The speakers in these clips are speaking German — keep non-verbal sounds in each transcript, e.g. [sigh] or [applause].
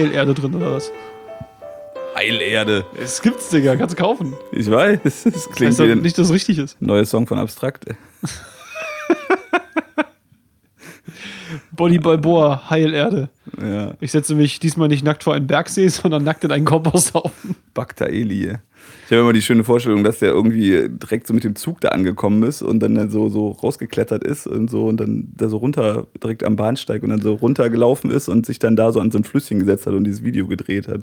Heilerde drin oder was? Heilerde. Es gibt's, Digga, kannst du kaufen. Ich weiß, [laughs] das klingt Heißt wie doch ein nicht, dass es richtig ist. neuer Song von Abstrakt. Body Balboa, Heilerde. Ja, Ich setze mich diesmal nicht nackt vor einen Bergsee, sondern nackt in einen Komposthaufen. Baktaeli. Ich habe immer die schöne Vorstellung, dass der irgendwie direkt so mit dem Zug da angekommen ist und dann so, so rausgeklettert ist und so und dann da so runter, direkt am Bahnsteig und dann so runtergelaufen ist und sich dann da so an so ein Flüsschen gesetzt hat und dieses Video gedreht hat.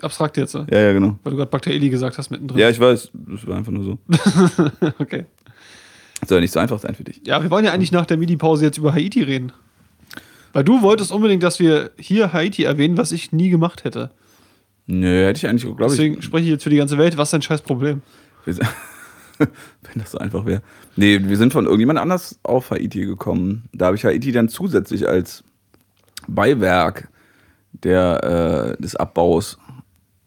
Abstrakt jetzt, ne? Ja, ja, genau. weil du gerade Bakterili gesagt hast mittendrin. Ja, ich weiß, das war einfach nur so. [laughs] Okay. Soll ja nicht so einfach sein für dich. Ja, wir wollen ja eigentlich nach der Midi-Pause jetzt über Haiti reden. Weil du wolltest unbedingt, dass wir hier Haiti erwähnen, was ich nie gemacht hätte. Nö, hätte ich eigentlich, glaube ich. Deswegen spreche ich jetzt für die ganze Welt. Was ist dein scheiß Problem? [laughs] Wenn das so einfach wäre. Nee, wir sind von irgendjemand anders auf Haiti gekommen. Da habe ich Haiti dann zusätzlich als Beiwerk der, äh, des Abbaus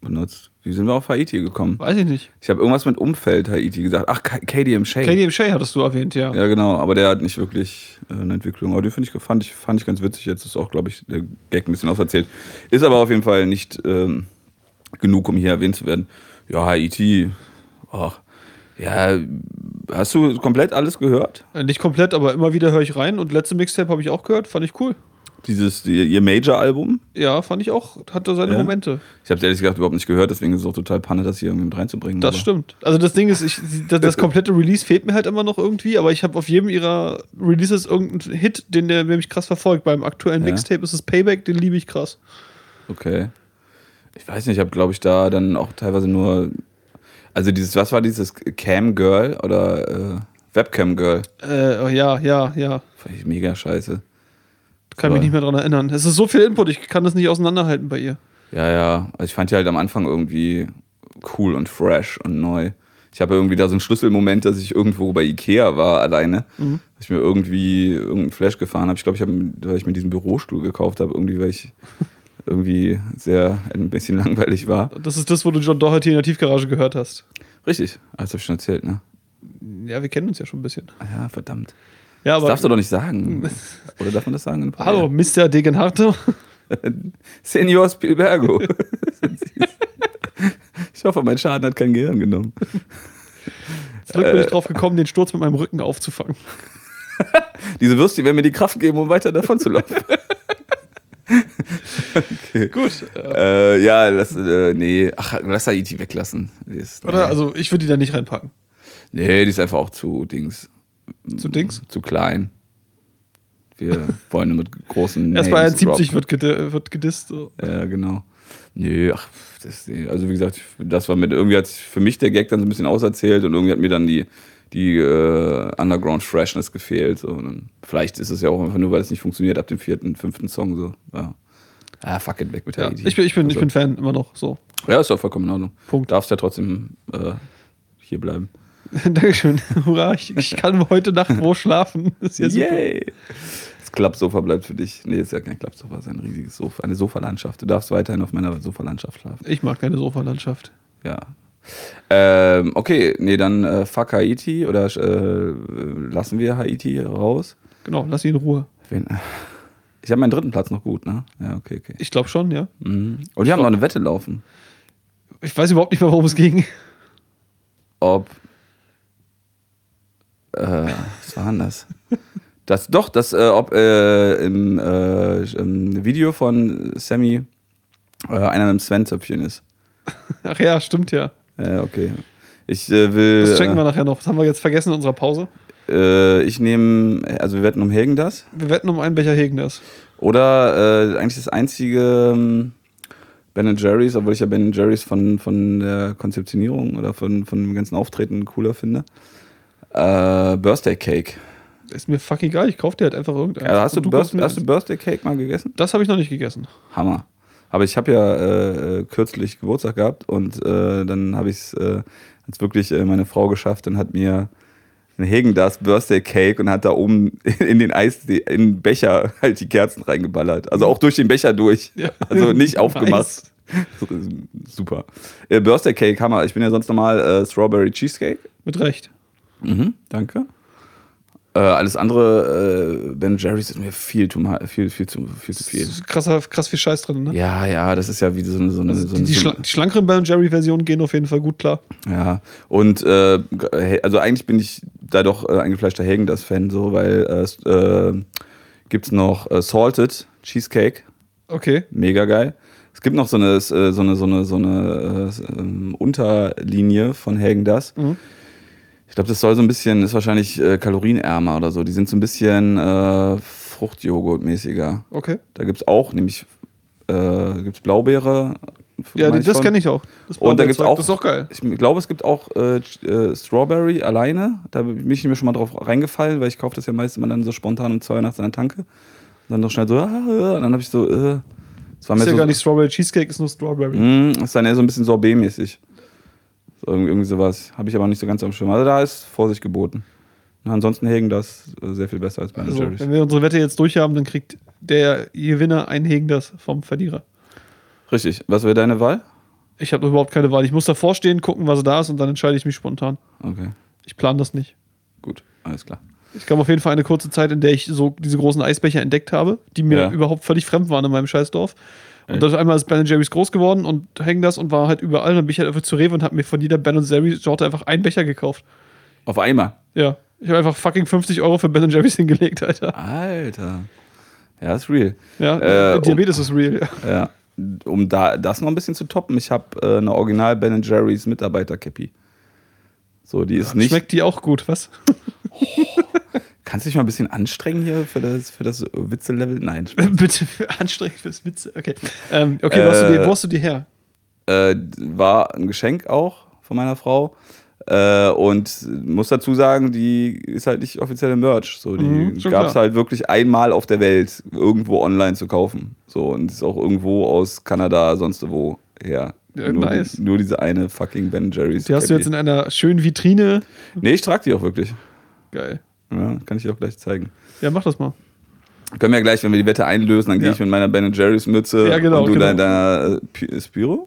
benutzt. Wie sind wir auf Haiti gekommen? Weiß ich nicht. Ich habe irgendwas mit Umfeld Haiti gesagt. Ach, KDM Shay. KDM Shay hattest du erwähnt, ja. Ja, genau, aber der hat nicht wirklich äh, eine Entwicklung. Aber den finde ich, fand ich, fand ich ganz witzig. Jetzt ist auch, glaube ich, der Gag ein bisschen auserzählt. Ist aber auf jeden Fall nicht ähm, genug, um hier erwähnt zu werden. Ja, Haiti. Ach, ja, hast du komplett alles gehört? Äh, Nicht komplett, aber immer wieder höre ich rein. Und letzte Mixtape habe ich auch gehört. Fand ich cool. Dieses, die, ihr Major-Album? Ja, fand ich auch. Hatte seine Ja? Momente. Ich habe ehrlich gesagt überhaupt nicht gehört, deswegen ist es auch total Panne, das hier irgendwie mit reinzubringen. Das aber- stimmt. Also das Ding ist, ich, das, das [laughs] komplette Release fehlt mir halt immer noch irgendwie, aber ich habe auf jedem ihrer Releases irgendeinen Hit, den der mich krass verfolgt. Beim aktuellen Ja. Mixtape ist es Payback, den liebe ich krass. Okay. Ich weiß nicht, ich habe, glaube ich, da dann auch teilweise nur. Also dieses, was war dieses Cam Girl oder äh, Webcam Girl? Äh, ja, ja, ja. Fand ich mega scheiße. Kann mich nicht mehr dran erinnern. Es ist so viel Input, ich kann das nicht auseinanderhalten bei ihr. Ja, ja. Also ich fand die halt am Anfang irgendwie cool und fresh und neu. Ich habe irgendwie da so einen Schlüsselmoment, dass ich irgendwo bei Ikea war alleine. Mhm. Dass ich mir irgendwie irgendeinen Flash gefahren habe. Ich glaube, ich habe, weil ich mir diesen Bürostuhl gekauft habe, irgendwie, weil ich [laughs] irgendwie sehr ein bisschen langweilig war. Das ist das, wo du John Doherty in der Tiefgarage gehört hast. Richtig, das habe ich schon erzählt, ne? Ja, wir kennen uns ja schon ein bisschen. Ah Ja, verdammt. Ja, Das darfst du doch nicht sagen. [laughs] Oder darf man das sagen? Hallo, Mr. Degenharto. [laughs] Senior Spielbergo. ich hoffe, mein Schaden hat kein Gehirn genommen. Zum Glück bin ich drauf gekommen, den Sturz mit meinem Rücken aufzufangen. [laughs] Diese Würstchen werden mir die Kraft geben, um weiter davon zu laufen. okay. Gut. Äh, ja, lass, äh, nee, ach, lass Haiti weglassen. Ist, Oder? nee. Also, ich würde die da nicht reinpacken. nee, die ist einfach auch zu Dings. Zu Dings? Zu klein. Wir [laughs] wollen nur mit großen. Erst bei Names 1,70 droppen. wird, gedi wird gedisst. So. Ja, genau. Nö, ach, das, also wie gesagt, das war mit, irgendwie hat für mich der Gag dann so ein bisschen auserzählt und irgendwie hat mir dann die, die äh, Underground Freshness gefehlt. So. Und dann, vielleicht ist es ja auch einfach nur, weil es nicht funktioniert ab dem vierten, fünften Song. So. Ja. Ah, fuck it, weg mit Ja, Haiti. ich, bin, ich, bin, ich Also, bin Fan immer noch. So. Ja, ist doch vollkommen in Ordnung. Punkt. Darfst ja trotzdem äh, hier bleiben. [laughs] Dankeschön. Hurra, ich, ich [laughs] kann heute Nacht wo schlafen. Das [laughs] ist ja super. Yay! Das Klappsofa bleibt für dich. Nee, ist ja kein Klappsofa, ist ein riesiges Sofa, eine Sofalandschaft. Du darfst weiterhin auf meiner Sofalandschaft schlafen. Ich mag keine Sofalandschaft. Ja. Ähm, okay, nee, dann äh, fuck Haiti oder äh, lassen wir Haiti raus. Genau, lass ihn in Ruhe. Wen, ich habe meinen dritten Platz noch gut, ne? Ja, okay, okay. Ich glaube schon, ja. Mhm. Und wir haben noch eine Wette laufen. Ich weiß überhaupt nicht mehr, worum es ging. Ob. Äh, was war denn das? Das, doch, das, äh, ob äh, im, äh, im Video von Sammy äh, einer mit dem Sven-Zöpfchen ist. Ach ja, stimmt ja. Äh, okay. Ich will. Das checken wir nachher noch. Das haben wir jetzt vergessen in unserer Pause. ich nehme, also wir wetten um Hagen das. Wir wetten um einen Becher Hegen das. Oder eigentlich das einzige ähm, Ben Jerry's, obwohl ich ja Ben Jerry's von, von der Konzeptionierung oder von, von dem ganzen Auftreten cooler finde. Äh, Birthday Cake. Ist mir fucking egal, ich kauf dir halt einfach irgendeinen. Ja, hast, du Und Birth- hast du Birthday Cake mal gegessen? das habe ich noch nicht gegessen. Hammer. Aber ich habe ja äh, kürzlich Geburtstag gehabt und äh, dann habe ich es äh, hat's wirklich äh, meine Frau geschafft und hat mir ein Hegen das Birthday Cake und hat da oben [laughs] in den Eis, in den Becher halt die Kerzen reingeballert. Also auch durch den Becher durch. Ja. Also nicht [laughs] aufgemacht. Super. Äh, Birthday Cake, Hammer. Ich bin ja sonst normal äh, Strawberry Cheesecake. Mit Recht. Mhm, danke. Äh, alles andere, äh, Ben Jerry's ist mir viel, zu viel, viel, zu, viel zu viel. Ist Krasser, krass viel Scheiß drin, ne? Ja, ja, das ist ja wie so eine. So eine, so die, eine die, schla die schlankeren Ben Jerry Versionen gehen auf jeden Fall gut klar. Ja, und äh, also eigentlich bin ich da doch äh, eingefleischter Hagen das Fan so, weil äh, es, äh, gibt's noch äh, Salted Cheesecake, Okay. mega geil. Es gibt noch so eine äh, so eine so eine so eine äh, ähm, Unterlinie von Hagen das. Mhm. Ich glaube, das soll so ein bisschen ist wahrscheinlich äh, kalorienärmer oder so. Die sind so ein bisschen äh, Fruchtjoghurt-mäßiger. Okay. Da gibt's auch nämlich äh, gibt's Blaubeere. Ja, das kenne ich auch. Das Und da gibt's auch, Das ist auch geil. Ich glaube, es gibt auch äh, äh, Strawberry alleine. Da bin ich mir schon mal drauf reingefallen, weil ich kaufe das ja meist immer dann so spontan um zwei Uhr nachts an der Tanke. Und dann noch schnell so, ah, ah, und dann habe ich so, äh, das war mir Ist ja so, gar nicht Strawberry Cheesecake, ist nur Strawberry. mh, das ist dann eher so ein bisschen Sorbet-mäßig. So, irgendwie, irgendwie sowas. Habe ich aber nicht so ganz am Schirm. Also da ist Vorsicht geboten. Und ansonsten Hegen das äh, sehr viel besser als Ben Also, Jerry's. wenn wir unsere Wette jetzt durch haben, dann kriegt der Gewinner ein Hegen das vom Verlierer. Richtig. Was wäre deine Wahl? Ich habe überhaupt keine Wahl. Ich muss davor stehen, gucken, was da ist und dann entscheide ich mich spontan. Okay, Ich plane das nicht. gut, alles klar. Ich kam auf jeden Fall eine kurze Zeit, in der ich so diese großen Eisbecher entdeckt habe, die mir Ja. überhaupt völlig fremd waren in meinem Scheißdorf. Und dann einmal ist Ben Jerry's groß geworden und hängen das und war halt überall. Dann bin ich halt einfach zu Rewe und habe mir von jeder Ben Jerry's Sorte einfach einen Becher gekauft. Auf einmal. Ja. Ich habe einfach fucking 50 Euro für Ben Jerry's [laughs] hingelegt, Alter. Alter. Ja, ist real. Ja, Äh, Diabetes ist real, ja. Ja, um da das noch ein bisschen zu toppen, ich habe äh, eine Original Ben Jerry's Mitarbeiter-Cappy. So, die ist nicht. Schmeckt die auch gut, was? [laughs] Kannst du dich mal ein bisschen anstrengen hier für das, für das Witze-Level? Nein. [laughs] Bitte [laughs] anstrengend fürs Witze. Okay, ähm, okay wo, hast du die, Äh, wo hast du die her? äh, war ein Geschenk auch von meiner Frau. Äh, und muss dazu sagen, die ist halt nicht offizielle Merch. So, die Mhm, gab es halt wirklich einmal auf der Welt irgendwo online zu kaufen. So, und ist auch irgendwo aus Kanada, sonst wo her. Ja, nur, nice. nur diese eine fucking Ben Jerry's. Die hast du jetzt in einer schönen Vitrine. Nee, ich trage die auch wirklich. Geil. Ja, kann ich dir auch gleich zeigen. Ja, mach das mal. Können wir ja gleich, wenn wir die Wette einlösen, dann gehe Ja. ich mit meiner Ben Jerry's Mütze Ja, genau, und du genau. deiner, äh, Pi- Spyro?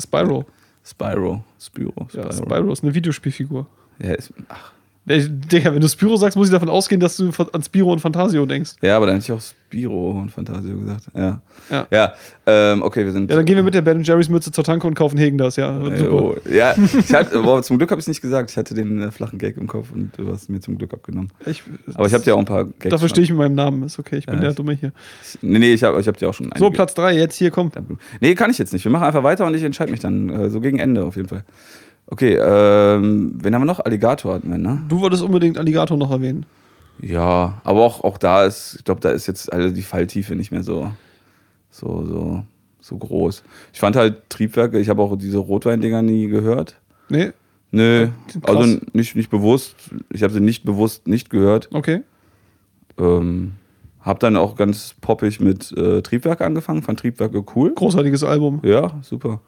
Spyro. Spyro. Spyro. Ja, Spyro. Spyro ist eine Videospielfigur. Ja, ist, ach. Digga, wenn du Spyro sagst, muss ich davon ausgehen, dass du an Spyro und Fantasio denkst. ja, aber dann hätte ich auch Spyro und Fantasio gesagt. Ja. Ja. Ja, ähm, okay, wir sind. Ja, dann gehen wir mit der Ben Jerry's Mütze zur Tanke und kaufen Hegen das, ja. Äh, oh, ja, ich hatte, boah, zum Glück habe ich es nicht gesagt. Ich hatte den äh, flachen Gag im Kopf und du hast mir zum Glück abgenommen. Ich, Aber ich habe dir auch ein paar Gags. Dafür stehe ich mit meinem Namen, ist okay, ich bin Ja, der ist- Dumme hier. Nee, nee, ich habe ich hab dir auch schon So, Platz 3, jetzt hier, komm. Nee, kann ich jetzt nicht. Wir machen einfach weiter und ich entscheide mich dann. Äh, so gegen Ende auf jeden Fall. Okay, ähm, wen haben wir noch? Alligator hatten wir, ne? Du wolltest unbedingt Alligator noch erwähnen. Ja, aber auch, auch da ist, ich glaube, da ist jetzt also die Falltiefe nicht mehr so, so, so, so groß. Ich fand halt Triebwerke, ich habe auch diese Rotweindinger nie gehört. Nee? Nö, Krass. also nicht, nicht bewusst. Ich habe sie nicht bewusst nicht gehört. Okay. Ähm, hab dann auch ganz poppig mit äh, Triebwerke angefangen, fand Triebwerke cool. Großartiges Album. Ja, super.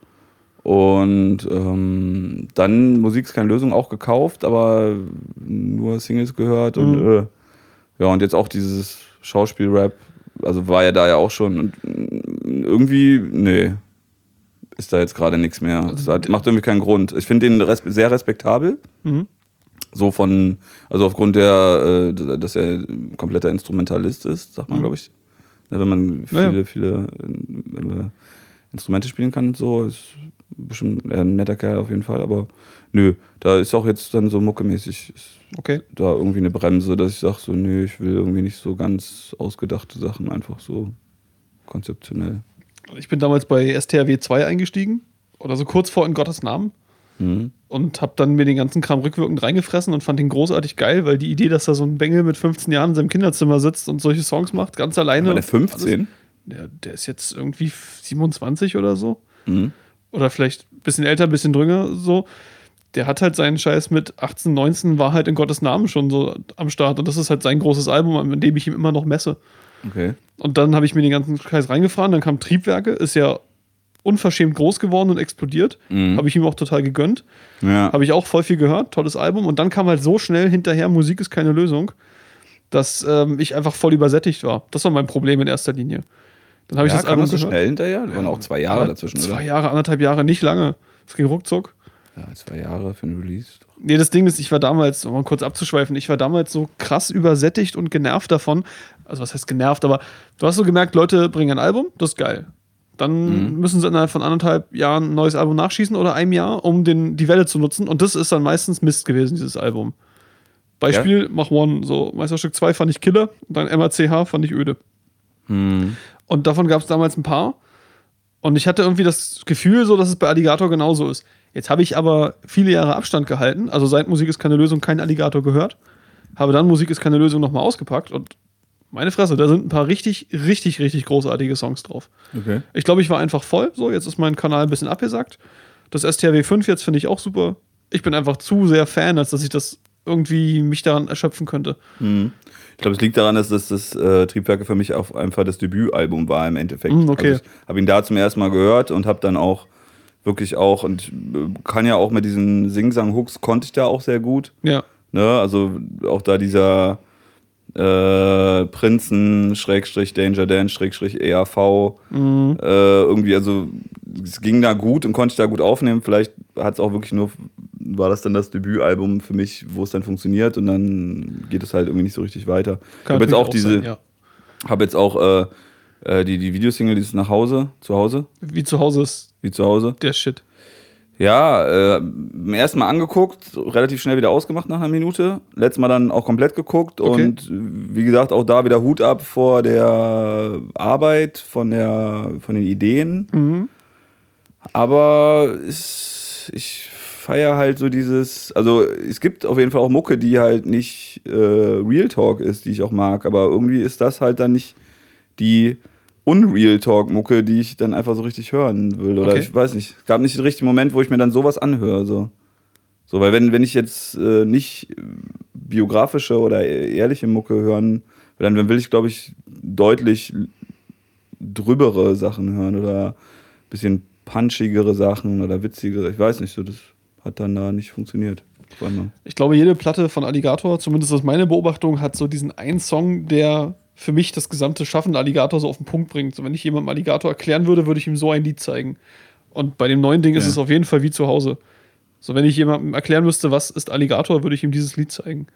Und ähm, dann Musik ist keine Lösung auch gekauft, aber nur Singles gehört und Mhm. äh, ja, und jetzt auch dieses Schauspiel-Rap, also war ja da ja auch schon und mm, irgendwie, nee, ist da jetzt gerade nichts mehr. Das hat, macht irgendwie keinen Grund. Ich finde den res sehr respektabel. Mhm. So von, also aufgrund der, äh, dass er kompletter Instrumentalist ist, sagt man, Mhm. glaube ich. Ja, wenn man Ja, viele, viele äh, Instrumente spielen kann, und so ist bestimmt eher ein netter Kerl auf jeden Fall. Aber nö, da ist auch jetzt dann so muckemäßig Okay. da irgendwie eine Bremse, dass ich sage so, nö, ich will irgendwie nicht so ganz ausgedachte Sachen, einfach so konzeptionell. Ich bin damals bei STRW 2 eingestiegen. Oder so kurz vor In Gottes Namen. Mhm. Und hab dann mir den ganzen Kram rückwirkend reingefressen und fand den großartig geil, weil die Idee, dass da so ein Bengel mit 15 Jahren in seinem Kinderzimmer sitzt und solche Songs macht, ganz alleine. War der 15? Der, der ist jetzt irgendwie 27 oder so. Mhm. Oder vielleicht ein bisschen älter, ein bisschen drünger so. Der hat halt seinen Scheiß mit 18, 19, war halt in Gottes Namen schon so am Start. Und das ist halt sein großes Album, an dem ich ihm immer noch messe. Okay. Und dann habe ich mir den ganzen Scheiß reingefahren. Dann kam Triebwerke, ist ja unverschämt groß geworden und explodiert. Mhm. Habe ich ihm auch total gegönnt. Ja. Habe ich auch voll viel gehört. Tolles Album. Und dann kam halt so schnell hinterher, Musik ist keine Lösung, dass ähm, ich einfach voll übersättigt war. Das war mein Problem in erster Linie. Dann habe ich ja, das kam Album das so gehört. schnell hinterher? Da waren auch zwei Jahre dazwischen, Zwei oder? Jahre, anderthalb Jahre, nicht lange. Es ging ruckzuck. Ja, zwei Jahre für ein Release. Nee, das Ding ist, ich war damals, um mal kurz abzuschweifen, ich war damals so krass übersättigt und genervt davon. Also, was heißt genervt, aber du hast so gemerkt, Leute bringen ein Album, das ist geil. Dann Mhm. müssen sie innerhalb von anderthalb Jahren ein neues Album nachschießen oder einem Jahr, um den, die Welle zu nutzen. Und das ist dann meistens Mist gewesen, dieses Album. Beispiel, Mach One, so Meisterstück 2 fand ich Killer, dann MACH fand ich öde. Hm. Und davon gab es damals ein paar. Und ich hatte irgendwie das Gefühl, so, dass es bei Alligator genauso ist. Jetzt habe ich aber viele Jahre Abstand gehalten, also seit Musik ist keine Lösung kein Alligator gehört. Habe dann Musik ist keine Lösung nochmal ausgepackt und meine Fresse, da sind ein paar richtig, richtig, richtig großartige Songs drauf. Okay. Ich glaube, ich war einfach voll. So, jetzt ist mein Kanal ein bisschen abgesackt. Das STRW 5 jetzt finde ich auch super. Ich bin einfach zu sehr Fan, als dass ich das irgendwie mich daran erschöpfen könnte. Hm. Ich glaube, es liegt daran, dass das, das äh, Triebwerke für mich auch einfach das Debütalbum war im Endeffekt. Mm, okay. Also ich habe ihn da zum ersten Mal gehört und habe dann auch wirklich auch, und äh, kann ja auch mit diesen Sing-Sang-Hooks, konnte ich da auch sehr gut. Ja. Ne? Also auch da dieser äh, Prinzen, Schrägstrich Danger Dan, Schrägstrich EAV, Mhm. äh, irgendwie, also es ging da gut und konnte ich da gut aufnehmen. Vielleicht hat es auch wirklich nur, war das dann das Debütalbum für mich, wo es dann funktioniert und dann geht es halt irgendwie nicht so richtig weiter. Ich habe jetzt natürlich auch diese, ja. habe jetzt auch äh, äh, die, die Videosingle, dieses nach Hause, zu Hause, Wie zu Hause ist wie zu Hause. der Shit. Ja, äh, beim ersten Mal angeguckt, relativ schnell wieder ausgemacht nach einer Minute. Letztes Mal dann auch komplett geguckt Okay. und wie gesagt, auch da wieder Hut ab vor der Arbeit, von, der, von den Ideen. Mhm. Aber es, ich feiere halt so dieses, also es gibt auf jeden Fall auch Mucke, die halt nicht äh, Real Talk ist, die ich auch mag, aber irgendwie ist das halt dann nicht die Unreal Talk Mucke, die ich dann einfach so richtig hören will. Oder Okay. ich weiß nicht. Es gab nicht den richtigen Moment, wo ich mir dann sowas anhöre. So, so weil wenn, wenn ich jetzt äh, nicht biografische oder ehrliche Mucke hören will, dann, will ich, glaube ich, deutlich drübere Sachen hören oder ein bisschen punchigere Sachen oder witzigere. Ich weiß nicht, so das hat dann da nicht funktioniert. Ich glaube, jede Platte von Alligator, zumindest aus meiner Beobachtung, hat so diesen einen Song, der für mich das gesamte Schaffen der Alligator so auf den Punkt bringt. So, wenn ich jemandem Alligator erklären würde, würde ich ihm so ein Lied zeigen. Und bei dem neuen Ding ist Ja. es auf jeden Fall wie zu Hause. So, wenn ich jemandem erklären müsste, was ist Alligator, würde ich ihm dieses Lied zeigen.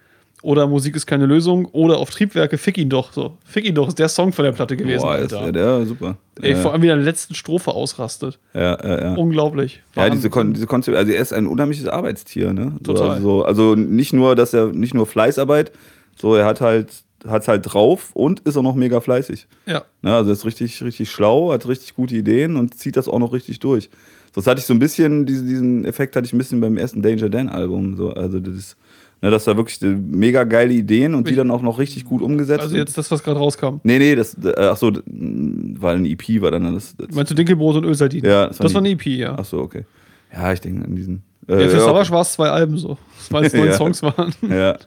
Oder Musik ist keine Lösung. Oder auf Triebwerke, fick ihn doch. So, fick ihn doch ist der Song von der Platte gewesen. Boah, ist Alter. der, der super. Ey, ja, vor allem wie er in der letzten Strophe ausrastet. ja, ja, ja. Unglaublich. Ja, diese. Kon diese Konzept, also er ist ein unheimliches Arbeitstier, ne? So, Total. Also, also nicht nur, dass er nicht nur Fleißarbeit, so er hat halt hat's halt drauf und ist auch noch mega fleißig. Ja. Ne? Also ist richtig, richtig schlau, hat richtig gute Ideen und zieht das auch noch richtig durch. So, das hatte ich so ein bisschen, diesen, diesen Effekt hatte ich ein bisschen beim ersten Danger Dan Album. So, also das ne, das war wirklich mega geile Ideen und die dann auch noch richtig gut umgesetzt. Also jetzt das, was gerade rauskam. Nee, nee, das, äh, ach so, weil ein EP war dann das. das Meinst du Dinkelbrot und Ölsardinen? Ja, das, das war war die- eine EP, ja. ach so, okay. Ja, ich denke an diesen. Ja, äh, für ja, Savage war es zwei Alben so. Weil es [laughs] neun Ja. Songs waren. Ja.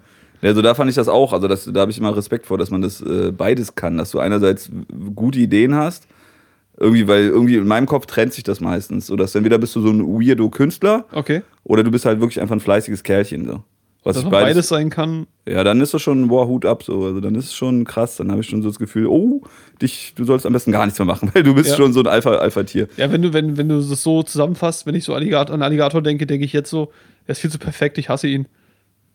Also da fand ich das auch, also das, da habe ich immer Respekt vor, dass man das äh, beides kann, dass du einerseits gute Ideen hast, irgendwie, weil irgendwie in meinem Kopf trennt sich das meistens, so dass entweder bist du so ein weirdo Künstler Okay. oder du bist halt wirklich einfach ein fleißiges Kerlchen so. Was Dass ich man beides sein kann. Ja, dann ist das schon boah, Hut ab so, also dann ist es schon krass, dann habe ich schon so das Gefühl, oh, dich, du sollst am besten gar nichts mehr machen, [laughs] weil du bist Ja. schon so ein Alpha Alpha. Ja, wenn du, wenn, wenn du das so zusammenfasst, wenn ich so Alligator, an Alligator denke, denke ich jetzt so, er ist viel zu perfekt, ich hasse ihn.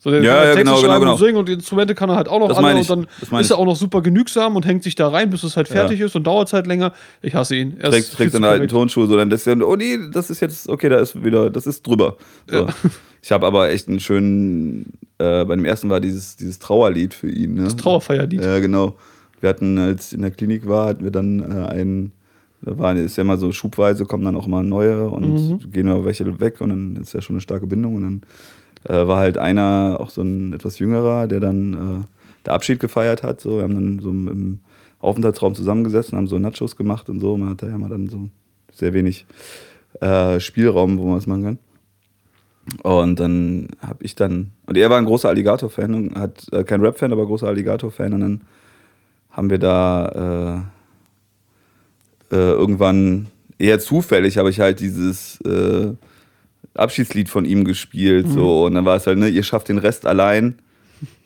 So, der Ja, kann ja, Texte genau, genau, schreiben genau. und singen und die Instrumente kann er halt auch noch Das alle und dann ist er auch noch super genügsam und hängt sich da rein, bis es halt fertig ist und dauert halt länger. Ich hasse ihn. Er trägst zu deine alten perfekt. Turnschuhe, so dann ist ja, oh nee, das ist jetzt, okay, da ist wieder, das ist drüber. So. [laughs] Ich habe aber echt einen schönen, äh, bei dem ersten war dieses, dieses Trauerlied für ihn. Ne? Das Trauerfeierlied. Ja, genau. Wir hatten, als ich in der Klinik war, hatten wir dann äh, einen, da war, ist ja immer so schubweise, kommen dann auch mal neue und Mhm. gehen aber welche weg und dann ist ja schon eine starke Bindung und dann äh, war halt einer, auch so ein etwas jüngerer, der dann äh, der Abschied gefeiert hat. So. Wir haben dann so im Aufenthaltsraum zusammengesessen, haben so Nachos gemacht und so. Man hat da ja mal dann so sehr wenig äh, Spielraum, wo man das machen kann. Und dann habe ich dann, und er war ein großer Alligator-Fan äh, kein Rap-Fan, aber großer Alligator-Fan. Und dann haben wir da äh, äh, irgendwann eher zufällig habe ich halt dieses äh, Abschiedslied von ihm gespielt. So, und dann war es halt, ne, ihr schafft den Rest allein.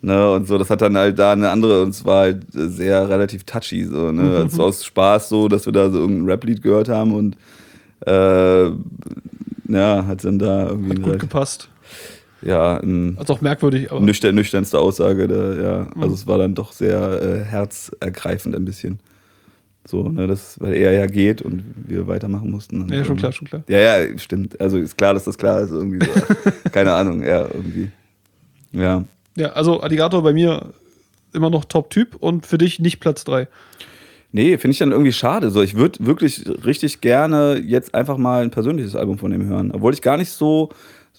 Ne, und so, das hat dann halt da eine andere, und es war halt sehr relativ touchy, so, ne, also aus Spaß so, dass wir da so irgendein Rap-Lied gehört haben und äh, ja, hat dann da irgendwie Hat gut gesagt, gepasst. ja, ein Also auch merkwürdig, aber. nüchtern, nüchternste Aussage, da, ja. Also es war dann doch sehr äh, herzergreifend ein bisschen. So, ne, das, weil er ja geht und wir weitermachen mussten. Ja, schon klar, schon klar. Ja, ja, stimmt. Also ist klar, dass das klar ist, irgendwie so. [laughs] Keine Ahnung, ja, irgendwie. Ja. Ja, also Alligator bei mir immer noch Top-Typ und für dich nicht Platz 3. Nee, finde ich dann irgendwie schade. So, ich würde wirklich richtig gerne jetzt einfach mal ein persönliches Album von ihm hören. Obwohl ich gar nicht so,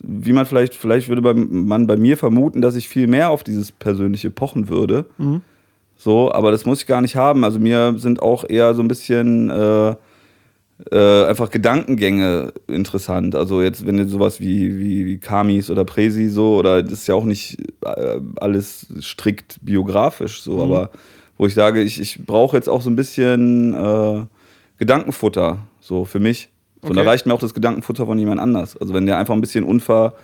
wie man vielleicht, vielleicht würde man bei mir vermuten, dass ich viel mehr auf dieses Persönliche pochen würde. So, aber das muss ich gar nicht haben. Also mir sind auch eher so ein bisschen äh, äh, einfach Gedankengänge interessant. Also jetzt, wenn jetzt sowas wie, wie, wie Kamis oder Presi so, oder das ist ja auch nicht äh, alles strikt biografisch so, aber wo ich sage, ich, ich brauche jetzt auch so ein bisschen äh, Gedankenfutter, so für mich. So, und da Okay. reicht mir auch das Gedankenfutter von jemand anders. Also wenn der einfach ein bisschen unver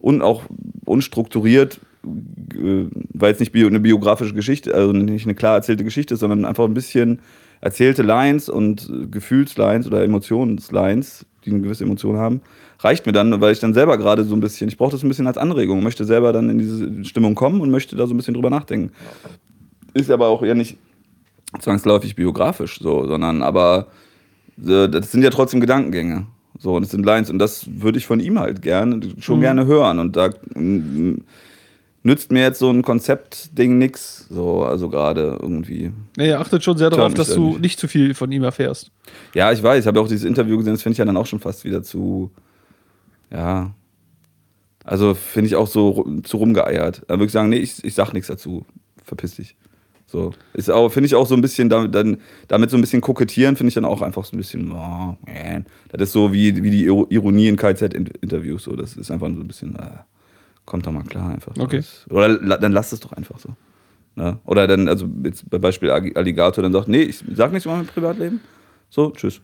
und auch unstrukturiert, äh, weil es nicht bio, eine biografische Geschichte, also nicht eine klar erzählte Geschichte ist, sondern einfach ein bisschen erzählte Lines und Gefühlslines oder Emotionslines, die eine gewisse Emotion haben, reicht mir dann, weil ich dann selber gerade so ein bisschen, ich brauche das ein bisschen als Anregung, möchte selber dann in diese Stimmung kommen und möchte da so ein bisschen drüber nachdenken. Ist aber auch ja nicht zwangsläufig biografisch so, sondern aber äh, das sind ja trotzdem Gedankengänge. So, und das sind Lines und das würde ich von ihm halt gerne, schon Mhm. gerne hören. Und da nützt mir jetzt so ein Konzeptding nix. So, also gerade irgendwie. Nee, er achtet schon sehr darauf, dass du nicht. zu viel von ihm erfährst. Ja, ich weiß, ich habe ja auch dieses Interview gesehen, das finde ich ja dann auch schon fast wieder zu. Ja. Also finde ich auch so zu rumgeeiert. Da würde ich sagen, nee, ich, ich sag nichts dazu. Verpiss dich. So. Ist auch, finde ich auch so ein bisschen, damit, dann, damit so ein bisschen kokettieren, finde ich dann auch einfach so ein bisschen, oh, man. Das ist so wie, wie die Iro- Ironie in KZ-Interviews. So. Das ist einfach so ein bisschen, ah, kommt doch mal klar einfach. Okay. Das, oder la- dann lass es doch einfach so. Ne? Oder dann, also jetzt bei Beispiel Alligator, dann sagt, nee, ich sag nichts über mein Privatleben. So, tschüss.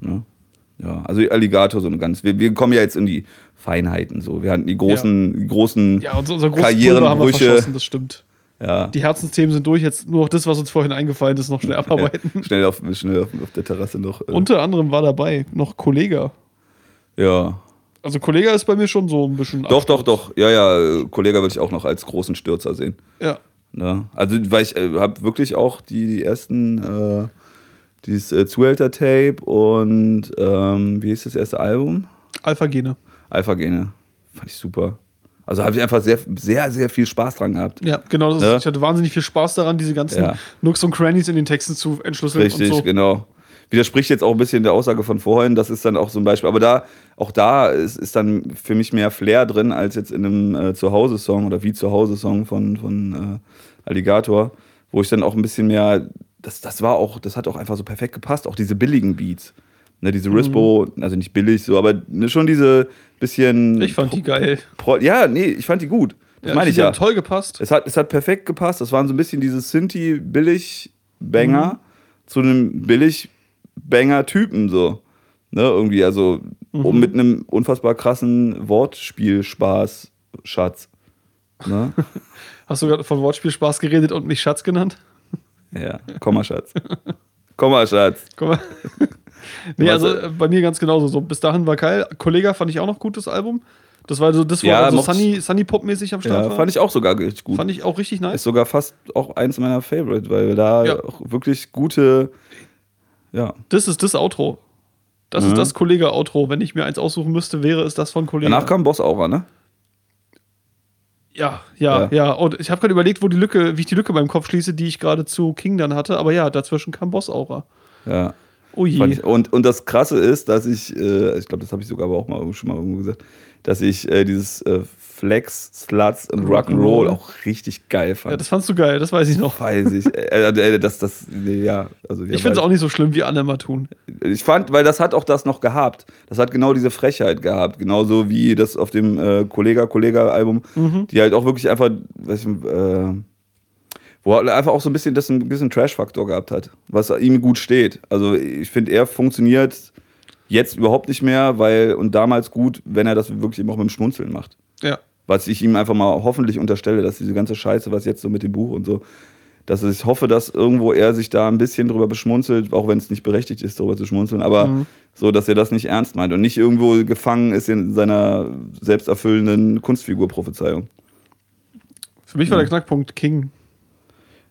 Ne? Ja, also Alligator so ein ganz. Wir, wir kommen ja jetzt in die Feinheiten so. Wir hatten die großen, die großen Ja, unser, unser Karrierenbrüche. das stimmt. Ja, Die Herzensthemen sind durch, jetzt nur noch das, was uns vorhin eingefallen ist, noch schnell [laughs] abarbeiten. schnell, auf, schnell auf, auf der Terrasse noch. Äh, Unter anderem war dabei noch Kollega. ja. Also Kollega ist bei mir schon so ein bisschen. Doch, doch, doch. Ja, ja, Kollege würde ich auch noch als großen Stürzer sehen. Ja. Ne? Also, weil ich äh, habe wirklich auch die, die ersten, äh, dieses äh, Zuhälter-Tape und ähm, wie hieß das erste Album? Alpha-Gene. Alpha-Gene. Fand ich super. Also habe ich einfach sehr, sehr, sehr viel Spaß dran gehabt. Ja, genau. Das ist, Ja. Ich hatte wahnsinnig viel Spaß daran, diese ganzen Ja. Nooks und Crannies in den Texten zu entschlüsseln Richtig, und so. genau. Widerspricht jetzt auch ein bisschen der Aussage von vorhin, das ist dann auch so ein Beispiel. Aber da, auch da ist, ist dann für mich mehr Flair drin, als jetzt in einem äh, Zuhause-Song oder wie Zuhause-Song von, von äh, Alligator, wo ich dann auch ein bisschen mehr, das, das war auch, das hat auch einfach so perfekt gepasst, auch diese billigen Beats. Ne, diese Rispo, also nicht billig so, aber ne, schon diese bisschen. Ich fand die geil. Pro, ja, nee, ich fand die gut. Das Ja, meine ich ja. haben toll gepasst. Es hat, es hat perfekt gepasst. Das waren so ein bisschen diese Synthi-Billig-Banger zu einem Billig-Banger-Typen so. Ne, irgendwie, also um mit einem unfassbar krassen Wortspielspaß, Schatz. Ne? [laughs] Hast du gerade von Wortspielspaß geredet und mich Schatz genannt? ja, Komma, Schatz. Komma, Schatz. Mal. [laughs] nee, also äh, bei mir ganz genauso. So, bis dahin war geil. Kollega fand ich auch noch gut, das Album. Das war so, das war Ja, so mochte- Sunny, Sunny Pop-mäßig am Start. Ja, war. fand ich auch sogar richtig gut. Fand ich auch richtig Ist nice. sogar fast auch eins meiner Favorite, weil da Ja. auch wirklich gute, ja. Das ist das Outro. Das Mhm. ist das Kollega-Outro. Wenn ich mir eins aussuchen müsste, wäre es das von Kollega. Danach kam Boss Aura, ne? Ja, ja, Ja. ja. Und ich habe gerade überlegt, wo die Lücke, wie ich die Lücke beim Kopf schließe, die ich gerade zu King dann hatte. Aber ja, dazwischen kam Boss Aura. Ja. Oh je. Und, und das Krasse ist, dass ich, äh, ich glaube, das habe ich sogar aber auch mal schon mal irgendwo gesagt, dass ich äh, dieses äh, Flex, Sluts und Rock'n'Roll auch richtig geil fand. Ja, das fandst du geil, das weiß ich noch. weiß ich. [laughs] Äh, äh, das, das, nee, ja, also Ich finde es auch nicht so schlimm, wie alle immer tun. Ich fand, weil das hat auch das noch gehabt. Das hat genau diese Frechheit gehabt. Genauso wie das auf dem äh, Kollega-Kollega-Album, Mhm. die halt auch wirklich einfach, weiß ich, äh, wo er einfach auch so ein bisschen das ein bisschen Trash-Faktor gehabt hat, was ihm gut steht. Also ich finde, er funktioniert jetzt überhaupt nicht mehr, weil und damals gut, wenn er das wirklich eben auch mit dem Schmunzeln macht. Ja. Was ich ihm einfach mal hoffentlich unterstelle, dass diese ganze Scheiße, was jetzt so mit dem Buch und so, dass ich hoffe, dass irgendwo er sich da ein bisschen drüber beschmunzelt, auch wenn es nicht berechtigt ist, darüber zu schmunzeln, aber Mhm. so, dass er das nicht ernst meint und nicht irgendwo gefangen ist in seiner selbsterfüllenden Kunstfigur-Prophezeiung. Für mich war der Knackpunkt King.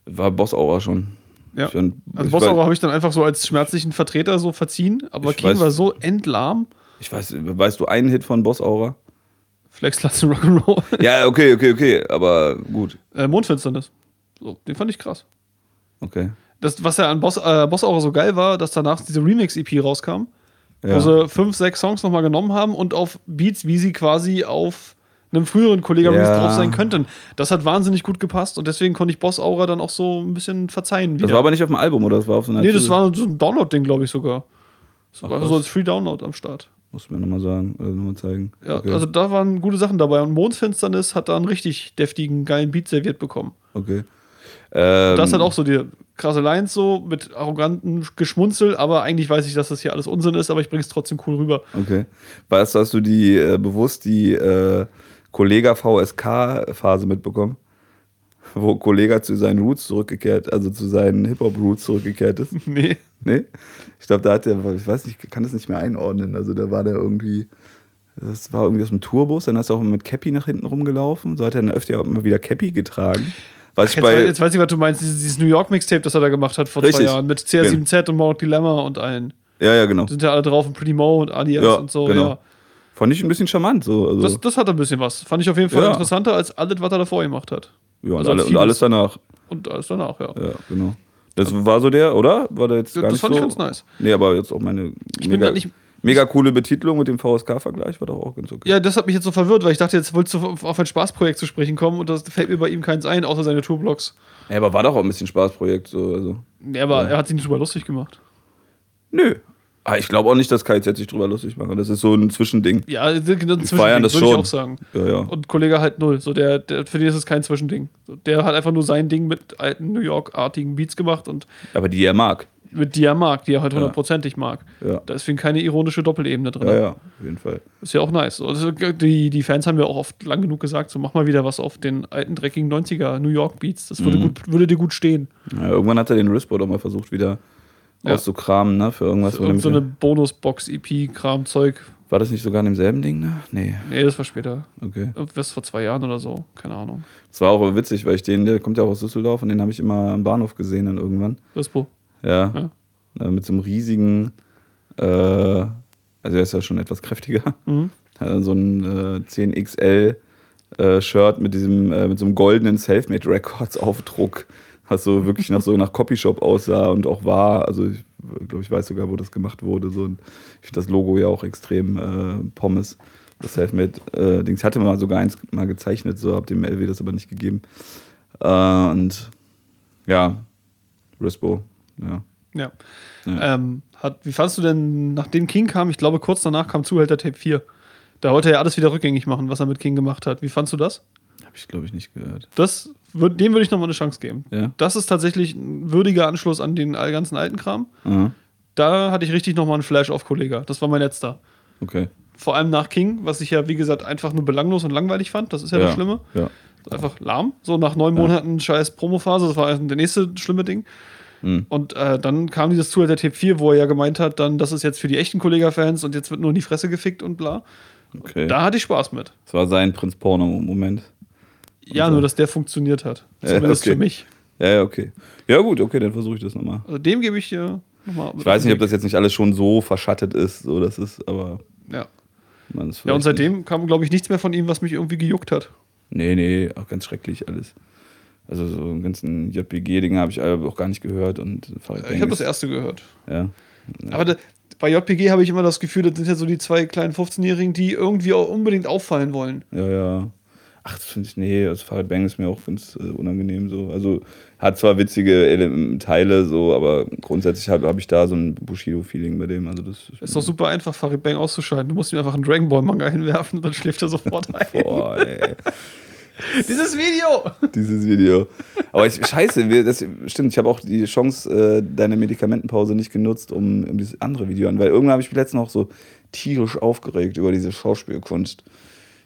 War Boss Aura schon. Ja. Find- Also Boss Aura habe ich dann einfach so als schmerzlichen Vertreter so verziehen, aber King weiß- war so endlahm. Ich weiß, weißt du einen Hit von Boss Aura? Flex lassen Rock'n'Roll. [laughs] Ja, okay, okay, okay, aber gut. äh, Mondfinsternis. So, den fand ich krass. Okay. Das, was ja an Boss, äh, Boss Aura so geil war, dass danach diese Remix-EP rauskam, Ja. wo sie fünf, sechs Songs nochmal genommen haben und auf Beats, wie sie quasi auf einem früheren Kollega-Release Ja. drauf sein könnten. Das hat wahnsinnig gut gepasst und deswegen konnte ich Boss Aura dann auch so ein bisschen verzeihen. Das wieder. war aber nicht auf dem Album, oder? Das war auf so einer nee, das war so ein Download-Ding, glaube ich sogar. Das Ach, war was? so als Free-Download am Start. Muss mir nochmal sagen, oder nochmal zeigen. Ja, okay. also da waren gute Sachen dabei und Mondfinsternis hat da einen richtig deftigen, geilen Beat serviert bekommen. okay. Ähm, Das hat auch so die krasse Lines so mit arrogantem Geschmunzel, aber eigentlich weiß ich, dass das hier alles Unsinn ist, aber ich bring's trotzdem cool rüber. Okay. Weißt du, hast du die äh, bewusst die äh, Kollega VSK-Phase mitbekommen? Wo Kollega zu seinen Roots zurückgekehrt, also zu seinen Hip-Hop-Roots zurückgekehrt ist. [laughs] nee. Nee? Ich glaube, da hat der, ich weiß nicht, ich kann das nicht mehr einordnen. Also da war der irgendwie, das war irgendwie aus dem Tourbus, dann ist er auch mit Cappy nach hinten rumgelaufen. So hat er dann öfter immer wieder Cappy getragen. Was Jetzt, bei, wei- jetzt weiß ich, was du meinst, dieses, dieses New York Mixtape, das er da gemacht hat vor Richtig. zwei Jahren mit CR7Z und Mount Dilemma und allen. ja, ja, genau. Die sind ja alle drauf und Pretty Mo und Alias Ja, und so. genau. Ja. Fand ich ein bisschen charmant. So. Also, Das, das hat ein bisschen was. Fand ich auf jeden Fall Ja. interessanter als alles, was er davor gemacht hat. Ja, und, also alle, und alles danach. Und alles danach, ja. Ja, genau. Das war so der, oder? War der jetzt Das gar nicht fand so? ich ganz nice. Nee, aber jetzt auch meine Ich bin mega, grad nicht. mega coole Betitelung mit dem VSK-Vergleich war doch auch ganz okay. Ja, das hat mich jetzt so verwirrt, weil ich dachte, jetzt wolltest du auf ein Spaßprojekt zu sprechen kommen und das fällt mir bei ihm keins ein, außer seine Tourblogs. Ja, aber war doch auch ein bisschen Spaßprojekt. So, also. Ja, aber Ja. er hat sich nicht drüber lustig gemacht. Nö. Aber ich glaube auch nicht, dass KZ sich drüber lustig machen. Das ist so ein Zwischending. Ja, ein Zwischending, feiern das würde ich schon. auch sagen. Ja, ja. Und Kollege halt null. So der, der, für den ist es kein Zwischending. Der hat einfach nur sein Ding mit alten New York-artigen Beats gemacht und Aber die er mag. mit die er mag, die er halt hundertprozentig mag. Ja. Da ist für ihn keine ironische Doppelebene drin. Ja, ja, auf jeden Fall. Ist ja auch nice. Also die, die Fans haben ja auch oft lang genug gesagt, so mach mal wieder was auf den alten, dreckigen 90er New York Beats. Das würde, Mhm. gut, würde dir gut stehen. Ja, irgendwann hat er den Rispo doch mal versucht, wieder Ja. auszukramen, ne? Für irgendwas. Irgend so eine Bonusbox-EP-Kram-Zeug. war das nicht sogar in demselben Ding, ne? Nee, Nee, das war später. okay. Irgendwas vor zwei Jahren oder so. Keine Ahnung. Das war auch witzig, weil ich den, der kommt ja auch aus Düsseldorf und den habe ich immer am Bahnhof gesehen dann irgendwann. Rispo. Ja. Ja. Äh, Mit so einem riesigen, äh, also er ist ja schon etwas kräftiger. Mhm. Hat [laughs] dann so ein äh, 10XL äh, Shirt mit diesem, äh, mit so einem goldenen Selfmade Records Aufdruck, was so wirklich nach so nach Copyshop aussah und auch war. Also ich glaube, ich weiß sogar, wo das gemacht wurde. So, und ich finde das Logo ja auch extrem äh, Pommes. Das Selfmade äh, Dings Ich hatte mal sogar eins mal gezeichnet, so hab dem LW das aber nicht gegeben. Äh, und ja, Rispo, ja. Ja. Ja. Ähm, hat, wie fandst du denn, nachdem King kam, ich glaube kurz danach kam Zuhälter Tape 4. Da wollte er ja alles wieder rückgängig machen, was er mit King gemacht hat. Wie fandst du das? Habe ich, glaube ich, nicht gehört. das würd, dem würde ich nochmal eine Chance geben. Ja. Das ist tatsächlich ein würdiger Anschluss an den ganzen alten Kram. Aha. Da hatte ich richtig nochmal einen Flash auf Kollega. Das war mein letzter. Okay. Vor allem nach King, was ich ja, wie gesagt, einfach nur belanglos und langweilig fand. Das ist ja, das Schlimme. Ja. Einfach lahm. So nach neun Monaten scheiß Promophase. Das war der nächste schlimme Ding. Hm. Und äh, dann kam dieses Zuhälter Tape 4, wo er ja gemeint hat, dann, das ist jetzt für die echten Kollega-Fans und jetzt wird nur in die Fresse gefickt und bla. Okay. Da hatte ich Spaß mit. das war sein Prinz Porno-Moment. Ja, Und, nur äh, dass der funktioniert hat. Ja, Zumindest okay. für mich. Ja, ja, okay. Ja, gut, okay, dann versuche ich das nochmal. Also dem gebe ich dir nochmal. Ich weiß nicht, ob das jetzt nicht alles schon so verschattet ist, so das ist, aber Ja. man Ja, und seitdem kam, glaube ich, nichts mehr von ihm, was mich irgendwie gejuckt hat. Nicht. Nee, nee, auch ganz schrecklich alles. Also so einen ganzen JPG-Dinge habe ich auch gar nicht gehört und Ich habe das erste gehört. Ja. Aber da, bei JPG habe ich immer das Gefühl, das sind ja so die zwei kleinen 15-Jährigen, die irgendwie auch unbedingt auffallen wollen. Ja, ja. Ach, das finde ich, nee, also Farid Bang ist mir auch ganz äh, unangenehm so. Also hat zwar witzige Ele Teile so, aber grundsätzlich habe hab ich da so ein Bushido-Feeling bei dem. Also das Ist doch super einfach, Farid Bang auszuschalten. Du musst ihm einfach einen Dragon Ball Manga hinwerfen und dann schläft er sofort ein. [laughs] Boah, ey. [laughs] Dieses Video! dieses Video. Aber ich, scheiße, wir, das stimmt, ich habe auch die Chance, äh, deine Medikamentenpause nicht genutzt, um, um dieses andere Video an, weil irgendwann habe ich mich letztens noch so tierisch aufgeregt über diese Schauspielkunst.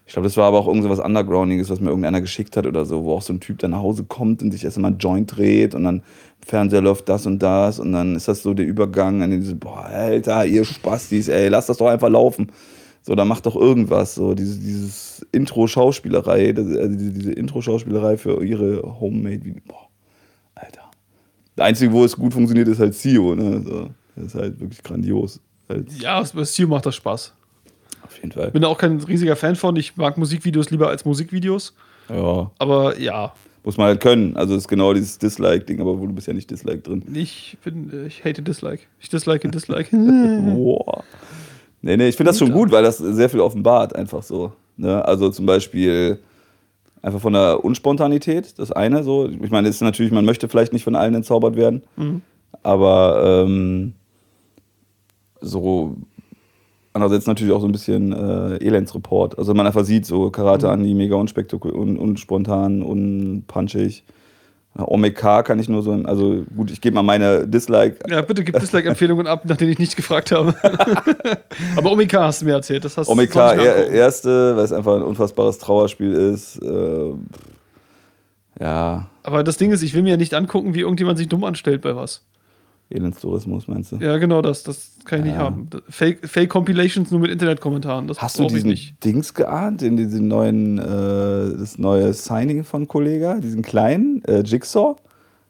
Ich glaube, das war aber auch irgendwas Undergroundiges, was mir irgendeiner geschickt hat oder so, wo auch so ein Typ dann nach Hause kommt und sich erstmal einen Joint dreht und dann im Fernseher läuft das und das und dann ist das so der Übergang an diese, boah, Alter, ihr Spastis, ey, lasst das doch einfach laufen. So, dann macht doch irgendwas, so diese, dieses Intro-Schauspielerei, also diese, diese Intro-Schauspielerei für ihre Homemade, boah, Alter. Der Einzige, wo es gut funktioniert, ist halt CEO, ne? So, das ist halt wirklich grandios. Halt, Ja, bei Steel macht das Spaß. Jeden Fall. Bin da auch kein riesiger Fan von. Ich mag Musikvideos lieber als Musikvideos. Ja, Aber ja, muss man halt können. Also ist genau dieses Dislike-Ding, aber wo du bist ja nicht Dislike drin. ich bin, äh, ich hate Dislike. Ich dislike Dislike. [laughs] [laughs] Boah. Nee, nee, ich finde das schon gut, weil das sehr viel offenbart, einfach so. Ne? Also zum Beispiel einfach von der Unspontanität, das eine so. Ich meine, es ist natürlich, man möchte vielleicht nicht von allen entzaubert werden, aber ähm, so andererseits natürlich auch so ein bisschen äh, Elendsreport. Also man einfach sieht, so Karate Andi, mega unspektakulär, un, unspontan, unpunchig. Omega kann ich nur so, also gut, ich gebe mal meine Dislike ja, bitte gib Dislike-Empfehlungen ab, nach denen ich nicht gefragt habe. [laughs] Aber Omega hast du mir erzählt. Das hast Omega, soll ich er, erste, weil es einfach ein unfassbares Trauerspiel ist. Äh, ja, Aber das Ding ist, ich will mir ja nicht angucken, wie irgendjemand sich dumm anstellt bei was. Elendstourismus meinst du? Ja, genau das. Das kann ich nicht Ja. haben. Fake, Fake Compilations nur mit Internetkommentaren. Das Hast du diesen nicht. Dings geahnt, in diesen neuen, äh, das neue Signing von Kollega, diesen kleinen äh, Jigsaw?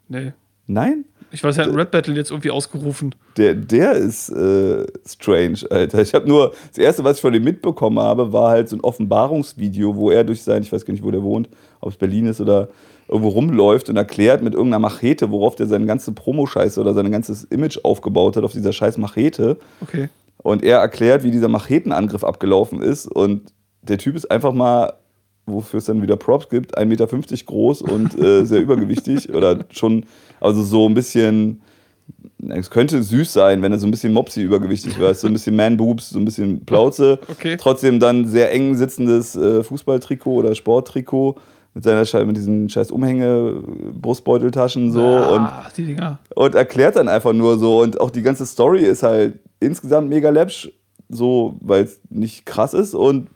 Nee. Nein? Ich weiß, er hat ein Red Battle jetzt irgendwie ausgerufen. Der, der ist äh, strange, Alter. Ich habe nur, das erste, was ich von ihm mitbekommen habe, war halt so ein Offenbarungsvideo, wo er durch sein, ich weiß gar nicht, wo der wohnt, ob es Berlin ist oder irgendwo rumläuft und erklärt mit irgendeiner Machete, worauf der seine ganze Promo-Scheiße oder sein ganzes Image aufgebaut hat, auf dieser scheiß Machete. Okay. Und er erklärt, wie dieser Machetenangriff abgelaufen ist. Und der Typ ist einfach mal, wofür es dann wieder Props gibt, 1,50 Meter groß und äh, [laughs] sehr übergewichtig. Oder schon, also so ein bisschen, es könnte süß sein, wenn er so ein bisschen Mopsy übergewichtig wäre. So ein bisschen Man-Boobs, so ein bisschen Plauze. [laughs] Okay. Trotzdem dann sehr eng sitzendes äh, Fußballtrikot oder Sporttrikot. Mit seiner Schei- mit diesen scheiß Umhänge, Brustbeuteltaschen so und die Dinger. und erklärt dann einfach nur so. Und auch die ganze Story ist halt insgesamt mega läppsch, so, weil es nicht krass ist und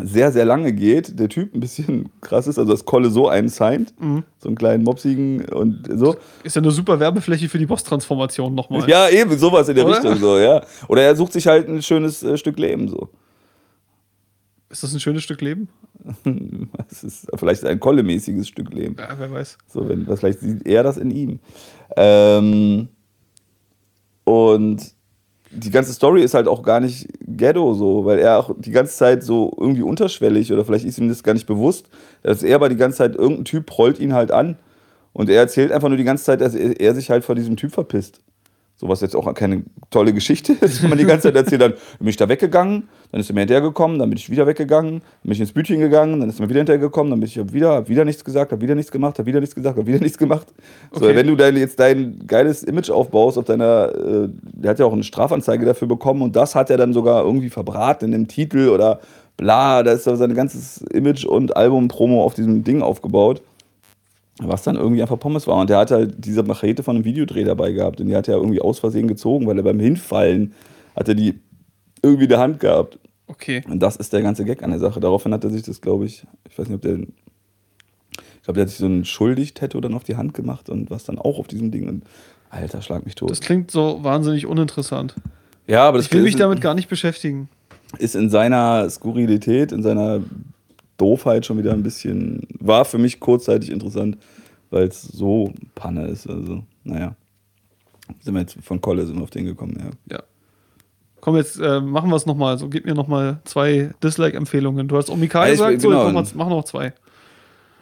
sehr, sehr lange geht. Der Typ ein bisschen [laughs] krass ist, also dass Kolle so einen signed, Mhm. so einen kleinen mopsigen und so. Ist ja eine super Werbefläche für die Boss-Transformation nochmal. Ja, eben, sowas in der Oder? Richtung, so, ja. Oder er sucht sich halt ein schönes äh, Stück Leben, so. Ist das ein schönes Stück Leben? [laughs] Es ist vielleicht ein Kolle-mäßiges Stück Leben. Ja, wer weiß. So, wenn, vielleicht sieht er das in ihm. Ähm, und die ganze Story ist halt auch gar nicht ghetto so, weil er auch die ganze Zeit so irgendwie unterschwellig oder vielleicht ist ihm das gar nicht bewusst, dass er aber die ganze Zeit irgendein Typ rollt ihn halt an und er erzählt einfach nur die ganze Zeit, dass er sich halt vor diesem Typ verpisst. So was jetzt auch keine tolle Geschichte ist, wenn man die ganze Zeit erzählt, dann bin ich da weggegangen, dann ist er mir hinterhergekommen, dann bin ich wieder weggegangen, dann bin ich ins Bütchen gegangen, dann ist er mir wieder hinterhergekommen, dann bin ich wieder, hab wieder nichts gesagt, hab wieder nichts gemacht, hab wieder nichts gesagt, hab wieder nichts gemacht. So, Okay. wenn du dein, jetzt dein geiles Image aufbaust auf deiner, äh, der hat ja auch eine Strafanzeige dafür bekommen und das hat er dann sogar irgendwie verbraten in dem Titel oder bla, da ist er sein ganzes Image und Album-Promo auf diesem Ding aufgebaut was dann irgendwie einfach Pommes war. Und der hat halt diese Machete von einem Videodreh dabei gehabt. Und die hat er irgendwie aus Versehen gezogen, weil er beim Hinfallen hat er die irgendwie in der Hand gehabt. Okay. Und das ist der ganze Gag an der Sache. Daraufhin hat er sich das, glaube ich, ich weiß nicht, ob der, ich glaube, der hat sich so ein Schuldig-Tattoo dann auf die Hand gemacht und was dann auch auf diesem Ding. Und Alter, schlag mich tot. Das klingt so wahnsinnig uninteressant. ja, aber das Ich will mich damit gar nicht beschäftigen. ist in seiner Skurrilität, in seiner Doofheit schon wieder ein bisschen, war für mich kurzzeitig interessant, weil es so Panne ist. Also, naja. Sind wir jetzt von Kolle sind wir auf den gekommen, ja. Ja. Komm, jetzt äh, machen wir es nochmal. So, gib mir nochmal zwei Dislike-Empfehlungen. Du hast Omika Ja, ich gesagt, will- so, jetzt genau. mach, mal, mach noch zwei.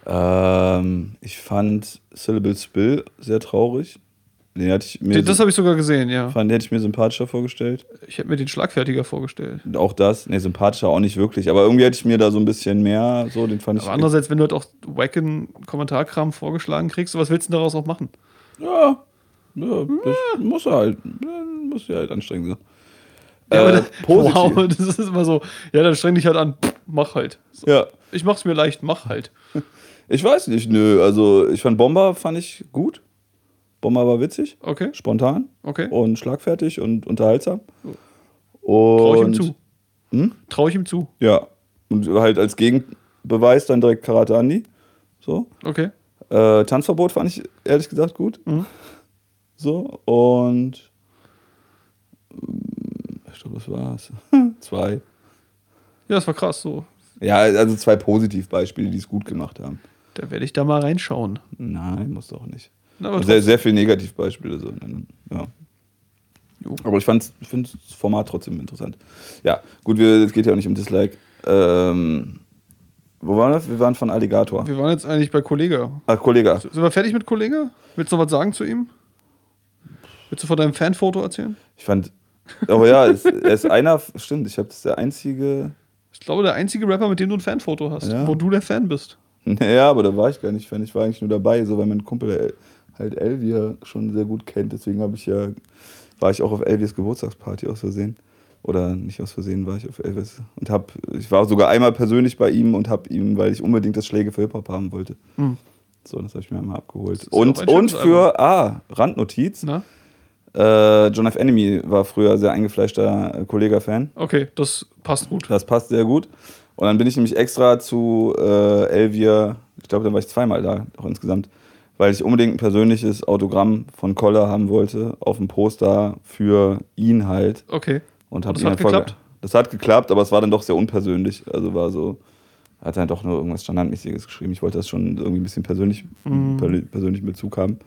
Ähm, ich fand Syllable Spill sehr traurig. Den hatte ich mir, Den, das habe ich sogar gesehen, ja. fand, den hätte ich mir sympathischer vorgestellt. Ich hätte mir den schlagfertiger vorgestellt. Auch das, ne, sympathischer auch nicht wirklich. Aber irgendwie hätte ich mir da so ein bisschen mehr, so, den fand ich. Aber andererseits, wenn du halt auch wacken Kommentarkram vorgeschlagen kriegst, was willst du denn daraus auch machen? Ja, ja das muss er halt, ja, muss ja halt anstrengend sein. Ja, aber äh, das-. [laughs] Wow, das ist immer so, ja, dann streng dich halt an, Pff, mach halt. So. Ja, Ich mach's mir leicht, mach halt. [laughs] ich weiß nicht, nö. Also, ich fand Bomber fand ich gut. Bomber war witzig, Okay, spontan okay. und schlagfertig und unterhaltsam. Trau ich ihm zu. Hm? Trau ich ihm zu. ja, Und halt als Gegenbeweis dann direkt Karate Andi. So. Okay. Äh, Tanzverbot fand ich ehrlich gesagt gut. Mhm. So. Und. ähm, Ich glaube, das war's. [laughs] zwei. Ja, das war krass so. Ja, also zwei Positivbeispiele, die es gut gemacht haben. Da werde ich da mal reinschauen. Nein, muss doch nicht. Aber Sehr, sehr viele Negativbeispiele. So. Ja. Jo. Aber ich fand ich find das Format trotzdem interessant. Ja, gut, es geht ja auch nicht um Dislike. Ähm, wo waren wir? Wir waren von Alligator. Wir waren jetzt eigentlich bei Kollege. Ach, Kollege. Sind wir fertig mit Kollege? Willst du noch was sagen zu ihm? Willst du von deinem Fanfoto erzählen? Ich fand. Aber ja, es, er ist einer. Stimmt, ich habe das der einzige. Ich glaube, der einzige Rapper, mit dem du ein Fanfoto hast, Ja. wo du der Fan bist. [laughs] Ja, aber da war ich gar nicht Fan. Ich war eigentlich nur dabei, so weil mein Kumpel halt Elvia schon sehr gut kennt. Deswegen habe ich ja. War ich auch auf Elvias Geburtstagsparty aus Versehen. Oder nicht aus Versehen war ich auf Elvis. Und hab. Ich war sogar einmal persönlich bei ihm und habe ihm, weil ich unbedingt das Schläge für Hip-Hop haben wollte. Hm. So, das habe ich mir einmal abgeholt. Und, und für, ah, Randnotiz. Na? Äh, John F. Enemy war früher sehr eingefleischter äh, Kollega-Fan. Okay, das passt gut. Das passt sehr gut. Und dann bin ich nämlich extra zu äh, Elvia, ich glaube, da war ich zweimal da, auch insgesamt, weil ich unbedingt ein persönliches Autogramm von Koller haben wollte, auf dem Poster für ihn halt. Okay. Und Und das hat geklappt? Das hat geklappt, aber es war dann doch sehr unpersönlich. Also war so, hat halt doch nur irgendwas Standardmäßiges geschrieben. Ich wollte das schon irgendwie ein bisschen persönlich, Mhm. per- persönlichen Bezug haben.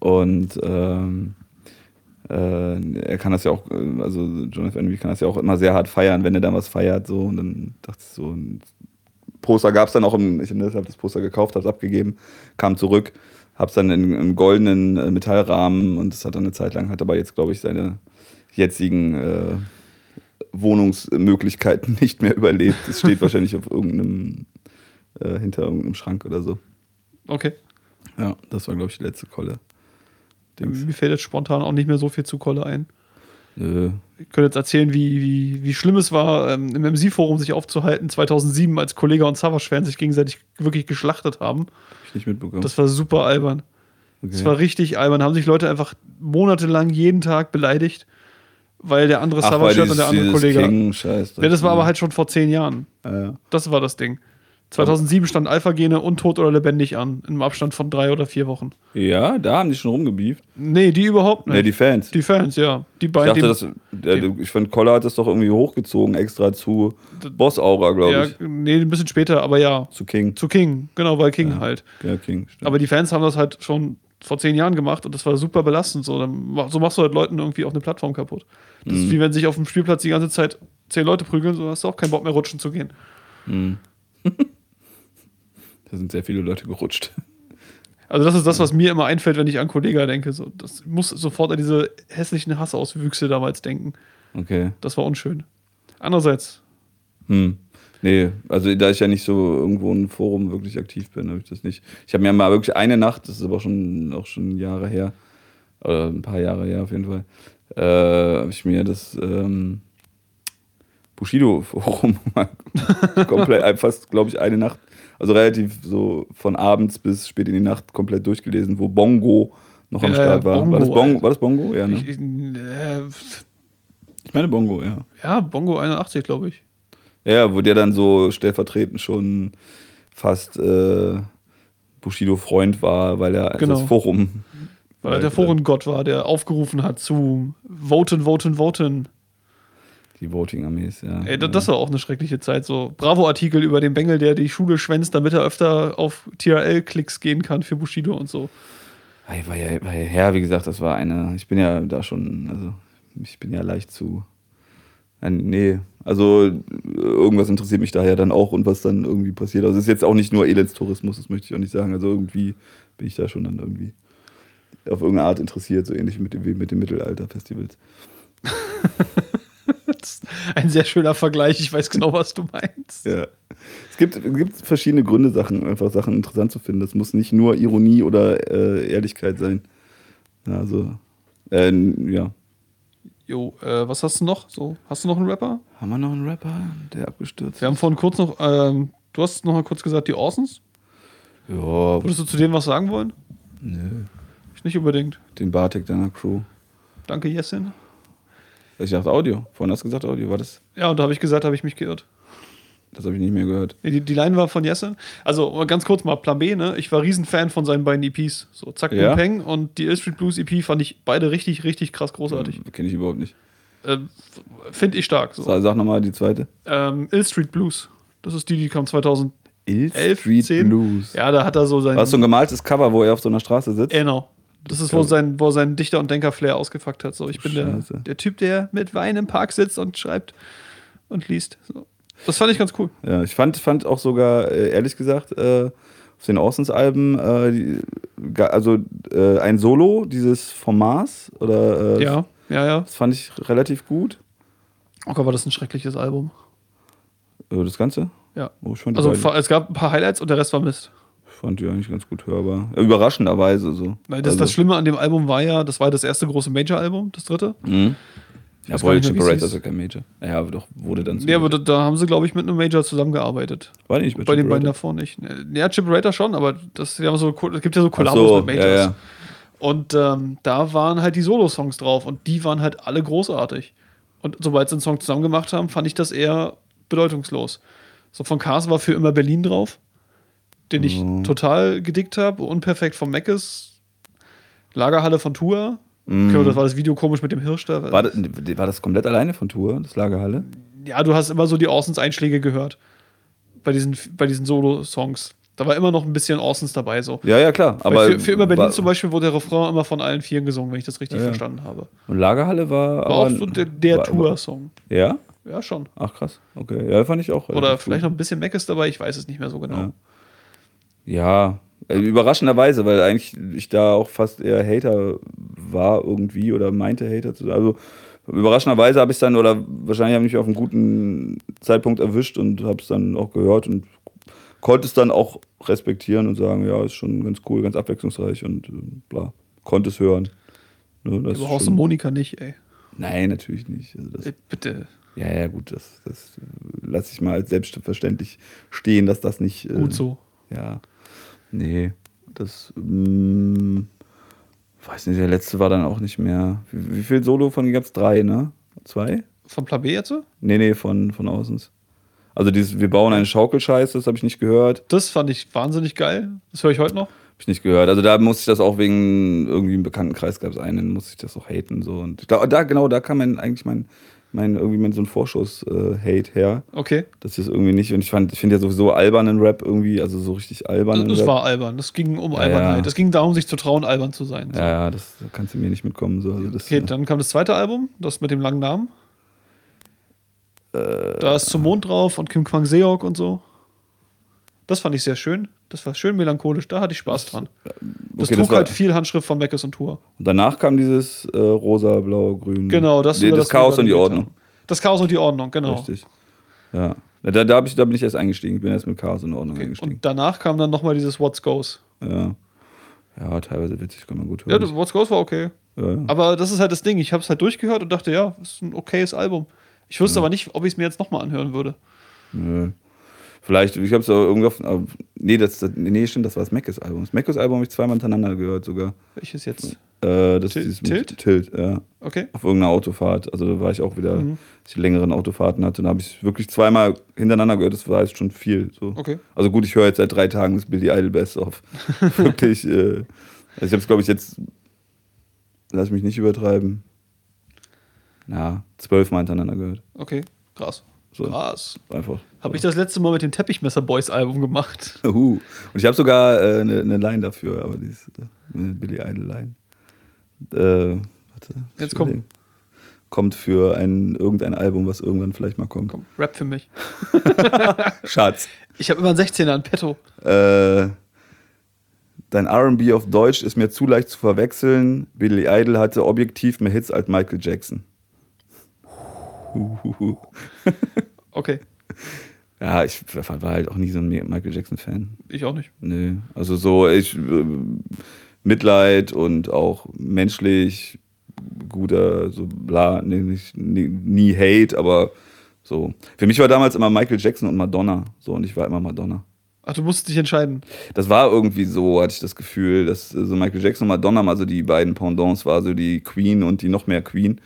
Und ähm, äh, er kann das ja auch, äh, also F. Envy kann das ja auch immer sehr hart feiern, wenn er dann was feiert. So. Und dann dachte ich so, Poster gab es dann auch, im, ich habe das Poster gekauft, habe es abgegeben, kam zurück, habe es dann in, im goldenen äh, Metallrahmen und es hat dann eine Zeit lang, hat aber jetzt, glaube ich, seine jetzigen äh, Wohnungsmöglichkeiten [laughs] nicht mehr überlebt. Es steht wahrscheinlich auf irgendeinem, äh, hinter irgendeinem Schrank oder so. Okay. Ja, das war, glaube ich, die letzte Kolle. Dings. Mir fällt jetzt spontan auch nicht mehr so viel zu Kolle ein. Nö. Ich könnte jetzt erzählen, wie, wie, wie schlimm es war, ähm, im MC-Forum sich aufzuhalten, 2007, als Kollege und Savage-Fan sich gegenseitig wirklich geschlachtet haben. Hab ich nicht mitbekommen. Das war super albern. Das war richtig albern. Haben sich Leute einfach monatelang jeden Tag beleidigt, weil der andere hört und der andere Kollege. King-Scheiß. Ja, das war aber halt schon vor zehn Jahren. Ja, ja. Das war das Ding. 2007 stand Alpha-Gene untot oder lebendig an, im Abstand von drei oder vier Wochen. ja, da haben die schon rumgebieft. Nee, die überhaupt nicht. Ne, die Fans. Die Fans, ja. Die ich beiden. dachte, die, das, der, ich fand, Koller hat das doch irgendwie hochgezogen, extra zu Boss-Aura, glaube ja, ich. nee, ein bisschen später, aber ja. Zu King. Zu King, genau, weil King Ja. halt. Ja, King. Stimmt. Aber die Fans haben das halt schon vor zehn Jahren gemacht und das war super belastend. So, Dann so machst du halt Leuten irgendwie auch eine Plattform kaputt. Das Mhm. ist wie wenn sich auf dem Spielplatz die ganze Zeit zehn Leute prügeln, so hast du auch keinen Bock mehr rutschen zu gehen. Mhm. [laughs] da sind sehr viele Leute gerutscht. Also das ist das, was mir immer einfällt, wenn ich an Kollega denke. So, das muss sofort an diese hässlichen Hassauswüchse damals denken. Okay. Das war unschön. Andererseits, Hm. Nee, also da ich ja nicht so irgendwo in einem Forum wirklich aktiv bin, habe ich das nicht. Ich habe mir mal wirklich eine Nacht, das ist aber auch schon, auch schon Jahre her, oder ein paar Jahre her auf jeden Fall, äh, habe ich mir das ähm, Bushido-Forum [laughs] mal komplett, fast, glaube ich, eine Nacht, also relativ so von abends bis spät in die Nacht komplett durchgelesen, wo Bongo noch am Ja, Start war. Bongo, war, das Bongo, war das Bongo? Ja, ne? ich, ich, äh, Ich meine Bongo, ja. ja, Bongo 81, glaube ich. Ja, wo der dann so stellvertretend schon fast äh, Bushido-Freund war, weil er Genau. das Forum. Weil er der Forengott war, der aufgerufen hat zu voten, voten, voten. Die Voting-Armees, ja. Ey, da- das war auch eine schreckliche Zeit. So Bravo-Artikel über den Bengel, der die Schule schwänzt, damit er öfter auf TRL-Klicks gehen kann für Bushido und so. Ey, war, ja, war ja her, wie gesagt, das war eine. Ich bin ja da schon, also ich bin ja leicht zu. Ja, nee, also irgendwas interessiert mich daher dann auch und was dann irgendwie passiert. Also es ist jetzt auch nicht nur Elendstourismus, das möchte ich auch nicht sagen. Also irgendwie bin ich da schon dann irgendwie auf irgendeine Art interessiert, so ähnlich mit dem, wie mit den Mittelalter-Festivals. [laughs] Ist ein sehr schöner Vergleich. Ich weiß genau, was du meinst. Ja. Es gibt, es gibt verschiedene Gründe, Sachen, einfach Sachen interessant zu finden. Das muss nicht nur Ironie oder äh, Ehrlichkeit sein. Also, äh, ja. Jo, äh, was hast du noch? So, hast du noch einen Rapper? Haben wir noch einen Rapper, der abgestürzt Wir haben vorhin kurz noch, ähm, du hast noch mal kurz gesagt, die Orsons. Ja, Würdest du zu denen was sagen wollen? nö. Ich nicht unbedingt. Den Bartek deiner Crew. Danke, Jessin. Ich dachte Audio. Vorhin hast du gesagt Audio, war das? Ja, und da habe ich gesagt, habe ich mich geirrt. Das habe ich nicht mehr gehört. Die, die Line war von Jesse. Also ganz kurz mal, Plan B, ne? Ich war Riesenfan von seinen beiden EPs. So Zack, Ja? Peng und die Ill Street Blues EP fand ich beide richtig, richtig krass großartig. Kenne ich überhaupt nicht. Äh, Finde ich stark. So. Sag, sag nochmal die zweite. Ähm, Ill Street Blues. Das ist die, die kam 2011, Ill 10. Blues. Ja, da hat er so sein. War so ein gemaltes Cover, wo er auf so einer Straße sitzt? Genau. Das ist, wo sein, wo seinen Dichter- und Denker-Flair ausgefuckt hat. So, ich bin der, der Typ, der mit Wein im Park sitzt und schreibt und liest. So. Das fand ich ganz cool. Ja, ich fand, fand auch sogar, äh, ehrlich gesagt, äh, auf den Orsons-Alben, äh, die- also äh, ein Solo, dieses vom Mars, oder äh, Ja, ja, ja. das fand ich relativ gut. Oh Gott, war das ein schreckliches Album. Äh, das Ganze? Ja. Oh, Also es gab ein paar Highlights und der Rest war Mist. Ich fand die eigentlich ganz gut hörbar. Überraschenderweise so. Weil das, Also- das Schlimme an dem Album war ja, das war das erste große Major-Album, das dritte. Mhm. Ja, Voyage hieß. ist ja kein Major. Ja, aber doch, wurde dann zu Ja, aber da, da haben sie, glaube ich, mit einem Major zusammengearbeitet. War nicht mit Bei den beiden davor nicht. Ja, Chip Rater schon, aber das, die haben so, es gibt ja so Kollabos so, mit Majors. ja, ja. Und ähm, da waren halt die Solo-Songs drauf und die waren halt alle großartig. Und sobald sie einen Song zusammen gemacht haben, fand ich das eher bedeutungslos. So von Cars war für immer Berlin drauf, den ich Mhm. total gedickt habe. Unperfekt von Meckes. Lagerhalle von Tour. Mhm. Okay, das war das Video komisch mit dem Hirsch da. War das, war das komplett alleine von Tour, das Lagerhalle? ja, du hast immer so die Orsons-Einschläge gehört. Bei diesen, bei diesen Solo-Songs. Da war immer noch ein bisschen Orsons dabei. So. Ja, ja, klar. Weil Aber für, für immer Berlin war, zum Beispiel wurde der Refrain immer von allen Vieren gesungen, wenn ich das richtig Ja, verstanden habe. Und Lagerhalle war. War auch so der, der Tour-Song. Ja? Ja, schon. Ach krass. Okay. Ja, fand ich auch. Oder vielleicht gut. noch ein bisschen Meckes dabei, ich weiß es nicht mehr so genau. Ja. Ja, äh, überraschenderweise, weil eigentlich ich da auch fast eher Hater war irgendwie oder meinte Hater zu sein. Also überraschenderweise habe ich es dann oder wahrscheinlich habe ich mich auf einen guten Zeitpunkt erwischt und habe es dann auch gehört und konnte es dann auch respektieren und sagen, ja, ist schon ganz cool, ganz abwechslungsreich und äh, bla. Konnte es hören. Ne, das Du brauchst schon- Monika nicht, ey. Nein, natürlich nicht. Also das, Ey, Bitte. ja, ja, gut, das, das lasse ich mal als selbstverständlich stehen, dass das nicht. äh, Gut so. Ja. Nee, das. Mm, weiß nicht, der letzte war dann auch nicht mehr. Wie, wie viel Solo von gab es? Drei, ne? Zwei? Von Plabé jetzt? so? Nee, nee, von, von außens. Also dieses Wir bauen eine Schaukelscheiße, das habe ich nicht gehört. Das fand ich wahnsinnig geil. Das höre ich heute noch. Hab ich nicht gehört. Also da musste ich das auch wegen irgendwie im Bekanntenkreis gab es einen, musste ich das auch haten. So. Und da, genau, da kam mein, eigentlich mein, mein irgendwie mein so ein Vorschuss-Hate her. Okay. Das ist irgendwie nicht. Und ich fand, ich finde ja sowieso albernen Rap irgendwie, also so richtig albernen Das Rap. war albern. Das ging um Ja, Albernheit. ja. Es ging darum, sich zu trauen, albern zu sein. So. Ja, ja, das da kannst du mir nicht mitkommen. So. Also das, Okay, dann kam das zweite Album, das mit dem langen Namen. Äh, da ist zum Mond drauf und Kim Kwang Seok und so. Das fand ich sehr schön. Das war schön melancholisch. Da hatte ich Spaß dran. Das okay, trug war- halt viel Handschrift von Meckes und Tour. Und danach kam dieses äh, rosa, blau, grün. Genau, das, Nee, das wir Chaos und die Ordnung. haben. Das Chaos und die Ordnung, genau. Richtig. Ja. Ja, Da, da, ich, da bin ich erst eingestiegen. Ich bin erst mit Chaos und Ordnung Okay. eingestiegen. Und danach kam dann nochmal dieses What's Goes. Ja. ja, teilweise witzig, kann man gut Ja, hören. das What's Goes war okay. ja, ja. Aber das ist halt das Ding. Ich habe es halt durchgehört und dachte, ja, das ist ein okayes Album. Ich wüsste Ja. aber nicht, ob ich es mir jetzt nochmal anhören würde. Nö. Vielleicht, ich habe es irgendwie auf. Nee, das, das, nee, stimmt, das war das Mackes Album. Das Mackes Album habe ich zweimal hintereinander gehört sogar. Welches jetzt? Äh, das Til- ist Tilt? Tilt, ja. Okay. Auf irgendeiner Autofahrt. Also da war ich auch wieder, Mhm. als ich längeren Autofahrten hatte. Und da habe ich wirklich zweimal hintereinander gehört. Das war jetzt schon viel. So. Okay. Also gut, ich höre jetzt seit drei Tagen das Billy Idol Best of. [laughs] Wirklich. Äh, also ich habe es, glaube ich, jetzt, lass mich nicht übertreiben, ja, zwölfmal hintereinander gehört. Okay. Krass. So, Krass. einfach. Habe ich das letzte Mal mit dem Teppichmesser Boys Album gemacht. [laughs] Uhu. Und ich habe sogar äh, eine, eine Line dafür, aber die ist äh, eine Billy Idol Line. Äh, warte. Jetzt komm. Kommt für ein, irgendein Album, was irgendwann vielleicht mal kommt. Komm, Rap für mich. [laughs] Schatz. Ich habe immer einen 16er in petto. Äh, dein RB auf Deutsch ist mir zu leicht zu verwechseln. Billy Idol hatte objektiv mehr Hits als Michael Jackson. Okay. Ja, ich war halt auch nie so ein Michael Jackson-Fan. Ich auch nicht. Nö. Also so, ich äh, Mitleid und auch menschlich guter, so bla, nee, nicht, nie, nie Hate, aber so. Für mich war damals immer Michael Jackson und Madonna. So, und ich war immer Madonna. Ach, du musst dich entscheiden. Das war irgendwie so, hatte ich das Gefühl, dass äh, so Michael Jackson und Madonna mal so die beiden Pendants war, so die Queen und die noch mehr Queen.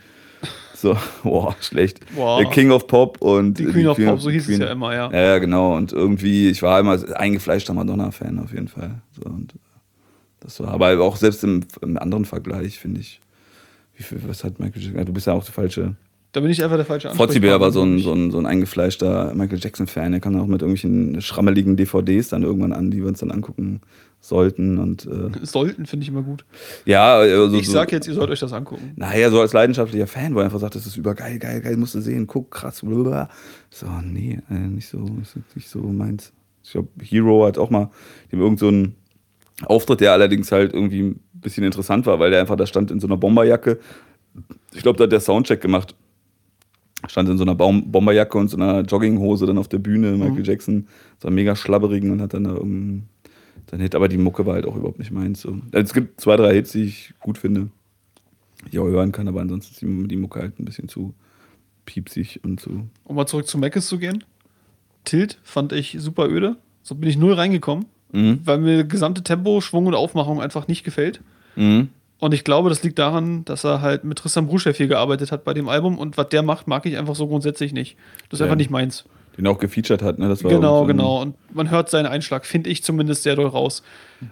So, [laughs] boah, schlecht. Boah. Der King of Pop und Die Queen of Pop, so hieß es ja immer, ja. Ja, genau. Und irgendwie, ich war immer eingefleischter Madonna-Fan auf jeden Fall. So, und das war, aber auch selbst im, im anderen Vergleich, finde ich, wie viel, was hat Michael Jackson? Du bist ja auch der falsche. Da bin ich einfach der falsche Frotzibär war so ein, so, ein, so ein eingefleischter Michael Jackson-Fan. Der kam auch mit irgendwelchen schrammeligen DVDs dann irgendwann an, die wir uns dann angucken sollten. Und, äh, Sollten finde ich immer gut. ja, also Ich so, sag jetzt, ihr sollt euch das angucken. naja, so als leidenschaftlicher Fan, wo er einfach sagt, das ist übergeil, geil, geil, musst du sehen, guck, krass, blablabla. So, nee, äh, nicht so, nicht so meins. Ich glaube, Hero hat auch mal dem irgend so einen Auftritt, der allerdings halt irgendwie ein bisschen interessant war, weil der einfach da stand in so einer Bomberjacke. Ich glaube, da hat der Soundcheck gemacht. Stand in so einer Baum Bomberjacke und so einer Jogginghose dann auf der Bühne, Michael Jackson, so einem mega schlabberigen und hat dann da irgendeinen dann Hit, aber die Mucke war halt auch überhaupt nicht meins. So. Also es gibt zwei, drei Hits, die ich gut finde, die ich auch hören kann, aber ansonsten ist die, die Mucke halt ein bisschen zu piepsig und zu. Um mal zurück zu Meckes zu gehen. Tilt fand ich super öde. So bin ich null reingekommen, Mhm. weil mir gesamte Tempo, Schwung und Aufmachung einfach nicht gefällt. Mhm. Und ich glaube, das liegt daran, dass er halt mit Tristan Bruschew viel gearbeitet hat bei dem Album und was der macht, mag ich einfach so grundsätzlich nicht. Das ist Ja. einfach nicht meins. Den er auch gefeatured hat, ne? Das war Genau, so genau. Und man hört seinen Einschlag, finde ich zumindest sehr doll raus.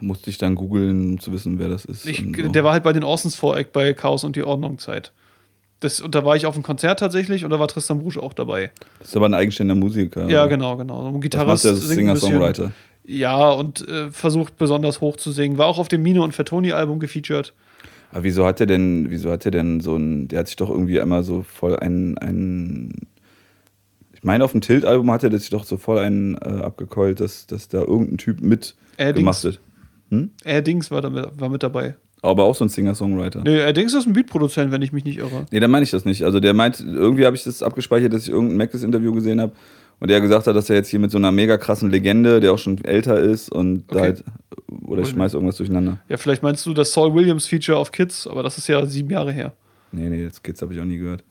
Musste ich dann googeln, um zu wissen, wer das ist. Ich, so. Der war halt bei den Orsons Voreck bei Chaos und die Ordnung Zeit. Das, und da war ich auf dem Konzert tatsächlich und da war Tristan Brusch auch dabei. Das ist aber ein eigenständiger Musiker. Ja, genau, genau. So ein Das Gitarrist macht der. Singer-Songwriter. Ja, und äh, versucht besonders hoch zu singen. War auch auf dem Mino und Fettoni-Album gefeatured. Aber wieso hat der denn, wieso hat der denn so ein, der hat sich doch irgendwie einmal so voll ein, ein ich meine, auf dem Tilt-Album hat er sich doch so voll einen äh, abgekeult, dass, dass da irgendein Typ mit Äh, gemacht Dings. wird. Er Dings war, war mit dabei. Aber auch so ein Singer-Songwriter. Nee. Nee, er Dings ist ein Beatproduzent, wenn ich mich nicht irre. dann meine ich das nicht. Also der meint, irgendwie habe ich das abgespeichert, dass ich irgendein Mac-Interview gesehen habe und der gesagt hat, dass er jetzt hier mit so einer mega krassen Legende, der auch schon älter ist und da Okay. halt, oder ich schmeiß irgendwas durcheinander. Ja, vielleicht meinst du das Saul Williams Feature auf Kids, aber das ist ja sieben Jahre her. Nee, nee, jetzt geht's, habe ich auch nie gehört.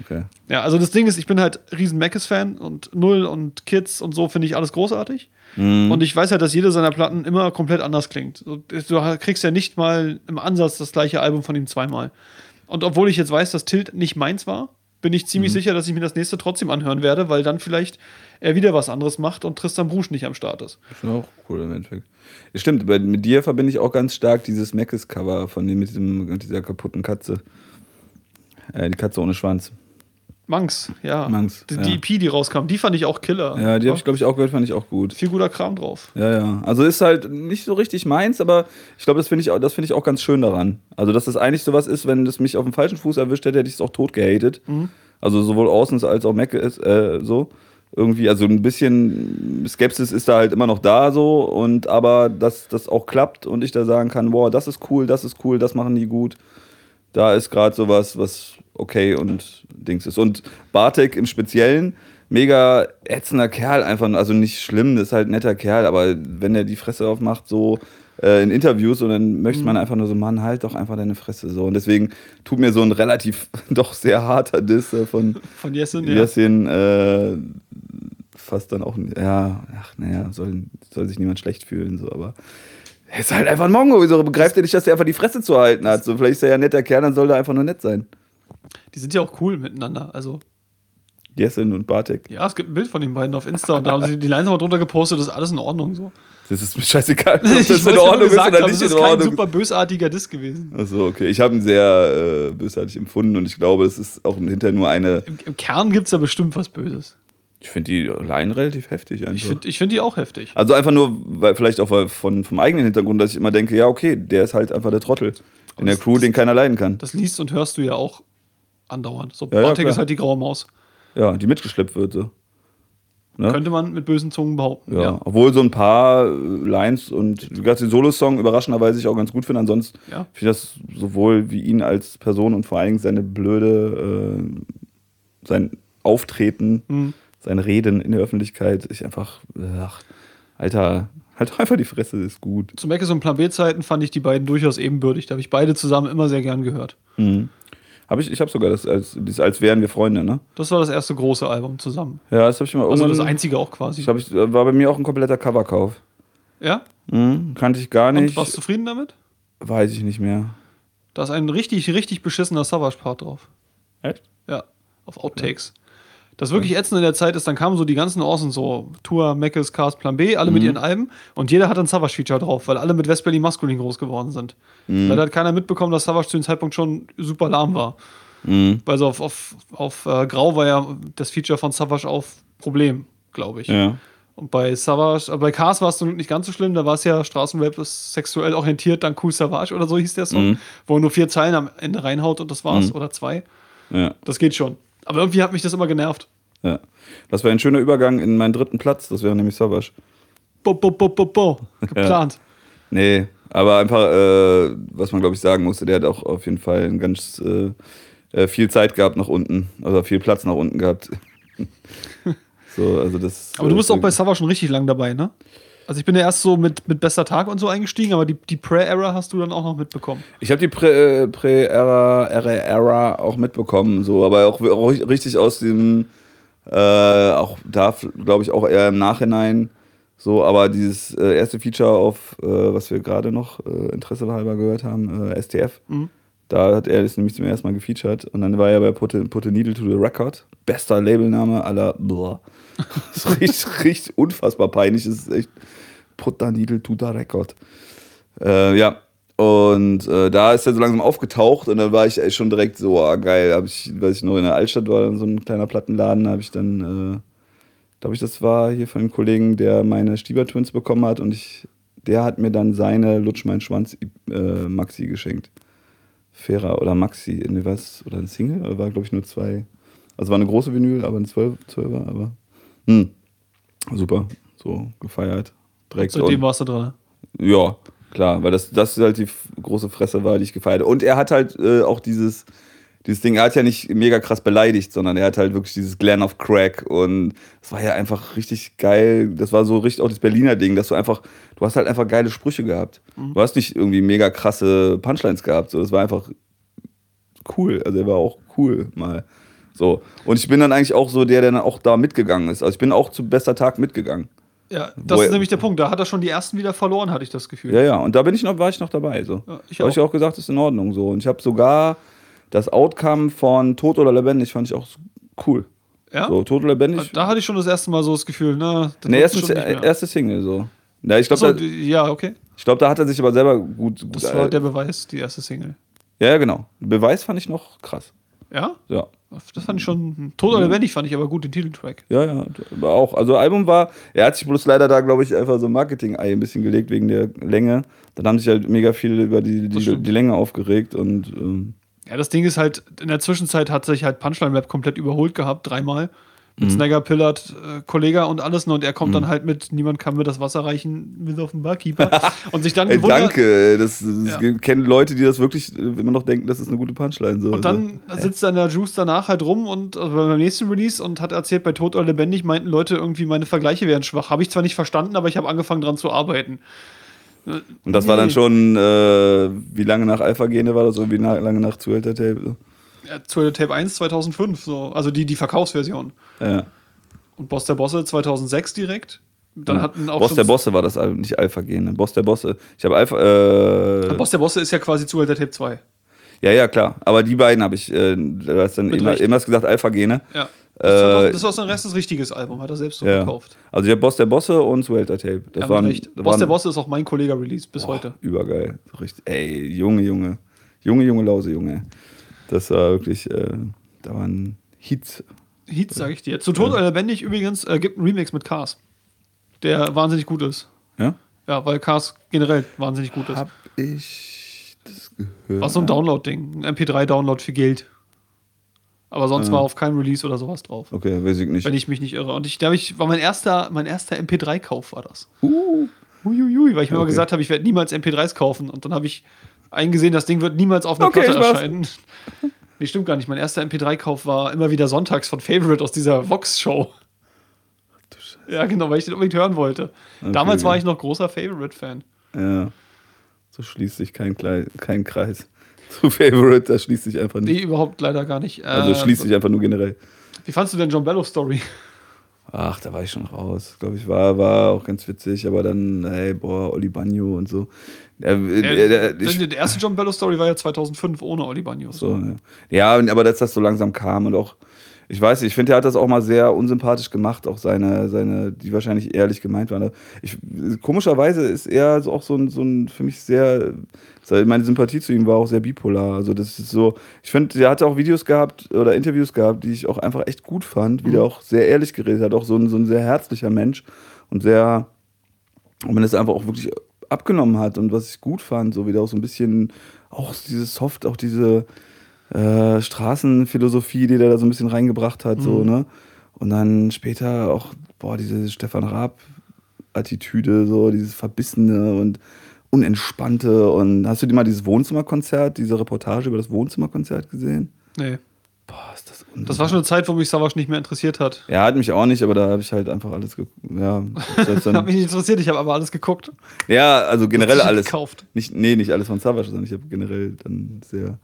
Okay. Ja, also das Ding ist, ich bin halt riesen Mackes-Fan und Null und Kids und so finde ich alles großartig. Mhm. Und ich weiß halt, dass jede seiner Platten immer komplett anders klingt. Du kriegst ja nicht mal im Ansatz das gleiche Album von ihm zweimal. Und obwohl ich jetzt weiß, dass Tilt nicht meins war, bin ich ziemlich sicher, dass ich mir das nächste trotzdem anhören werde, weil dann vielleicht er wieder was anderes macht und Tristan Brusch nicht am Start ist. Das ist auch cool im Endeffekt. Stimmt, bei, mit dir verbinde ich auch ganz stark dieses Mackes-Cover von dem mit, diesem, mit dieser kaputten Katze. Äh, die Katze ohne Schwanz. Manx, ja. Manx, die, ja. die EP, die rauskam, die fand ich auch Killer. Ja, die habe ich, glaube ich, auch gehört, fand ich auch gut. Viel guter Kram drauf. Ja, ja. Also ist halt nicht so richtig meins, aber ich glaube, das finde ich, auch- das finde ich auch ganz schön daran. Also, dass das eigentlich sowas ist, wenn das mich auf dem falschen Fuß erwischt hätte, hätte ich es auch tot gehatet. Also sowohl Außens als auch Mac ist äh, so. Irgendwie, also ein bisschen Skepsis ist da halt immer noch da so und aber dass das auch klappt und ich da sagen kann, boah, das ist cool, das ist cool, das machen die gut. Da ist gerade sowas, was okay und Dings ist. Und Bartek im Speziellen, mega ätzender Kerl, einfach, also nicht schlimm, das ist halt ein netter Kerl, aber wenn er die Fresse aufmacht, so äh, in Interviews und dann möchte man einfach nur so, Mann, halt doch einfach deine Fresse so. Und deswegen tut mir so ein relativ [laughs] doch sehr harter Diss äh, von [laughs] Von Jessin, ja. Yassin äh, fast dann auch, ja, ach naja, soll, soll sich niemand schlecht fühlen, so, aber er ist halt einfach ein Mongo. Wieso begreift er nicht, dass er einfach die Fresse zu halten hat? So, vielleicht ist er ja ein netter Kerl, dann soll er einfach nur nett sein. Die sind ja auch cool miteinander. Also, Jessin und Bartek. ja, es gibt ein Bild von den beiden auf Insta und da haben sie die Lines mal drunter gepostet, das ist alles in Ordnung so. Das ist mir scheißegal, [laughs] ob das in Ordnung ist gesagt oder haben, nicht das in ist kein Ordnung. super bösartiger Diss gewesen. Achso, okay. Ich habe ihn sehr äh, bösartig empfunden und ich glaube, es ist auch hinterher nur eine. Im, im Kern gibt es ja bestimmt was Böses. Ich finde die Line relativ heftig einfach. Ich finde ich find die auch heftig. Also einfach nur, weil vielleicht auch von, vom eigenen Hintergrund, dass ich immer denke, ja, okay, der ist halt einfach der Trottel. In der das- Crew, den keiner leiden kann. Das liest und hörst du ja auch andauernd. So, Ja, ja, Bartek klar. ist halt die graue Maus. Ja, die mitgeschleppt wird so. Ne? Könnte man mit bösen Zungen behaupten. Ja. Ja. Obwohl so ein paar äh, Lines und wie gesagt, den Solo-Song überraschenderweise ich auch ganz gut finde. Ansonsten Ja. finde ich das sowohl wie ihn als Person und vor allen Dingen seine blöde, äh, sein Auftreten, Mhm. Sein Reden in der Öffentlichkeit, ich einfach, ach, Alter, halt doch einfach die Fresse, ist gut. Zu Meckes und Plan B-Zeiten fand ich die beiden durchaus ebenbürtig. Da habe ich beide zusammen immer sehr gern gehört. Mhm. Hab ich ich habe sogar das als, das als wären wir Freunde, ne? Das war das erste große Album zusammen. Ja, das habe ich mal Also das einzige auch quasi. das ich, war bei mir auch ein kompletter Coverkauf. Ja? Mhm, kannte ich gar Und nicht. warst du zufrieden damit? Weiß ich nicht mehr. Da ist ein richtig, richtig beschissener Savage-Part drauf. Echt? Ja, auf Outtakes. Das wirklich ätzend in der Zeit ist, dann kamen so die ganzen Orsen, so Tour, Meckes, Cast, Plan B, alle mit ihren Alben und jeder hat ein Savage-Feature drauf, weil alle mit Westberlin Maskulin groß geworden sind. Leider hat keiner mitbekommen, dass Savage zu dem Zeitpunkt schon super lahm war. Weil so auf, auf, auf äh, Grau war ja das Feature von Savage auf Problem, glaube ich. Ja. Und bei Savage, äh, bei Cars war es nicht ganz so schlimm, da war es ja Straßenrap ist sexuell orientiert, dann Cool Savage oder so hieß der Song, wo er nur vier Zeilen am Ende reinhaut und das war's, oder zwei. Ja. Das geht schon. Aber irgendwie hat mich das immer genervt. Ja. Das wäre ein schöner Übergang in meinen dritten Platz. Das wäre nämlich Savage. Bo, bo, bo, bo, bo. Geplant. Nee, aber einfach, äh, was man glaube ich sagen musste, der hat auch auf jeden Fall ein ganz äh, äh, viel Zeit gehabt nach unten, also viel Platz nach unten gehabt. [laughs] so, also das. Aber du bist äh, auch bei Savage schon richtig lang dabei, ne? Also ich bin ja erst so mit, mit bester Tag und so eingestiegen, aber die, die Prayer-Era hast du dann auch noch mitbekommen. Ich habe die Prä- äh, Ära, Ära auch mitbekommen, so, aber auch, auch richtig aus dem, äh, auch da glaube ich auch eher im Nachhinein. So, aber dieses äh, erste Feature auf, äh, was wir gerade noch äh, Interesse halber gehört haben, äh, STF, da hat er das nämlich zum ersten Mal gefeatured und dann war er bei Put Put Needle to the Record. Bester Labelname aller. Blah. [laughs] Das riecht, riecht unfassbar peinlich. Das ist echt Put Needle to the Record. Äh, ja. Und äh, da ist er so langsam aufgetaucht und dann war ich echt schon direkt so, ah, geil, habe ich, weil ich noch in der Altstadt war, so ein kleiner Plattenladen, habe ich dann, äh, glaube ich, das war hier von einem Kollegen, der meine Stieber Twins bekommen hat und ich, der hat mir dann seine Lutsch mein Schwanz äh, Maxi geschenkt. Fairer oder Maxi, ne, was? Oder ein Single? War, glaube ich, nur zwei. Also war eine große Vinyl, aber ein 12, 12er, aber. Hm. Super. So gefeiert. Direkt. Seitdem warst du dran. ja, klar, weil das, das halt die große Fresse war, die ich gefeiert habe. Und er hat halt äh, auch dieses, dieses Ding, er hat ja nicht mega krass beleidigt, sondern er hat halt wirklich dieses Glen of Crack und es war ja einfach richtig geil. Das war so richtig auch das Berliner Ding, dass du einfach, du hast halt einfach geile Sprüche gehabt. Du hast nicht irgendwie mega krasse Punchlines gehabt, so, das war einfach cool. Also er war auch cool mal. So. Und ich bin dann eigentlich auch so der, der dann auch da mitgegangen ist. Also ich bin auch zu bester Tag mitgegangen. Ja, das Wo ist nämlich der Punkt. Da hat er schon die ersten wieder verloren, hatte ich das Gefühl. Ja, ja, und da bin ich noch, war ich noch dabei. So. Ja, ich habe ich auch. gesagt, ist in Ordnung. So. Und ich habe sogar das Outcome von Tod oder Lebendig fand ich auch cool. Ja? So, Tod oder Lebendig. Da hatte ich schon das erste Mal so das Gefühl, ne? Das Ne, wird's erste, schon nicht mehr. erste Single so. Ja, ich glaube, die- ja, okay. ich glaub, da hat er sich aber selber gut. gut Das war äh, der Beweis, die erste Single. ja, genau. Beweis fand ich noch krass. Ja? Ja. Das fand ich schon. Tot oder lebendig fand ich aber gut, den Titeltrack. Ja, ja, aber auch. Also Album war, er hat sich bloß leider da, glaube ich, einfach so ein Marketing-Ei ein bisschen gelegt wegen der Länge. Dann haben sich halt mega viele über die, die, die Länge aufgeregt und ähm, Ja, das Ding ist halt, in der Zwischenzeit hat sich halt Punchline Rap komplett überholt gehabt, dreimal. Mit Mhm. Snagger, Pillard, äh, Kollega und alles. Und er kommt dann halt mit Niemand kann mir das Wasser reichen, mit auf den Barkeeper. [laughs] und sich dann Ey, gewundert. danke. Das, das Ja. kennen Leute, die das wirklich äh, immer noch denken, das ist eine gute Punchline. So. Und dann sitzt dann der Juice danach halt rum und also beim nächsten Release und hat erzählt, bei Tot oder Lebendig meinten Leute irgendwie, meine Vergleiche wären schwach. Habe ich zwar nicht verstanden, aber ich habe angefangen dran zu arbeiten. Und das war dann Nee. schon, äh, wie lange nach Alpha-Gene war das oder wie lange nach Zuhälter Tape? Ja, zu Tape 1 2005, so. also die, die Verkaufsversion. Ja. Und Boss der Bosse 2006 direkt. Dann Ja. hatten auch Boss der Bosse war das Album, nicht Alpha-Gene. Boss der Bosse. Ich habe Alpha. Äh, Boss der Bosse ist ja quasi Zuhälter Tape 2. ja, ja, klar. Aber die beiden habe ich, äh, du hast dann Mit immer, immer gesagt Alpha-Gene. Ja. Äh, Das, das war so ein Rest des richtiges Album, hat er selbst so Ja. gekauft. Also ich habe Boss der Bosse und Zuhälter Tape. Das Ja, waren, Recht. das Boss der waren- Bosse ist auch mein Kollege-Release bis heute. Übergeil. Richtig, ey, Junge, Junge. Junge, Junge, Lause, Junge. Das war wirklich, äh, da waren Hits. Heats, sag ich dir. Zu Tod oder Lebendig übrigens äh, gibt einen Remix mit Cars, der wahnsinnig gut ist. Ja? Ja, weil Cars generell wahnsinnig gut ist. Hab ich das gehört? War so ein Download-Ding, ein MP3-Download für Geld. Aber sonst Ah. war auf keinem Release oder sowas drauf. Okay, weiß ich nicht. Wenn ich mich nicht irre. Und ich, da hab ich, war mein erster, mein erster MP3-Kauf war das. Uh, Uiuiui, weil ich mir immer Okay. gesagt habe, ich werde niemals MP3s kaufen. Und dann habe ich eingesehen, das Ding wird niemals auf einer Okay, Platte erscheinen. [laughs] Nee, stimmt gar nicht. Mein erster MP3-Kauf war immer wieder sonntags von Favorite aus dieser Vox-Show. Ja, genau, weil ich den unbedingt hören wollte. Damals Okay. war ich noch großer Favorite-Fan. ja. So schließt sich kein, Klei kein Kreis. [laughs] Zu Favorite, da schließt sich einfach nicht. Nee, überhaupt leider gar nicht. Äh, also schließt sich einfach nur generell. Wie fandst du denn John Bello Story? Ach, da war ich schon raus. Glaube ich, war, war auch ganz witzig, aber dann, hey, boah, Oli Bagno und so. Der, der, der, ich, die erste John Bello Story war ja 2005 ohne Oli Bagno. so, ja. ja, aber dass das so langsam kam und auch, ich weiß nicht, ich finde, er hat das auch mal sehr unsympathisch gemacht, auch seine, seine, die wahrscheinlich ehrlich gemeint waren. Ich, komischerweise ist er so auch so ein, so ein, für mich sehr, meine Sympathie zu ihm war auch sehr bipolar. Also das ist so, ich finde, er hatte auch Videos gehabt oder Interviews gehabt, die ich auch einfach echt gut fand, wie mhm. der auch sehr ehrlich geredet hat, auch so ein, so ein sehr herzlicher Mensch und sehr, und man es einfach auch wirklich abgenommen hat und was ich gut fand, so wie der auch so ein bisschen, auch dieses Soft, auch diese äh, Straßenphilosophie, die der da so ein bisschen reingebracht hat, mhm. so, ne? Und dann später auch, boah, diese Stefan Raab-Attitüde, so, dieses Verbissene und Unentspannte. Und hast du dir mal dieses Wohnzimmerkonzert, diese Reportage über das Wohnzimmerkonzert gesehen? Nee. Boah, ist das Das war schon eine Zeit, wo mich Savage nicht mehr interessiert hat. Ja, hat mich auch nicht, aber da habe ich halt einfach alles geguckt. Ja, [laughs] hat mich nicht interessiert, ich habe aber alles geguckt. Ja, also generell alles. Gekauft. Nicht, nee, nicht alles von Savage, sondern ich habe generell dann sehr.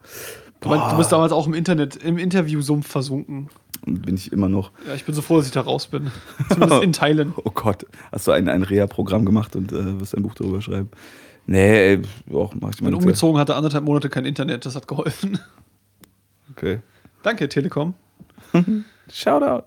Boah. Du bist damals auch im Internet, im Interviewsumpf versunken. Bin ich immer noch. Ja, ich bin so froh, dass ich da raus bin. Zumindest in [laughs] Teilen. Oh Gott, hast du ein, ein Reha-Programm gemacht und äh, wirst ein Buch darüber schreiben? Nee, ey, auch mach ich mal. Ich bin umgezogen, hatte anderthalb Monate kein Internet, das hat geholfen. Okay. Danke, Telekom. [laughs] Shoutout.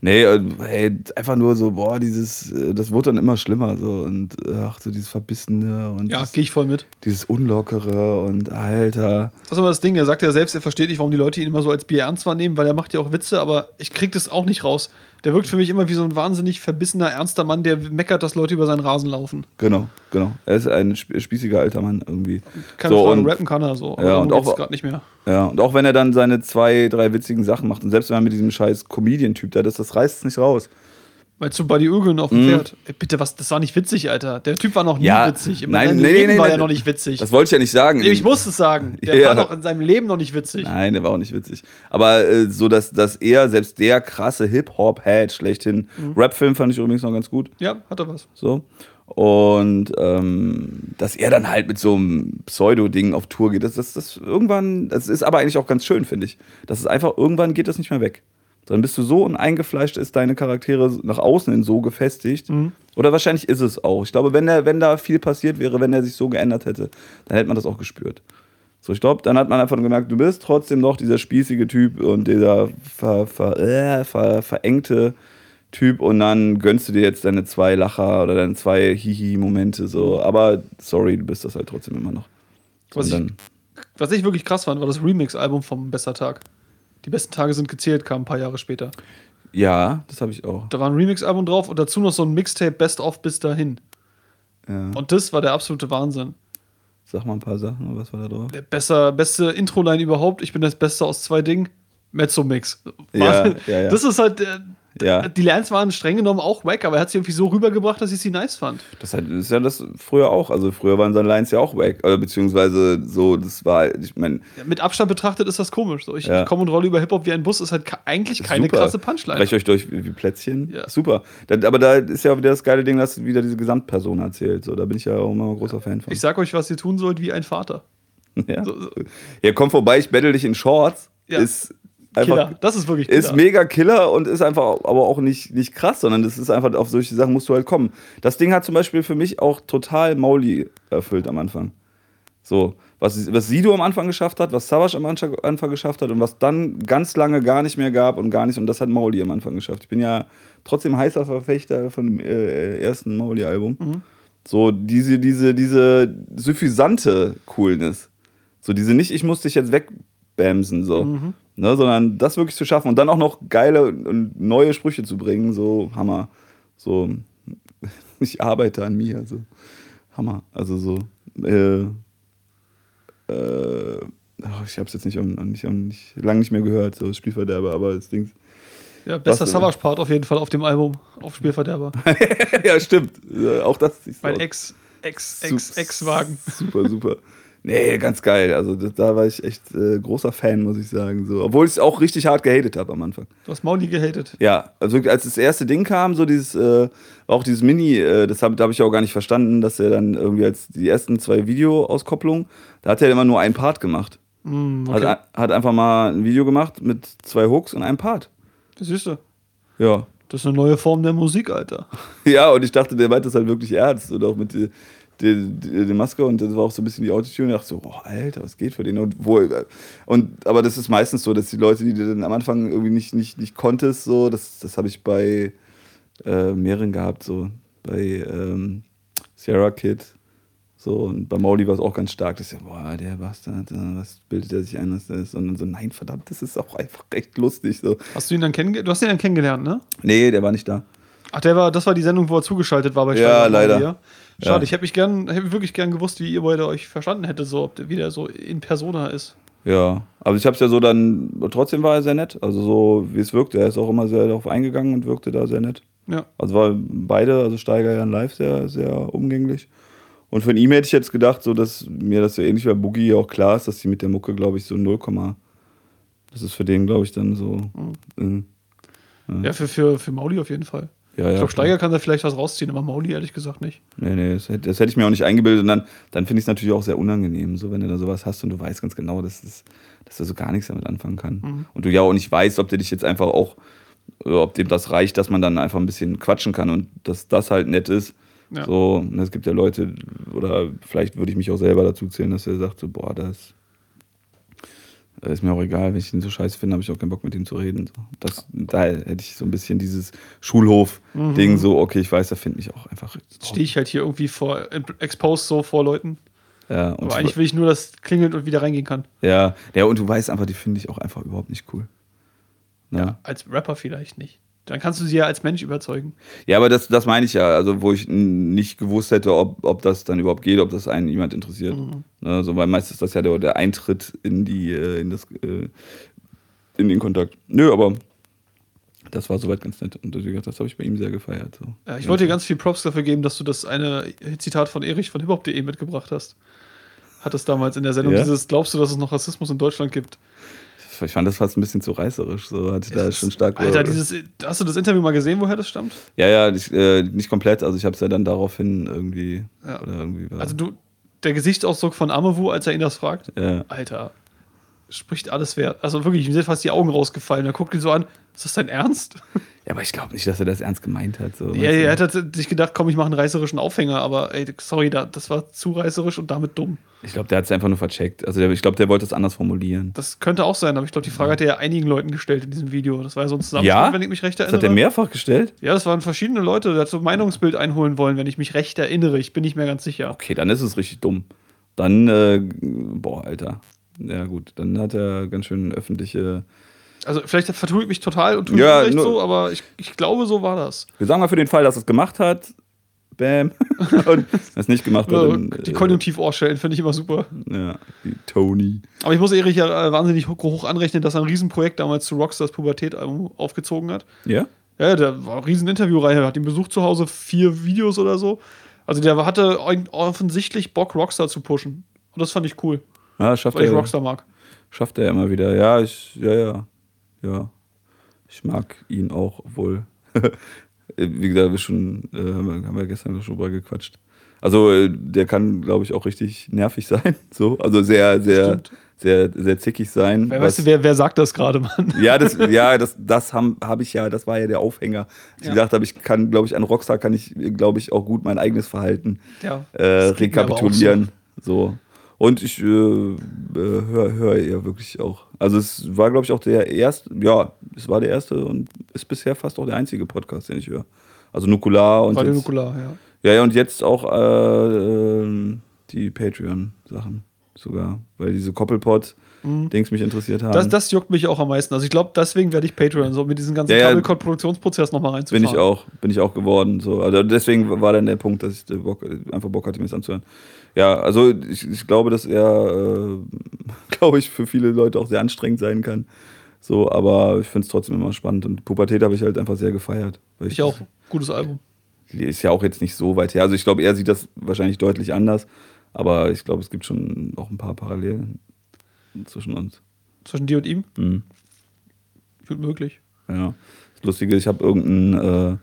Nee, hey, einfach nur so, boah, dieses, äh, das wurde dann immer schlimmer so und ach, so dieses Verbissene und. Ja, gehe ich voll mit. Dieses Unlockere und Alter. Das ist aber das Ding, er sagt ja selbst, er versteht nicht, warum die Leute ihn immer so als Bier ernst wahrnehmen, weil er macht ja auch Witze, aber ich krieg das auch nicht raus. Der wirkt für mich immer wie so ein wahnsinnig verbissener, ernster Mann, der meckert, dass Leute über seinen Rasen laufen. Genau, genau. Er ist ein spießiger alter Mann irgendwie. Keine so, Frage, und, rappen kann er so. Ja, und auch gerade nicht mehr. Ja, und auch wenn er dann seine zwei, drei witzigen Sachen macht und selbst wenn er mit diesem scheiß Comedian-Typ da ist, das reißt es nicht raus. Weil zu Buddy Ögeln auf dem mhm. Pferd. Ey, bitte, was, das war nicht witzig, Alter. Der Typ war noch nie ja, witzig. In nein, nee, nee, nee, war nee, er noch nicht witzig. Das wollte ich ja nicht sagen. Nee, ich muss es sagen. Der [laughs] ja. war doch in seinem Leben noch nicht witzig. Nein, der war auch nicht witzig. Aber äh, so, dass, dass er, selbst der krasse Hip-Hop-Head schlechthin, mhm. Rap-Film fand ich übrigens noch ganz gut. Ja, hat er was. So. Und ähm, dass er dann halt mit so einem Pseudo-Ding auf Tour geht, das, das, das irgendwann, das ist aber eigentlich auch ganz schön, finde ich. Das ist einfach, irgendwann geht das nicht mehr weg. Dann bist du so eingefleischt, ist deine Charaktere nach außen hin so gefestigt. Mhm. Oder wahrscheinlich ist es auch. Ich glaube, wenn, der, wenn da viel passiert wäre, wenn er sich so geändert hätte, dann hätte man das auch gespürt. So, ich glaube, dann hat man einfach gemerkt, du bist trotzdem noch dieser spießige Typ und dieser ver, ver, äh, ver, verengte Typ und dann gönnst du dir jetzt deine zwei Lacher oder deine zwei Hihi-Momente so. Aber sorry, du bist das halt trotzdem immer noch. Was, ich, was ich wirklich krass fand, war das Remix-Album vom Bester Tag. Die besten Tage sind gezählt, kam ein paar Jahre später. Ja, das habe ich auch. Da war ein Remix-Album drauf und dazu noch so ein Mixtape Best of bis dahin. Ja. Und das war der absolute Wahnsinn. Sag mal ein paar Sachen, was war da drauf? Der besser, beste Intro-Line überhaupt. Ich bin das Beste aus zwei Dingen. Mezzo-Mix. Ja, ja, ja. Das ist halt der, ja. Die Lines waren streng genommen auch wack, aber er hat sie irgendwie so rübergebracht, dass ich sie nice fand. Das ist ja das früher auch. Also früher waren seine Lines ja auch wack. Oder beziehungsweise so, das war, ich meine. Ja, mit Abstand betrachtet ist das komisch. So, ich ja. komme und rolle über Hip-Hop wie ein Bus, ist halt eigentlich keine Super. krasse Punchline. Breche euch durch wie Plätzchen. Ja. Super. aber da ist ja wieder das geile Ding, dass wieder diese Gesamtperson erzählt. So, da bin ich ja auch immer ein großer Fan von. Ich sag euch, was ihr tun sollt, wie ein Vater. [laughs] Ja. So, so. ja, komm vorbei, ich battle dich in Shorts. Ja. Ist Killer. Das ist wirklich Killer. Ist mega Killer und ist einfach aber auch nicht, nicht krass, sondern das ist einfach, auf solche Sachen musst du halt kommen. Das Ding hat zum Beispiel für mich auch total Mauli erfüllt am Anfang. So, was, was Sido am Anfang geschafft hat, was Savage am Anfang geschafft hat und was dann ganz lange gar nicht mehr gab und gar nicht, und das hat Mauli am Anfang geschafft. Ich bin ja trotzdem heißer Verfechter von dem äh, ersten Mauli-Album. Mhm. So, diese, diese, diese suffisante Coolness. So, diese nicht, ich muss dich jetzt wegbamsen, so. Mhm. Ne, sondern das wirklich zu schaffen und dann auch noch geile und neue Sprüche zu bringen, so Hammer. So, [laughs] ich arbeite an mir, so Hammer. Also so, äh, äh, oh, ich habe es jetzt nicht, nicht, nicht, lange nicht mehr gehört, so Spielverderber, aber das Ding. Ja, bester Savage-Part auf jeden Fall auf dem Album, auf Spielverderber. [laughs] ja, stimmt. Auch das. Mein Ex, Ex, Ex, Ex-Wagen. Super, super. Nee, ganz geil. Also da war ich echt äh, großer Fan, muss ich sagen. So. Obwohl ich es auch richtig hart gehatet habe am Anfang. Du hast Mauli gehatet? Ja, also als das erste Ding kam, so dieses, äh, auch dieses Mini, äh, das habe hab ich auch gar nicht verstanden, dass er dann irgendwie als die ersten zwei Videoauskopplungen, da hat er immer nur einen Part gemacht. Mm, okay. hat, hat einfach mal ein Video gemacht mit zwei Hooks und einem Part. Das siehst du. Ja. Das ist eine neue Form der Musik, Alter. [laughs] Ja, und ich dachte, der meint das halt wirklich ernst und auch mit der, der, der Maske und das war auch so ein bisschen die Autotune. Ich dachte so, boah, Alter, was geht für den? Und, wo, und aber das ist meistens so, dass die Leute, die du dann am Anfang irgendwie nicht, nicht, nicht konntest, so, das, das habe ich bei äh, mehreren gehabt, so bei ähm, Sierra Kid. So, und bei Mauli war es auch ganz stark, dass ja, boah, der Bastard, äh, was bildet er sich ein, dass das ist? Und dann so, nein, verdammt, das ist auch einfach recht lustig. So. Hast du ihn dann kennengelernt? Du hast ihn dann kennengelernt, ne? Nee, der war nicht da. Ach, der war, das war die Sendung, wo er zugeschaltet war bei Ja, Steuer leider. Schade, Ja. ich hätte mich gern, hätte wirklich gern gewusst, wie ihr beide euch verstanden hättet, so, ob der, wie der so in Persona ist. Ja, aber ich habe es ja so dann, trotzdem war er sehr nett. Also so, wie es wirkte. Er ist auch immer sehr darauf eingegangen und wirkte da sehr nett. Ja. Also war beide, also Steiger ja in live sehr, sehr umgänglich. Und von ihm hätte ich jetzt gedacht, so dass mir das so ähnlich bei Boogie auch klar ist, dass sie mit der Mucke, glaube ich, so 0, das ist für den, glaube ich, dann so. äh, Ja, für, für, für Mauli auf jeden Fall. Ja, ich glaube. Steiger kann da vielleicht was rausziehen, aber Mauli ehrlich gesagt nicht. Nee, nee, das hätte, das hätte ich mir auch nicht eingebildet. Und dann, dann finde ich es natürlich auch sehr unangenehm, so wenn du da sowas hast und du weißt ganz genau, dass, das, dass er so gar nichts damit anfangen kann. Mhm. Und du ja auch nicht weißt, ob der dich jetzt einfach auch, ob dem das reicht, dass man dann einfach ein bisschen quatschen kann und dass das halt nett ist. Ja. So, und es gibt ja Leute, oder vielleicht würde ich mich auch selber dazu zählen, dass er sagt, so, boah, das ist mir auch egal, wenn ich ihn so scheiße finde, habe ich auch keinen Bock mit ihm zu reden. Das, da hätte ich so ein bisschen dieses Schulhof-Ding, so, okay, ich weiß, er findet mich auch einfach. Stehe ich halt hier irgendwie vor, exposed so vor Leuten. Ja, und Aber eigentlich will ich nur, dass es klingelt und wieder reingehen kann. Ja, ja, und du weißt einfach, die finde ich auch einfach überhaupt nicht cool. Ja, ja. Als Rapper vielleicht nicht. Dann kannst du sie ja als Mensch überzeugen. aber das, das meine ich ja, also wo ich nicht gewusst hätte, ob, ob das dann überhaupt geht, ob das einen jemand interessiert. Ne, so, weil meist ist das ja der, der Eintritt in die, äh, in das, äh, in den Kontakt. Nö, aber das war soweit ganz nett. Und das habe ich bei ihm sehr gefeiert. So. Ja, ich wollte dir ganz viel Props dafür geben, dass du das eine Zitat von Erich von hiphop.de mitgebracht hast. Hat es damals in der Sendung Ja? dieses, glaubst du, dass es noch Rassismus in Deutschland gibt? Ich fand das fast ein bisschen zu reißerisch. So hatte ich da schon stark. Alter, dieses, hast du das Interview mal gesehen, woher das stammt? Ja, ja, nicht, äh, nicht komplett. Also ich habe es ja dann daraufhin irgendwie. Ja. Oder irgendwie Also du, der Gesichtsausdruck von Amewu, als er ihn das fragt, ja. Alter, spricht alles wert. Also wirklich, ihm sind fast die Augen rausgefallen. Er guckt ihn so an, ist das dein Ernst? Ja, aber ich glaube nicht, dass er das ernst gemeint hat. So, Ja, er hat sich gedacht, komm, ich mache einen reißerischen Aufhänger, aber ey, sorry, da, das war zu reißerisch und damit dumm. Ich glaube, der hat es einfach nur vercheckt. Also ich glaube, der wollte es anders formulieren. Das könnte auch sein, aber ich glaube, die Frage hat er ja einigen Leuten gestellt in diesem Video. Das war ja so ein Zusammenschnitt, Ja? wenn ich mich recht Das erinnere. hat er mehrfach gestellt? Ja, das waren verschiedene Leute, der hat so ein Meinungsbild einholen wollen, wenn ich mich recht erinnere. Ich bin nicht mehr ganz sicher. Okay, dann ist es richtig dumm. Dann, äh, boah, Alter. Ja, gut, dann hat er ganz schön öffentliche. Also vielleicht vertue ich mich total und tue Ja, nur- so, aber ich, ich glaube, so war das. Wir sagen mal für den Fall, dass es gemacht hat. Bam. [laughs] Und es nicht gemacht hat, dann. die äh, Konjunktivohrstellen finde ich immer super. Ja, die Tony. Aber ich muss Erich ja äh, wahnsinnig hoch, anrechnen, dass er ein Riesenprojekt damals zu Rockstars Pubertät-Album aufgezogen hat. Ja? Ja, der war eine riesen Interviewreihe, hat ihn besucht zu Hause, vier Videos oder so. Also der hatte offensichtlich Bock, Rockstar zu pushen. Und das fand ich cool, Ja, schafft weil ich er. Rockstar mag. Schafft er immer wieder. Ja, ich, ja, ja. Ja. Ich mag ihn auch, obwohl. [laughs] Wie gesagt, wir schon, äh, haben wir- gestern schon drüber gequatscht. Also, äh, der kann, glaube ich, auch richtig nervig [laughs] sein. So. Also sehr, sehr, Stimmt. sehr, sehr zickig sein. Wer, weißt du, wer, wer sagt das gerade, Mann? ja, das, [laughs] ja, das, das habe hab ich ja, das war ja der Aufhänger. Ich Ja. gedacht habe, ich kann, glaube ich, an Rockstar kann ich, glaube ich, auch gut mein eigenes Verhalten Ja, äh, rekapitulieren. So. Und ich äh, äh, höre hör ja wirklich auch. Also es war, glaube ich, auch der erste, ja, es war der erste und ist bisher fast auch der einzige Podcast, den ich höre. Also Nukular und Radio jetzt, Nukular, ja. ja, ja, und jetzt auch äh, ähm, die Patreon-Sachen sogar, weil diese Koppelpot-Dings mich interessiert haben. Mhm. Das, das juckt mich auch am meisten. Also ich glaube, deswegen werde ich Patreon, so mit diesem ganzen Ja, ja. Kabelcode-Produktionsprozess nochmal reinzufahren. Bin ich auch, bin ich auch geworden. So. Also deswegen war dann der Punkt, dass ich Bock, einfach Bock hatte, mir das anzuhören. Ja, also ich, ich glaube, dass er, äh, [laughs] glaube ich, für viele Leute auch sehr anstrengend sein kann. So, aber ich finde es trotzdem immer spannend. Und Pubertät habe ich halt einfach sehr gefeiert. Weil Ich auch. Gutes Album. Die ist ja auch jetzt nicht so weit her. Also ich glaube, er sieht das wahrscheinlich deutlich anders. Aber ich glaube, es gibt schon auch ein paar Parallelen zwischen uns. Zwischen dir und ihm. Mhm. Gut möglich. Ja. Das Lustige, ich habe irgendein, äh,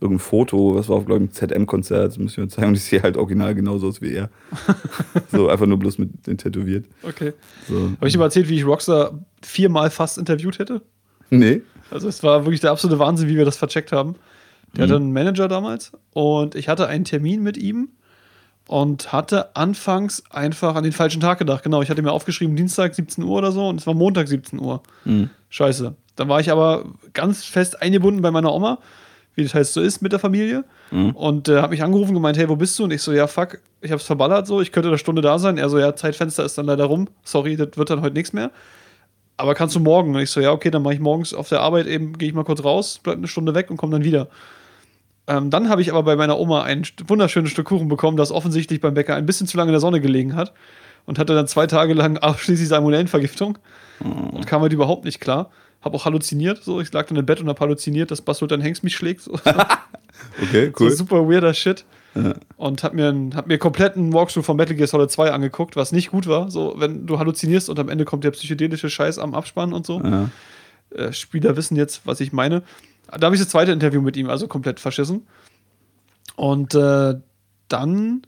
irgendein Foto, was war auf, glaube ich, einem ZM-Konzert, das muss ich mir zeigen, und ich sehe halt original genauso aus wie er. [laughs] so einfach nur bloß mit den tätowiert. Okay. So. Habe ich dir mal erzählt, wie ich Rockstar viermal fast interviewt hätte? Nee. Also es war wirklich der absolute Wahnsinn, wie wir das vercheckt haben. Der hatte einen Manager damals und ich hatte einen Termin mit ihm und hatte anfangs einfach an den falschen Tag gedacht. Genau, ich hatte mir aufgeschrieben, Dienstag 17 Uhr oder so und es war Montag 17 Uhr. Scheiße. Dann war ich aber ganz fest eingebunden bei meiner Oma, wie das heißt so ist mit der Familie. Und äh, habe mich angerufen und gemeint, hey, wo bist du? Und ich so, ja, fuck, ich hab's verballert so, ich könnte eine Stunde da sein. Er so, ja, Zeitfenster ist dann leider rum. Sorry, das wird dann heute nichts mehr. Aber kannst du morgen? Und ich so, ja, okay, dann mache ich morgens auf der Arbeit eben, gehe ich mal kurz raus, bleib eine Stunde weg und komme dann wieder. Ähm, dann habe ich aber bei meiner Oma ein wunderschönes Stück Kuchen bekommen, das offensichtlich beim Bäcker ein bisschen zu lange in der Sonne gelegen hat und hatte dann zwei Tage lang [laughs] ausschließlich Salmonellenvergiftung und kam halt überhaupt nicht klar. Hab auch halluziniert, so ich lag dann im Bett und hab halluziniert, dass Bas Sultan Hengst mich schlägt. So, [laughs] Okay, so cool. super weirder Shit. Und hab mir, einen- hab mir kompletten Walkthrough von Metal Gear Solid 2 angeguckt, was nicht gut war. So, wenn du halluzinierst und am Ende kommt der psychedelische Scheiß am Abspann und so. Ja. Äh, Spieler wissen jetzt, was ich meine. Da habe ich das zweite Interview mit ihm, also komplett verschissen. Und äh, dann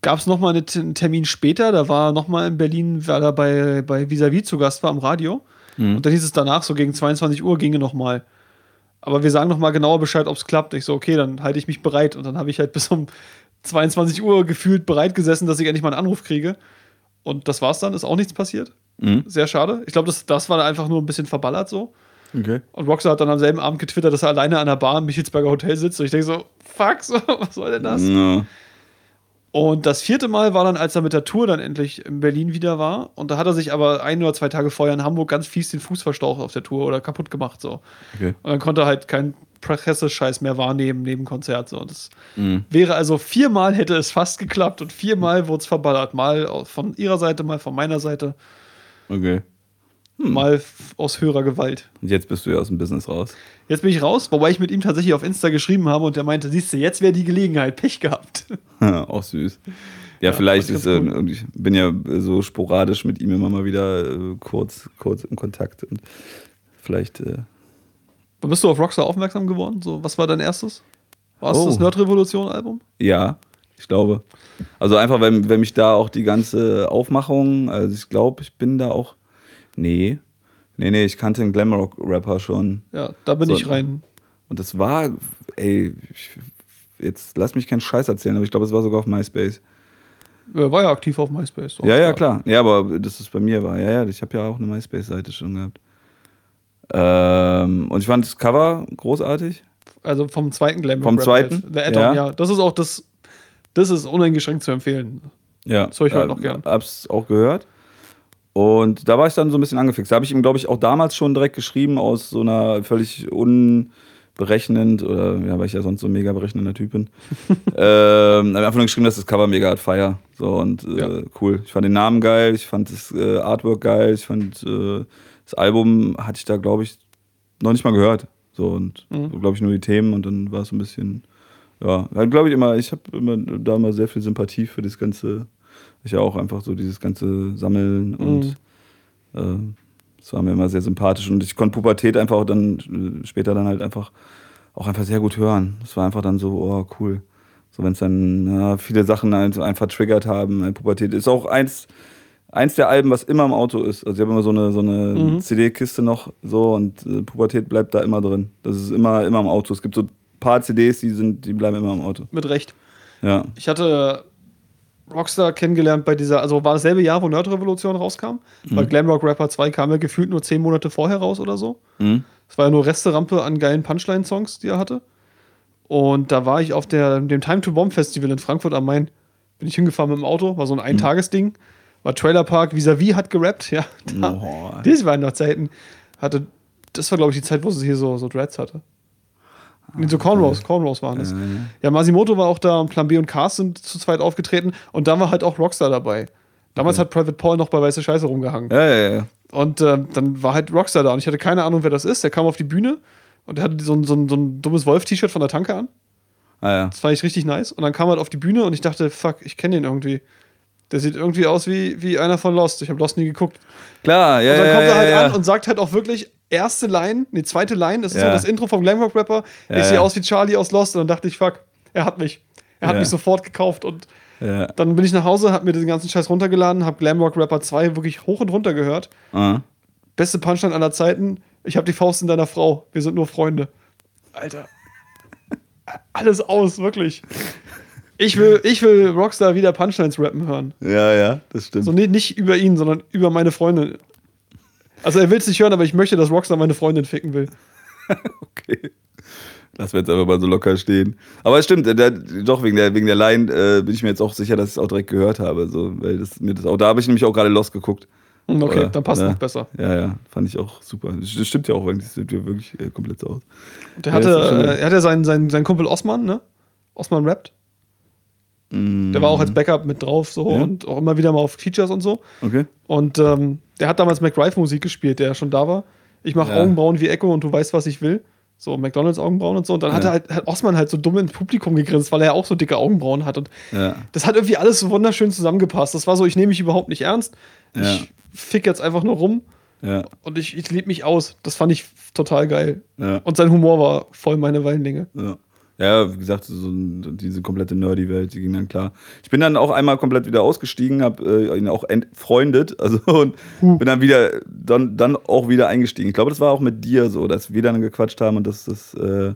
gab es nochmal einen Termin später, da war nochmal in Berlin, weil er bei, bei Visavi zu Gast war am Radio. Und dann hieß es danach, so gegen 22 Uhr ginge nochmal. Aber wir sagen nochmal genauer Bescheid, ob es klappt. Ich so, okay, dann halte ich mich bereit. Und dann habe ich halt bis um 22 Uhr gefühlt bereit gesessen, dass ich endlich mal einen Anruf kriege. Und das war's dann, ist auch nichts passiert. Mhm. Sehr schade. Ich glaube, das, das war einfach nur ein bisschen verballert so. Okay. Und Rockstar hat dann am selben Abend getwittert, dass er alleine an der Bar im Michelsberger Hotel sitzt. Und ich denke so, fuck, so, [laughs] was soll denn das? Ja. Und das vierte Mal war dann, als er mit der Tour dann endlich in Berlin wieder war. Und da hat er sich aber ein oder zwei Tage vorher in Hamburg ganz fies den Fuß verstaucht auf der Tour oder kaputt gemacht. So. Okay. Und dann konnte er halt keinen Pressescheiß mehr wahrnehmen neben Konzert. So. Und das Mhm. wäre also viermal hätte es fast geklappt und viermal wurde es verballert. Mal von ihrer Seite, mal von meiner Seite, Okay. Mal f- aus höherer Gewalt. Und jetzt bist du ja aus dem Business raus. Jetzt bin ich raus, wobei ich mit ihm tatsächlich auf Insta geschrieben habe und der meinte, siehst du, jetzt wäre die Gelegenheit, Pech gehabt. [laughs] auch süß. Ja, Ja, vielleicht ist äh, ich bin ja so sporadisch mit ihm immer mal wieder äh, kurz, kurz in Kontakt und vielleicht äh, Wann bist du auf Rockstar aufmerksam geworden? So, was war dein erstes? War es Oh. das Nerd-Revolution-Album? ja, ich glaube. Also einfach, wenn, wenn mich da auch die ganze Aufmachung, also ich glaube, ich bin da auch. Nee. Nee, nee, ich kannte den Glamrock-Rapper schon. Ja, da bin So, ich rein. Und das war, ey, ich, jetzt lass mich keinen Scheiß erzählen, aber ich glaube, es war sogar auf MySpace. Er war ja aktiv auf MySpace. Ja, ja, klar. Ja, aber das ist bei mir war. Ja, ja, ich habe ja auch eine MySpace-Seite schon gehabt. Ähm, und ich fand das Cover großartig. Also vom zweiten Glam Vom zweiten? The Atom, Ja. ja. Das ist auch das, das ist uneingeschränkt zu empfehlen. Ja. Das höre ich heute äh, noch gern. Hab's auch gehört. Und da war ich dann so ein bisschen angefixt. Da habe ich ihm, glaube ich, auch damals schon direkt geschrieben, aus so einer völlig unberechnend, oder ja, weil ich ja sonst so ein mega berechnender Typ bin. [laughs] ähm, hab einfach nur geschrieben, dass das Cover mega hat Feier. So und äh, Ja. cool. Ich fand den Namen geil, ich fand das äh, Artwork geil, ich fand äh, das Album hatte ich da, glaube ich, noch nicht mal gehört. So und Mhm. glaube ich nur die Themen und dann war es so ein bisschen, ja, glaube ich immer, ich habe immer da immer sehr viel Sympathie für das ganze, ich ja auch einfach so dieses ganze Sammeln und äh, das war mir immer sehr sympathisch und ich konnte Pubertät einfach auch dann äh, später dann halt einfach auch einfach sehr gut hören. Das war einfach dann so, oh cool. So wenn es dann ja, viele Sachen halt einfach triggert haben. äh, Pubertät ist auch eins, eins der Alben, was immer im Auto ist. Also ich habe immer so eine, so eine Mhm. CD-Kiste noch so und äh, Pubertät bleibt da immer drin. Das ist immer, immer im Auto. Es gibt so ein paar CDs, die sind, die bleiben immer im Auto. Mit Recht. Ja. Ich hatte Rockstar kennengelernt bei dieser, also war dasselbe Jahr, wo Nerd-Revolution rauskam. Mhm. Weil Glamrock Rapper 2 kam ja gefühlt nur zehn Monate vorher raus oder so. Mhm. Es war ja nur Resterampe an geilen Punchline-Songs, die er hatte. Und da war ich auf der, dem Time to Bomb Festival in Frankfurt am Main. Bin ich hingefahren mit dem Auto, war so ein Mhm. Eintagesding. War Trailer Park, vis-à-vis hat gerappt, ja. Da, Oh. Das [laughs] waren noch Zeiten. Hatte, das war, glaube ich, die Zeit, wo sie hier so, so Dreads hatte. Nee, so Cornrows, Cornrows waren es. Ah, Ja, Masimoto war auch da und Plan B und Cast sind zu zweit aufgetreten und da war halt auch Rockstar dabei. Damals hat Private Paul noch bei Weiße Scheiße rumgehangen. Ja, ja, ja. Und äh, dann war halt Rockstar da und ich hatte keine Ahnung, wer das ist. Der kam auf die Bühne und der hatte so ein, so ein, so ein dummes Wolf-T-Shirt von der Tanke an. Ah, ja. Das fand ich richtig nice. Und dann kam er halt auf die Bühne und ich dachte, fuck, ich kenne den irgendwie. Der sieht irgendwie aus wie, wie einer von Lost. Ich habe Lost nie geguckt. Klar, ja, Und dann kommt ja, er halt ja. an und sagt halt auch wirklich erste Line, nee, zweite Line, das ist Ja. so das Intro vom Glamrock Rapper. Ja, ich sehe ja. aus wie Charlie aus Lost und dann dachte ich, fuck, er hat mich. Er hat mich sofort gekauft und dann bin ich nach Hause, hab mir den ganzen Scheiß runtergeladen, hab Glamrock Rapper 2 wirklich hoch und runter gehört. Ah. Beste Punchline aller Zeiten. Ich habe die Faust in deiner Frau. Wir sind nur Freunde. Alter. [laughs] Alles aus, wirklich. Ich will, ich will Rockstar wieder Punchlines rappen hören. Ja, ja, das stimmt. So nee, nicht über ihn, sondern über meine Freundin. Also er will es nicht hören, aber ich möchte, dass Rockstar meine Freundin ficken will. [laughs] Okay. Lass wir jetzt einfach mal so locker stehen. Aber es stimmt, der, doch wegen der, wegen der Line äh, bin ich mir jetzt auch sicher, dass ich es auch direkt gehört habe. So, weil das, mir das auch, da habe ich nämlich auch gerade Lost geguckt. Hm, Okay, Oder? dann passt ja. noch besser. Ja, ja, fand ich auch super. Das das stimmt ja auch, eigentlich sind wir wirklich äh, komplett so aus. Der Ja, hatte, das schon- äh, er hatte seinen, seinen, seinen Kumpel Osman, ne? Osman rappt. Der war auch als Backup mit drauf so Ja. und auch immer wieder mal auf Features und so. Okay. Und ähm, der hat damals McDrive Musik gespielt, der ja schon da war. Ich mache Ja. Augenbrauen wie Echo und du weißt, was ich will. So McDonalds Augenbrauen und so. Und dann hat Ja. er halt hat Osman halt so dumm ins Publikum gegrinst, weil er ja auch so dicke Augenbrauen hat. Und das hat irgendwie alles so wunderschön zusammengepasst. Das war so, ich nehme mich überhaupt nicht ernst. Ich fick jetzt einfach nur rum und ich, ich lebe mich aus. Das fand ich total geil. Und sein Humor war voll meine Wellenlänge. Ja. Ja, wie gesagt, so diese komplette Nerdy-Welt, die ging dann klar. Ich bin dann auch einmal komplett wieder ausgestiegen, habe äh, ihn auch entfreundet, [laughs] also und Huh. bin dann wieder, dann, dann auch wieder eingestiegen. Ich glaube, das war auch mit dir so, dass wir dann gequatscht haben und dass das äh,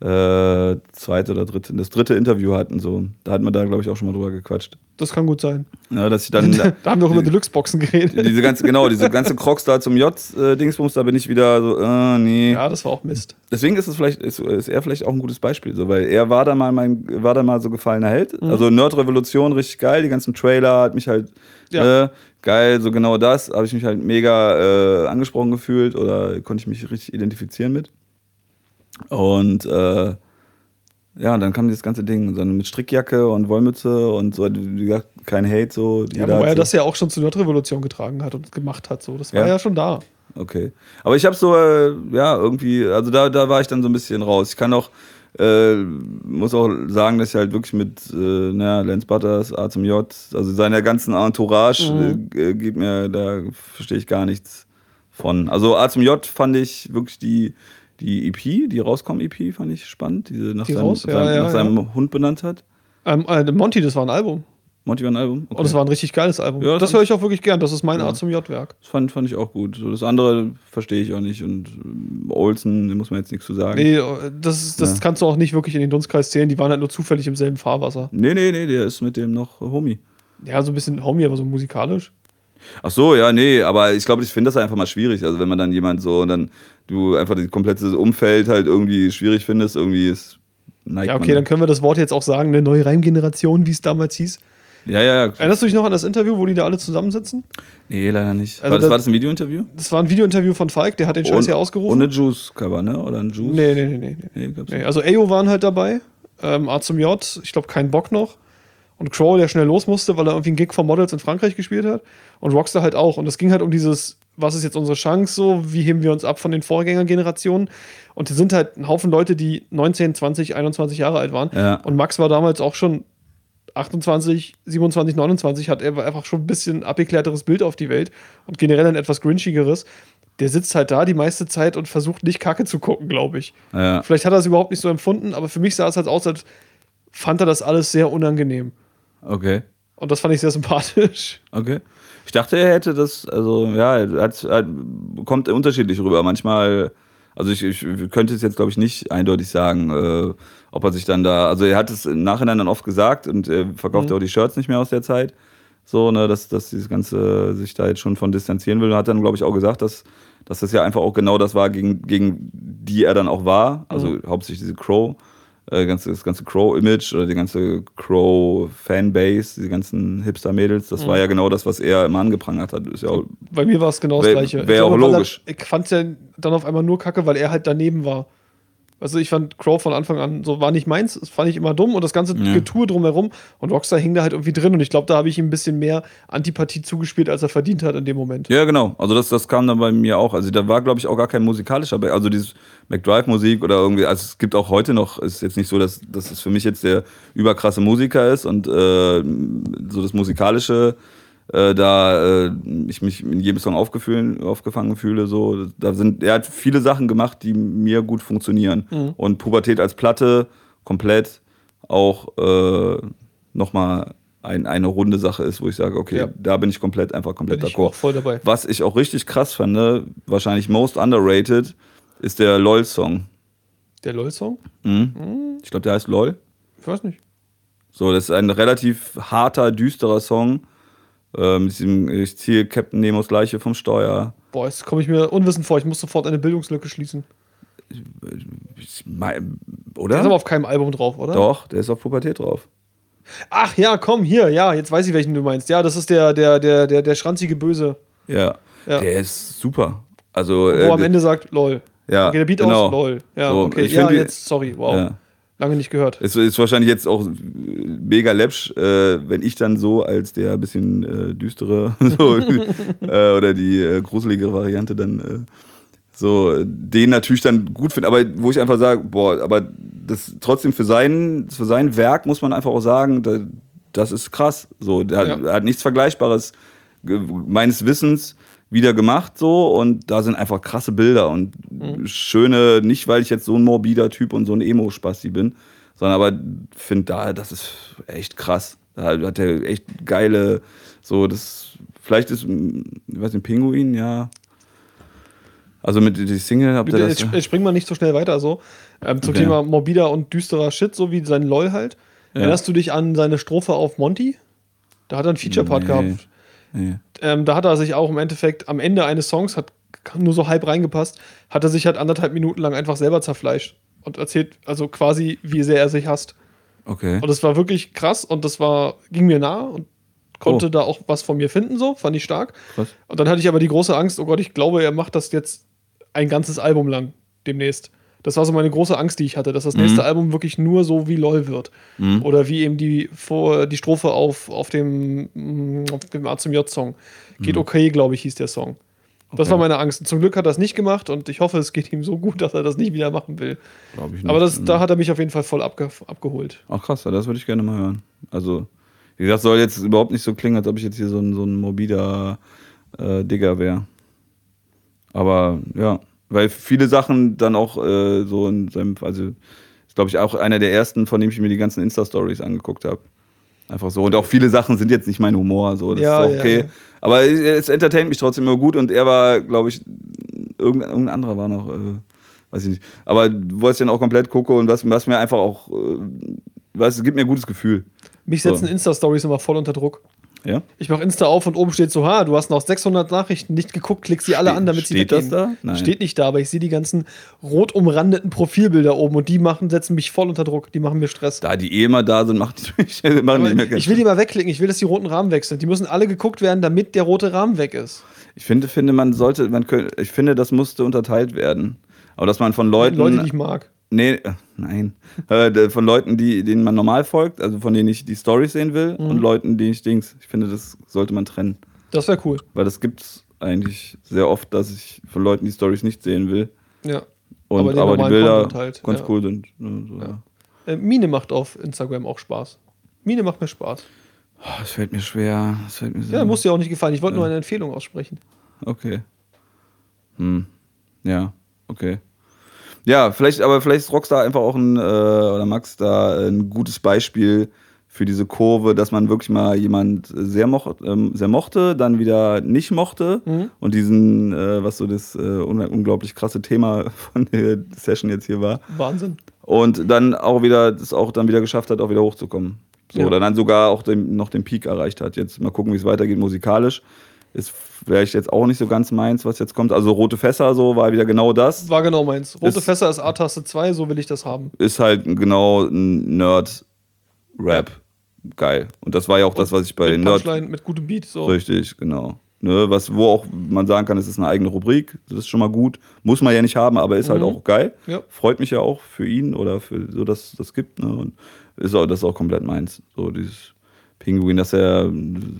äh, zweite oder dritte, das dritte Interview hatten. So. Da hatten wir da, glaube ich, auch schon mal drüber gequatscht. Das kann gut sein. Ja, dass ich dann. [laughs] da haben wir auch über Deluxe-Boxen geredet. diese ganze, genau, diese ganze Crocs da zum J-Dingsbums, da bin ich wieder so, äh, nee. Ja, das war auch Mist. Deswegen ist es vielleicht, ist, ist er vielleicht auch ein gutes Beispiel, so, weil er war da mal mein, war da mal so gefallener Held. Mhm. Also Nerd-Revolution, richtig geil, die ganzen Trailer hat mich halt Ja. äh, geil, so genau das, habe ich mich halt mega äh, angesprochen gefühlt oder konnte ich mich richtig identifizieren mit. Und äh, ja, dann kam dieses ganze Ding, so mit Strickjacke und Wollmütze und so, wie gesagt, kein Hate so. Ja, wobei er das ja auch schon zur Nordrevolution getragen hat und gemacht hat. So. Das war Ja. ja, schon da. Okay. Aber ich habe so, äh, ja, irgendwie, also da, da war ich dann so ein bisschen raus. Ich kann auch, äh, muss auch sagen, dass ich halt wirklich mit, äh, naja, Lance Butters, A zum J, also seiner ganzen Entourage, Mhm. äh, geht mir, da verstehe ich gar nichts von. Also A zum J fand ich wirklich die, die EP, die rauskommen-EP, fand ich spannend, diese nach Die seinem, raus? Ja, seinem, ja, nach seinem Hund benannt hat. Ähm, äh, Monty, das war ein Album. Monty war ein Album. Und es war ein richtig geiles Album. Ja, das höre ich auch wirklich gern. Das ist mein Ja. A zum J-Werk. Das fand, fand ich auch gut. So, das andere verstehe ich auch nicht. Und ähm, Olsen, da muss man jetzt nichts zu sagen. Nee, äh, das, das Ja. kannst du auch nicht wirklich in den Dunstkreis zählen. Die waren halt nur zufällig im selben Fahrwasser. Nee, nee, nee, der ist mit dem noch Homie. Ja, so ein bisschen Homie, aber so musikalisch. Ach so, ja, nee, aber ich glaube, ich finde das einfach mal schwierig. Also, wenn man dann jemand so und dann du einfach das komplette Umfeld halt irgendwie schwierig findest, irgendwie ist. Neigt Ja, okay, man dann können wir das Wort jetzt auch sagen, eine neue Reimgeneration, wie es damals hieß. Ja, ja, ja. Erinnerst du dich noch an das Interview, wo die da alle zusammensitzen? Nee, leider nicht. Also war, das, das- war das ein Videointerview? Das war ein Videointerview von Falk, der hat den Scheiß Und- hier ausgerufen. Ohne Juice-Cover, ne? Oder ein Juice? Nee, nee, nee, nee. nee. Nee, nee also Ayo waren halt dabei, ähm, A zum J, ich glaube kein Bock noch. Und Crow, der schnell los musste, weil er irgendwie einen Gig von Models in Frankreich gespielt hat. Und Rockstar halt auch. Und es ging halt um dieses, was ist jetzt unsere Chance so, wie heben wir uns ab von den Vorgängergenerationen. Und es sind halt ein Haufen Leute, die 19, 20, 21 Jahre alt waren. Ja. Und Max war damals auch schon 28, 27, 29, hat er einfach schon ein bisschen abgeklärteres Bild auf die Welt und generell ein etwas grinchigeres. Der sitzt halt da die meiste Zeit und versucht nicht Kacke zu gucken, glaube ich. Ja. Vielleicht hat er es überhaupt nicht so empfunden, aber für mich sah es halt aus, als fand er das alles sehr unangenehm. Okay. Und das fand ich sehr sympathisch. Okay. Ich dachte, er hätte das, also ja, er hat, hat, kommt unterschiedlich rüber. Manchmal, also ich, ich könnte es jetzt, glaube ich, nicht eindeutig sagen, äh, ob er sich dann da, also er hat es im Nachhinein dann oft gesagt und er verkauft Mhm. ja auch die Shirts nicht mehr aus der Zeit. So, ne, dass, dass dieses Ganze sich da jetzt schon von distanzieren will. Hat dann, glaube ich, auch gesagt, dass, dass das ja einfach auch genau das war, gegen, gegen die er dann auch war. Also Mhm. hauptsächlich diese Crow, äh, ganze, das ganze Crow-Image oder die ganze Crow-Fanbase, die ganzen Hipster-Mädels, das war ja genau das, was er immer angeprangert hat. Ist ja auch, Bei mir war es genau das Gleiche. wär Ich auch logisch. Er, ich fand es ja dann auf einmal nur kacke, weil er halt daneben war. Also ich fand Crow von Anfang an so war nicht meins, das fand ich immer dumm und das ganze Ja. Getue drumherum und Rockstar hing da halt irgendwie drin und ich glaube, da habe ich ihm ein bisschen mehr Antipathie zugespielt, als er verdient hat in dem Moment. Ja, genau. Also das, das kam dann bei mir auch. Also da war, glaube ich, auch gar kein musikalischer, Back- also dieses McDrive-Musik oder irgendwie, also es gibt auch heute noch, ist jetzt nicht so, dass, dass es für mich jetzt der überkrasse Musiker ist und äh, so das Musikalische, äh, da äh, ich mich in jedem Song aufgefangen fühle. So. Da sind, er hat viele Sachen gemacht, die mir gut funktionieren. Mhm. Und Pubertät als Platte komplett auch äh, nochmal ein, eine runde Sache ist, wo ich sage, okay, Ja. da bin ich komplett einfach komplett d'accord. voll dabei. Was ich auch richtig krass fand, wahrscheinlich most underrated, ist der LOL-Song. Der LOL-Song? Mhm. Ich glaube, der heißt LOL. Ich weiß nicht. So, das ist ein relativ harter, düsterer Song. Äh, diesem, ich ziehe Captain Nemos Leiche vom Steuer. Boah, jetzt komme ich mir unwissend vor. Ich muss sofort eine Bildungslücke schließen. Mein, Der oder? ist aber auf keinem Album drauf, oder? Doch, der ist auf Pubertät drauf. Ach ja, komm, hier, ja, jetzt weiß ich, welchen du meinst. Ja, das ist der, der, der, der, der schranzige Böse, Ja. Ja. Der ist super. Also, wo äh, am Ende sagt, lol. ja, Okay, der Beat genau. aus, lol. Ja, So, okay, ich ja, jetzt, sorry, wow. Ja. Lange nicht gehört. Es ist wahrscheinlich jetzt auch mega läppsch, äh, wenn ich dann so als der bisschen äh, düstere [laughs] so, äh, oder die äh, gruselige Variante dann äh, so den natürlich dann gut finde, aber wo ich einfach sage, boah, aber das trotzdem für sein für sein Werk muss man einfach auch sagen, da, das ist krass. So, der hat, Ja. er hat nichts Vergleichbares meines Wissens wieder gemacht so und da sind einfach krasse Bilder und schöne, nicht weil ich jetzt so ein morbider Typ und so ein Emo-Spasti bin, sondern aber finde da, das ist echt krass. Da hat er echt geile, so das, vielleicht ist, ich weiß nicht, Pinguin, ja. Also mit die Single habt ihr das? Jetzt, jetzt springen wir nicht so schnell weiter so. Ähm, zum Okay. Thema morbider und düsterer Shit, so wie sein LOL halt. Ja. Erinnerst du dich an seine Strophe auf Monty? Da hat er einen Feature-Part Nee. gehabt. Nee. Ähm, da hat er sich auch im Endeffekt am Ende eines Songs, hat nur so halb reingepasst, hat er sich halt anderthalb Minuten lang einfach selber zerfleischt und erzählt, also quasi, wie sehr er sich hasst. Okay. Und das war wirklich krass und das war, ging mir nah und konnte Oh. da auch was von mir finden, so, fand ich stark. Krass. Und dann hatte ich aber die große Angst, oh Gott, ich glaube, er macht das jetzt ein ganzes Album lang demnächst. Das war so meine große Angst, die ich hatte, dass das nächste Album wirklich nur so wie LOL wird. Mhm. Oder wie eben die, vor, die Strophe auf, auf dem, mm, auf dem A zum J-Song. Geht okay, glaube ich, hieß der Song. Das Okay. war meine Angst. Zum Glück hat er das nicht gemacht und ich hoffe, es geht ihm so gut, [laughs] dass er das nicht wieder machen will. Glaube ich nicht. Aber das, da hat er mich auf jeden Fall voll abge abgeholt. Ach krass, das würde ich gerne mal hören. Also, wie gesagt, soll jetzt überhaupt nicht so klingen, als ob ich jetzt hier so ein, so ein morbider äh, Digger wäre. Aber ja, weil viele Sachen dann auch äh, so in seinem, also ist glaube ich auch einer der ersten, von dem ich mir die ganzen Insta-Stories angeguckt habe. Einfach so. Und auch viele Sachen sind jetzt nicht mein Humor, so, das Ja, ist okay. ja. Aber es, entertaint mich trotzdem immer gut und er war, glaube ich, irgendein, irgendein anderer war noch, äh, weiß ich nicht. Aber wo ich dann auch komplett gucke und was, was mir einfach auch, äh, was, es gibt mir ein gutes Gefühl. Mich So. setzen Insta-Stories immer voll unter Druck. Ja? Ich mache Insta auf und oben steht so, ha, du hast noch 600 Nachrichten nicht geguckt, klick sie alle Ste- an, damit sie steht das da? Nein. Steht nicht da, aber ich sehe die ganzen rot umrandeten Profilbilder oben und die machen, setzen mich voll unter Druck, die machen mir Stress. Da die eh immer da sind, macht die mich, machen die [laughs] mir ich will die mal wegklicken, ich will, dass die roten Rahmen weg sind. Die müssen alle geguckt werden, damit der rote Rahmen weg ist. Ich finde, finde, man sollte, man könnte, ich finde, das musste unterteilt werden. Aber dass man von Leuten. Leute, die ich mag. Nee, äh, nein. [laughs] Äh, von Leuten, die, denen man normal folgt, also von denen ich die Stories sehen will, Mhm. und Leuten, die ich Dings. Ich finde, das sollte man trennen. Das wäre cool. Weil das gibt's eigentlich sehr oft, dass ich von Leuten die Stories nicht sehen will. Ja. Und Aber aber, die Bilder halt, ganz ja. cool sind. So. Ja. Äh, Mine macht auf Instagram auch Spaß. Mine macht mir Spaß. Oh, das fällt mir schwer. Das fällt mir sehr Ja, muss dir auch nicht gefallen. Ich wollte nur eine Empfehlung aussprechen. Okay. Hm. Ja, okay. Ja, vielleicht, aber vielleicht ist Rockstar einfach auch ein, äh, oder Max da ein gutes Beispiel für diese Kurve, dass man wirklich mal jemand sehr, moch, ähm, sehr mochte, dann wieder nicht mochte Mhm. und diesen, äh, was so das äh, un unglaublich krasse Thema [laughs] von der Session jetzt hier war, Wahnsinn. und dann auch wieder, das auch dann wieder geschafft hat, auch wieder hochzukommen. So, Ja. oder dann sogar auch den, noch den Peak erreicht hat. Jetzt mal gucken, wie es weitergeht musikalisch. Ist vielleicht jetzt auch nicht so ganz meins, was jetzt kommt. Also Rote Fässer, so war wieder genau das. War genau meins. Rote Ist- Fässer ist A-Taste 2, so will ich das haben. Ist halt genau ein Nerd-Rap. Geil. Und das war ja auch das, was ich bei mit Nerd. Mit gutem Beat. So. Richtig, genau. Ne, was, wo auch man sagen kann, es ist eine eigene Rubrik. Das ist schon mal gut. Muss man ja nicht haben, aber ist halt Mhm. auch geil. Ja. Freut mich ja auch für ihn oder für so, dass es das gibt. Ne? Und ist auch, das ist auch komplett meins. So dieses Pinguin, dass er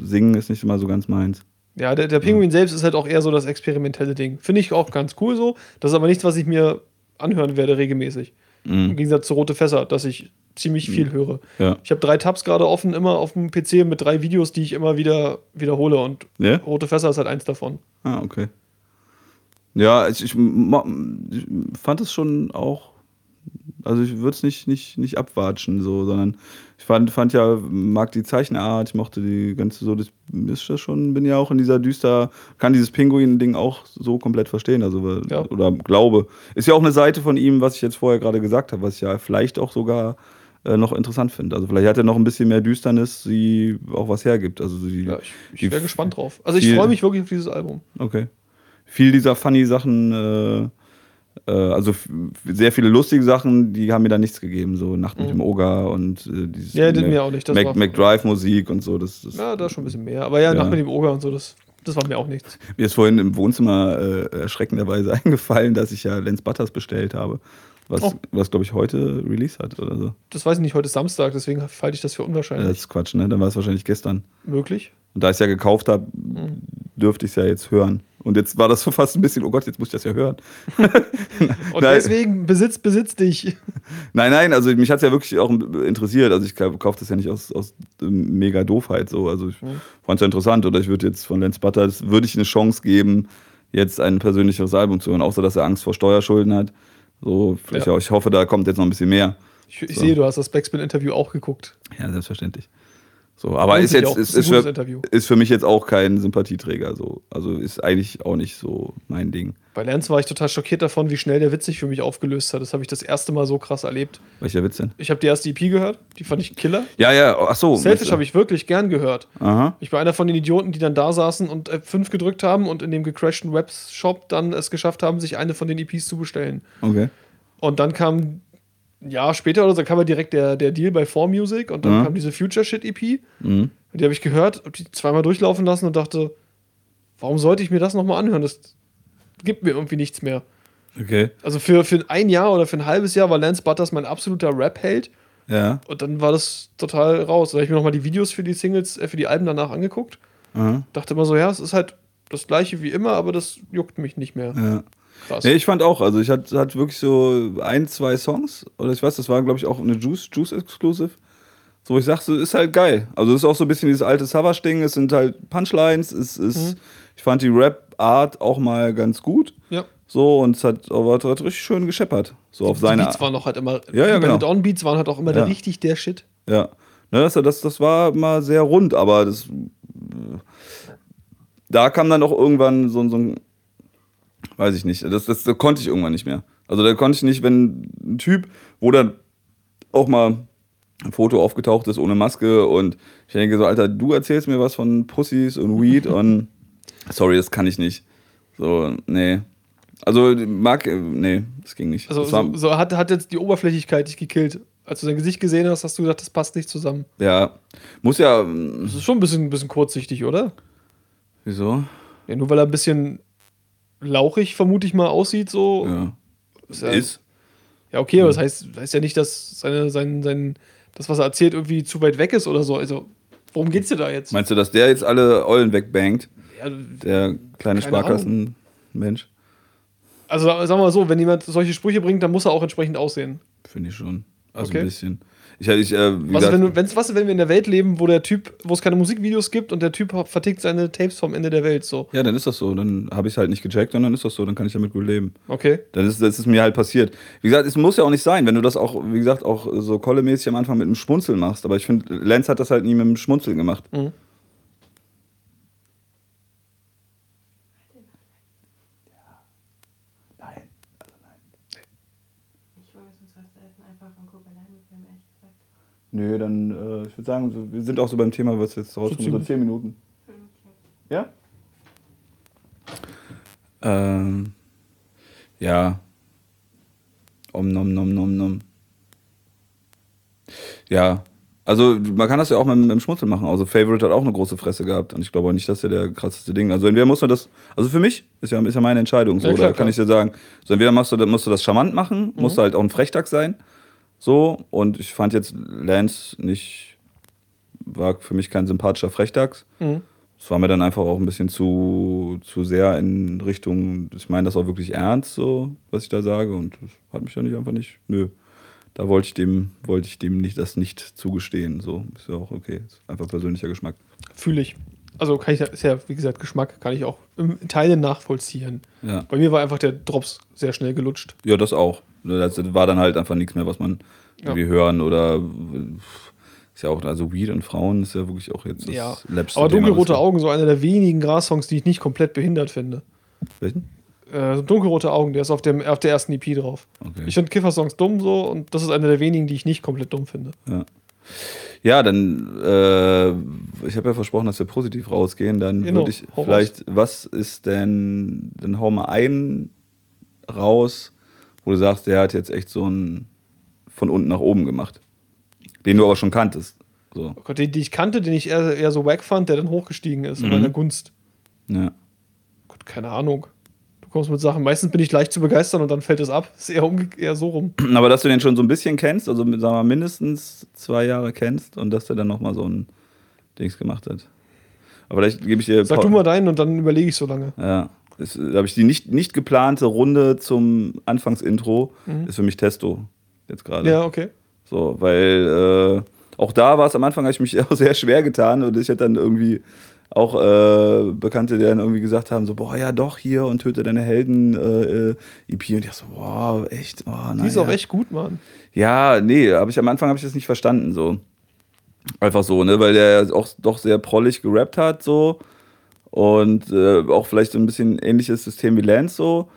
singen ist nicht immer so ganz meins. Ja, der, der Pinguin selbst ist halt auch eher so das experimentelle Ding. Finde ich auch ganz cool so. Das ist aber nichts, was ich mir anhören werde regelmäßig. Im Mhm. Gegensatz zu Rote Fässer, dass ich ziemlich viel höre. Ja. Ich habe drei Tabs gerade offen, immer auf dem PC mit drei Videos, die ich immer wieder wiederhole. Und Ja? Rote Fässer ist halt eins davon. Ah, okay. Ja, ich, ich, ich fand es schon auch Also ich würde es nicht, nicht, nicht abwatschen, so, sondern ich fand, fand ja, mag die Zeichenart, ich mochte die ganze so, das ist das schon, bin ja auch in dieser düster, kann dieses Pinguin-Ding auch so komplett verstehen, also Ja. oder glaube. Ist ja auch eine Seite von ihm, was ich jetzt vorher gerade gesagt habe, was ich ja vielleicht auch sogar äh, noch interessant finde. Also vielleicht hat er noch ein bisschen mehr Düsternis, die auch was hergibt. Also die, Ja, ich, ich wäre gespannt drauf. Also ich freue mich wirklich auf dieses Album. Okay. Viel dieser funny Sachen, äh, also f- sehr viele lustige Sachen, die haben mir dann nichts gegeben. So Nacht mit Mhm. dem Oger und äh, dieses Ja, Mac- mir auch nicht. Das Mac, war- McDrive-Musik und so. Das, das, Ja, da schon ein bisschen mehr. Aber ja, Ja. nach mit dem Oger und so, das, das war mir auch nichts. Mir ist vorhin im Wohnzimmer äh, erschreckenderweise [laughs] eingefallen, dass ich ja Lance Butters bestellt habe. Was, Oh. was glaube ich, heute Release hat oder so. Das weiß ich nicht, heute ist Samstag, deswegen halte ich das für Ja, unwahrscheinlich. das ist Quatsch, ne? Dann war es wahrscheinlich gestern. Möglich. Und da ich es ja gekauft habe, Mhm. dürfte ich es ja jetzt hören. Und jetzt war das so fast ein bisschen, oh Gott, jetzt muss ich das ja hören. [laughs] Und Nein. deswegen besitzt, besitzt dich. Nein, nein, also mich hat es ja wirklich auch interessiert. Also ich kaufe das ja nicht aus, aus ähm, mega Doofheit so. Also ich Mhm. fand es ja interessant oder ich würde jetzt von Lance Butters, würde ich eine Chance geben, jetzt ein persönlicheres Album zu hören, außer dass er Angst vor Steuerschulden hat. So, vielleicht Ja. auch, ich hoffe, da kommt jetzt noch ein bisschen mehr. Ich, ich So. sehe, du hast das Backspin-Interview auch geguckt. Ja, selbstverständlich. So, aber ist jetzt ist, Ist für, ist für mich jetzt auch kein Sympathieträger. So. Also ist eigentlich auch nicht so mein Ding. Bei Lance war ich total schockiert davon, wie schnell der Witz sich für mich aufgelöst hat. Das habe ich das erste Mal so krass erlebt. Welcher Witz denn? Ich habe die erste EP gehört, die fand ich Killer. Ja, ja, ach so. Selfish habe ich wirklich gern gehört. Aha. Ich war einer von den Idioten, die dann da saßen und F5 gedrückt haben und in dem gecrashten Webshop dann es geschafft haben, sich eine von den EPs zu bestellen. Okay. Und dann kam Jahr später oder so kam ja direkt der, der Deal bei 4Music und dann Mhm. kam diese Future Shit EP. Mhm. Die habe ich gehört, habe die zweimal durchlaufen lassen und dachte, warum sollte ich mir das nochmal anhören? Das gibt mir irgendwie nichts mehr. Okay. Also für, für ein Jahr oder für ein halbes Jahr war Lance Butters mein absoluter Rap-Held. Ja. Und dann war das total raus. Da habe ich mir nochmal die Videos für die Singles, äh, für die Alben danach angeguckt. Aha. Dachte immer so, ja, es ist halt das gleiche wie immer, aber das juckt mich nicht mehr. Ja. Krass. Nee, ich fand auch, also ich hatte hat wirklich so ein, zwei Songs, oder ich weiß, das war, glaube ich, auch eine Juice, Juice Exclusive. So, wo ich sag, so, ist halt geil. Also, es ist auch so ein bisschen dieses alte Savage-Ding, es sind halt Punchlines, es ist, Mhm. ich fand die Rap-Art auch mal ganz gut. Ja. So, und es hat aber hat richtig schön gescheppert. So auf die seine Beats waren noch halt immer, Ja, ja, die genau. Downbeats waren halt auch immer Ja. der richtig der Shit. Ja. Ne, das, das, das war mal sehr rund, aber das. Da kam dann auch irgendwann so, so ein. Weiß ich nicht. Das, das, das konnte ich irgendwann nicht mehr. Also da konnte ich nicht, wenn ein Typ, wo dann auch mal ein Foto aufgetaucht ist ohne Maske und ich denke so, Alter, du erzählst mir was von Pussys und Weed [laughs] und. Sorry, das kann ich nicht. So, nee. Also, mag, nee, das ging nicht. Also so, so hat, hat jetzt die Oberflächlichkeit dich gekillt. Als du sein Gesicht gesehen hast, hast du gesagt, das passt nicht zusammen. ja, muss ja. Das ist schon ein bisschen, ein bisschen kurzsichtig, oder? Wieso? Ja, nur weil er ein bisschen lauchig, vermute ich mal, aussieht, so. Ja. Ist ja, Ist. ja okay, aber das heißt, heißt ja nicht, dass seine, sein, sein, das, was er erzählt, irgendwie zu weit weg ist oder so. Also, worum geht's dir da jetzt? Meinst du, dass der jetzt alle Eulen wegbankt? Ja, Der kleine Sparkassenmensch? also, sagen wir mal so, wenn jemand solche Sprüche bringt, dann muss er auch entsprechend aussehen. Finde ich schon. Also Okay. ein bisschen. Ich, ich, äh, Was ist, gesagt, wenn, du, wenn's, was wenn wir in der Welt leben, wo der Typ, wo es keine Musikvideos gibt und der Typ vertickt seine Tapes vom Ende der Welt so? ja, dann ist das so. Dann habe ich es halt nicht gecheckt und dann ist das so. Dann kann ich damit gut leben. Okay. Dann ist, das ist mir halt passiert. Wie gesagt, es muss ja auch nicht sein, wenn du das auch, wie gesagt, auch so kollemäßig am Anfang mit einem Schmunzeln machst. Aber ich finde, Lance hat das halt nie mit einem Schmunzeln gemacht. Mhm. Nein. Ich wollte sonst was essen, einfach und gucke allein mit Film, ehrlich gesagt. Nö, dann, äh, ich würde sagen, so, wir sind auch so beim Thema, was jetzt rauskommt, so ziemlich. zehn Minuten. Ja? Ähm, ja. Om nom nom nom nom. Ja. Also man kann das ja auch mit, mit dem Schmunzeln machen. Also Favorite hat auch eine große Fresse gehabt und ich glaube auch nicht, dass der der krasseste Ding. Also entweder muss man das, also für mich ist ja, ist ja meine Entscheidung. So, Ja, klar, da kann klar. ich dir sagen, so entweder machst du, musst du das charmant machen, musst du halt auch ein Frechtag sein. So und ich fand jetzt Lance nicht, war für mich kein sympathischer Frechdachs. Mhm. Es war mir dann einfach auch ein bisschen zu, zu sehr in Richtung, ich meine das auch wirklich ernst, so, was ich da sage. Und das hat mich ja nicht einfach nicht, nö. Da wollte ich dem, wollte ich dem nicht, das nicht zugestehen. So, ist ja auch okay. Ist einfach persönlicher Geschmack. Fühle ich. Also kann ich, ist ja, wie gesagt, Geschmack kann ich auch in Teilen nachvollziehen. Ja. Bei mir war einfach der Drops sehr schnell gelutscht. Ja, das auch. Das war dann halt einfach nichts mehr, was man Ja. irgendwie hören oder ist ja auch, also Weed und Frauen ist ja wirklich auch jetzt das Ja. läppste Aber dunkelrote Augen, so einer der wenigen Gras-Songs, die ich nicht komplett behindert finde. Welchen? Äh, dunkelrote Augen, der ist auf, dem, auf der ersten EP drauf. Okay. Ich finde Kiffer-Songs dumm so und das ist einer der wenigen, die ich nicht komplett dumm finde. Ja, dann, äh, ich habe ja versprochen, dass wir positiv rausgehen. Dann Genau, würde ich vielleicht, was ist denn, dann hau mal einen raus, wo du sagst, der hat jetzt echt so ein von unten nach oben gemacht. Den du aber schon kanntest. So. Oh Gott, den, die ich kannte, den ich eher, eher so wack fand, der dann hochgestiegen ist Mhm. oder in der Gunst. Ja. Gott, keine Ahnung. Du kommst mit Sachen. Meistens bin ich leicht zu begeistern und dann fällt es ab. Ist eher, umge eher so rum. [clears throat] Aber dass du den schon so ein bisschen kennst, also sagen wir mal mindestens zwei Jahre kennst und dass der dann nochmal so ein Dings gemacht hat. Aber vielleicht gebe ich dir. Sag du mal deinen und dann überlege ich so lange. Ja. Das- Da habe ich die nicht, nicht geplante Runde zum Anfangsintro. Mhm. Ist für mich Testo. Jetzt gerade. Ja, okay. So, weil äh, auch da war es am Anfang, habe ich mich [laughs] auch sehr schwer getan und ich hatte dann irgendwie auch äh, Bekannte, die dann irgendwie gesagt haben, so, boah, ja doch, hier und töte deine Helden äh, äh, EP und ich dachte so, wow, echt, oh, nein. Die ist auch echt gut, Mann. Ja, nee, aber ich am Anfang habe ich das nicht verstanden so. Einfach so, ne, weil der auch doch sehr prollig gerappt hat so und äh, auch vielleicht so ein bisschen ähnliches System wie Lance so,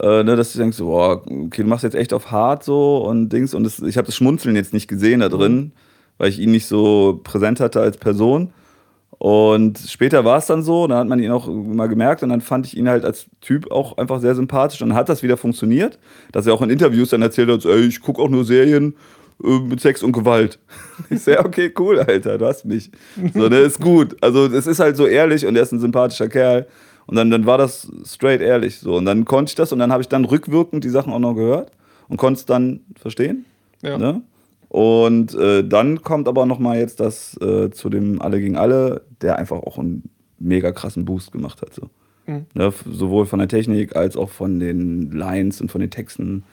äh, ne, dass du denkst boah, okay, du machst jetzt echt auf hart so und Dings. Und das, ich habe das Schmunzeln jetzt nicht gesehen da drin, weil ich ihn nicht so präsent hatte als Person. Und später war es dann so, dann hat man ihn auch mal gemerkt und dann fand ich ihn halt als Typ auch einfach sehr sympathisch und dann hat das wieder funktioniert, dass er auch in Interviews dann erzählt hat, ey, ich gucke auch nur Serien mit Sex und Gewalt. [laughs] Ich sag, okay, cool, Alter, du hast mich. So, der ist gut. Also es ist halt so ehrlich und er ist ein sympathischer Kerl. Und dann, dann war das straight ehrlich so. Und dann konnte ich das und dann habe ich dann rückwirkend die Sachen auch noch gehört und konnte es dann verstehen. Ja. Ne? Und äh, dann kommt aber noch mal jetzt das äh, zu dem Alle gegen Alle, der einfach auch einen mega krassen Boost gemacht hat. So. Mhm. Ne? Sowohl von der Technik als auch von den Lines und von den Texten.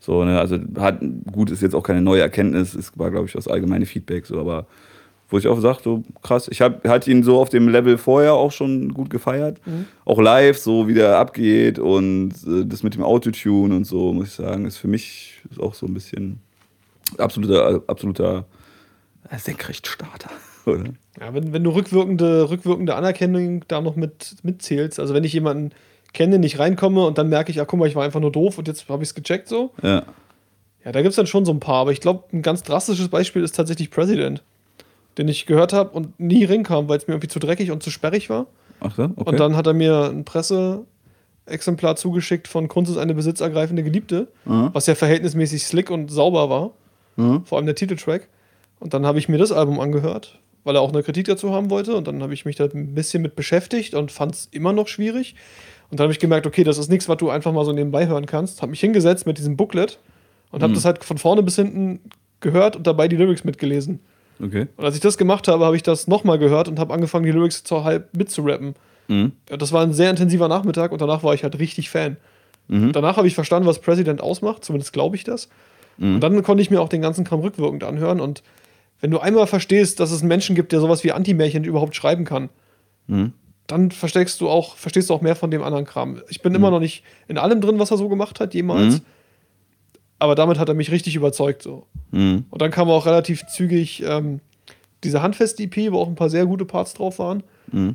So, ne? Also hat, gut, ist jetzt auch keine neue Erkenntnis, es war, glaube ich, das allgemeine Feedback, so, aber wo ich auch sage, so krass, ich hab, hatte ihn so auf dem Level vorher auch schon gut gefeiert. Auch live, so wie der abgeht und äh, das mit dem Autotune und so, muss ich sagen, ist für mich ist auch so ein bisschen absoluter, absoluter Senkrechtstarter. [laughs] Oder? Ja, wenn, wenn du rückwirkende, rückwirkende Anerkennung da noch mit mitzählst, also wenn ich jemanden kenne, nicht reinkomme und dann merke ich, ah, guck mal, ich war einfach nur doof und jetzt habe ich es gecheckt so. Ja. Ja, da gibt es dann schon so ein paar, aber ich glaube, ein ganz drastisches Beispiel ist tatsächlich President, den ich gehört habe und nie rinkam, weil es mir irgendwie zu dreckig und zu sperrig war. Ach so, okay. Und dann hat er mir ein Presseexemplar zugeschickt von Kunst ist eine besitzergreifende Geliebte, Mhm. was ja verhältnismäßig slick und sauber war. Mhm. Vor allem der Titeltrack. Und dann habe ich mir das Album angehört, weil er auch eine Kritik dazu haben wollte. Und dann habe ich mich da ein bisschen mit beschäftigt und fand es immer noch schwierig. Und dann habe ich gemerkt, okay, das ist nichts, was du einfach mal so nebenbei hören kannst. Habe mich hingesetzt mit diesem Booklet und habe Mhm. das halt von vorne bis hinten gehört und dabei die Lyrics mitgelesen. Okay. Und als ich das gemacht habe, habe ich das nochmal gehört und habe angefangen, die Lyrics zur halb mitzurappen. Mhm. Das war ein sehr intensiver Nachmittag und danach war ich halt richtig Fan. Mhm. Danach habe ich verstanden, was President ausmacht, zumindest glaube ich das. Mhm. Und dann konnte ich mir auch den ganzen Kram rückwirkend anhören. Und wenn du einmal verstehst, dass es einen Menschen gibt, der sowas wie Anti-Märchen überhaupt schreiben kann, Mhm. Dann verstehst du auch, verstehst du auch mehr von dem anderen Kram. Ich bin immer noch nicht in allem drin, was er so gemacht hat, jemals. Mhm. Aber damit hat er mich richtig überzeugt. So. Mhm. Und dann kam auch relativ zügig ähm, diese Handfest-EP, wo auch ein paar sehr gute Parts drauf waren. Mhm.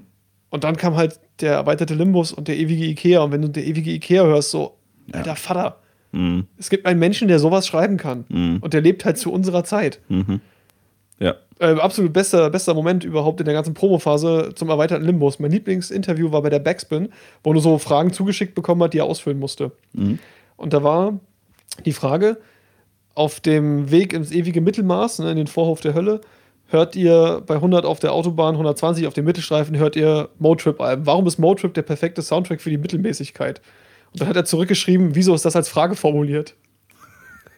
Und dann kam halt der erweiterte Limbus und der ewige Ikea. Und wenn du der ewige Ikea hörst, so, Ja. alter Vater, Mhm. es gibt einen Menschen, der sowas schreiben kann. Mhm. Und der lebt halt zu unserer Zeit. Mhm. Ja. Äh, absolut bester, bester Moment überhaupt in der ganzen Promophase zum erweiterten Limbus. Mein Lieblingsinterview war bei der Backspin, wo du so Fragen zugeschickt bekommen hat, die er ausfüllen musste. Mhm. Und da war die Frage, auf dem Weg ins ewige Mittelmaß, ne, in den Vorhof der Hölle, hört ihr bei 100 auf der Autobahn, 120 auf dem Mittelstreifen, hört ihr Motrip-Alben. Warum ist Motrip der perfekte Soundtrack für die Mittelmäßigkeit? Und dann hat er zurückgeschrieben, wieso ist das als Frage formuliert?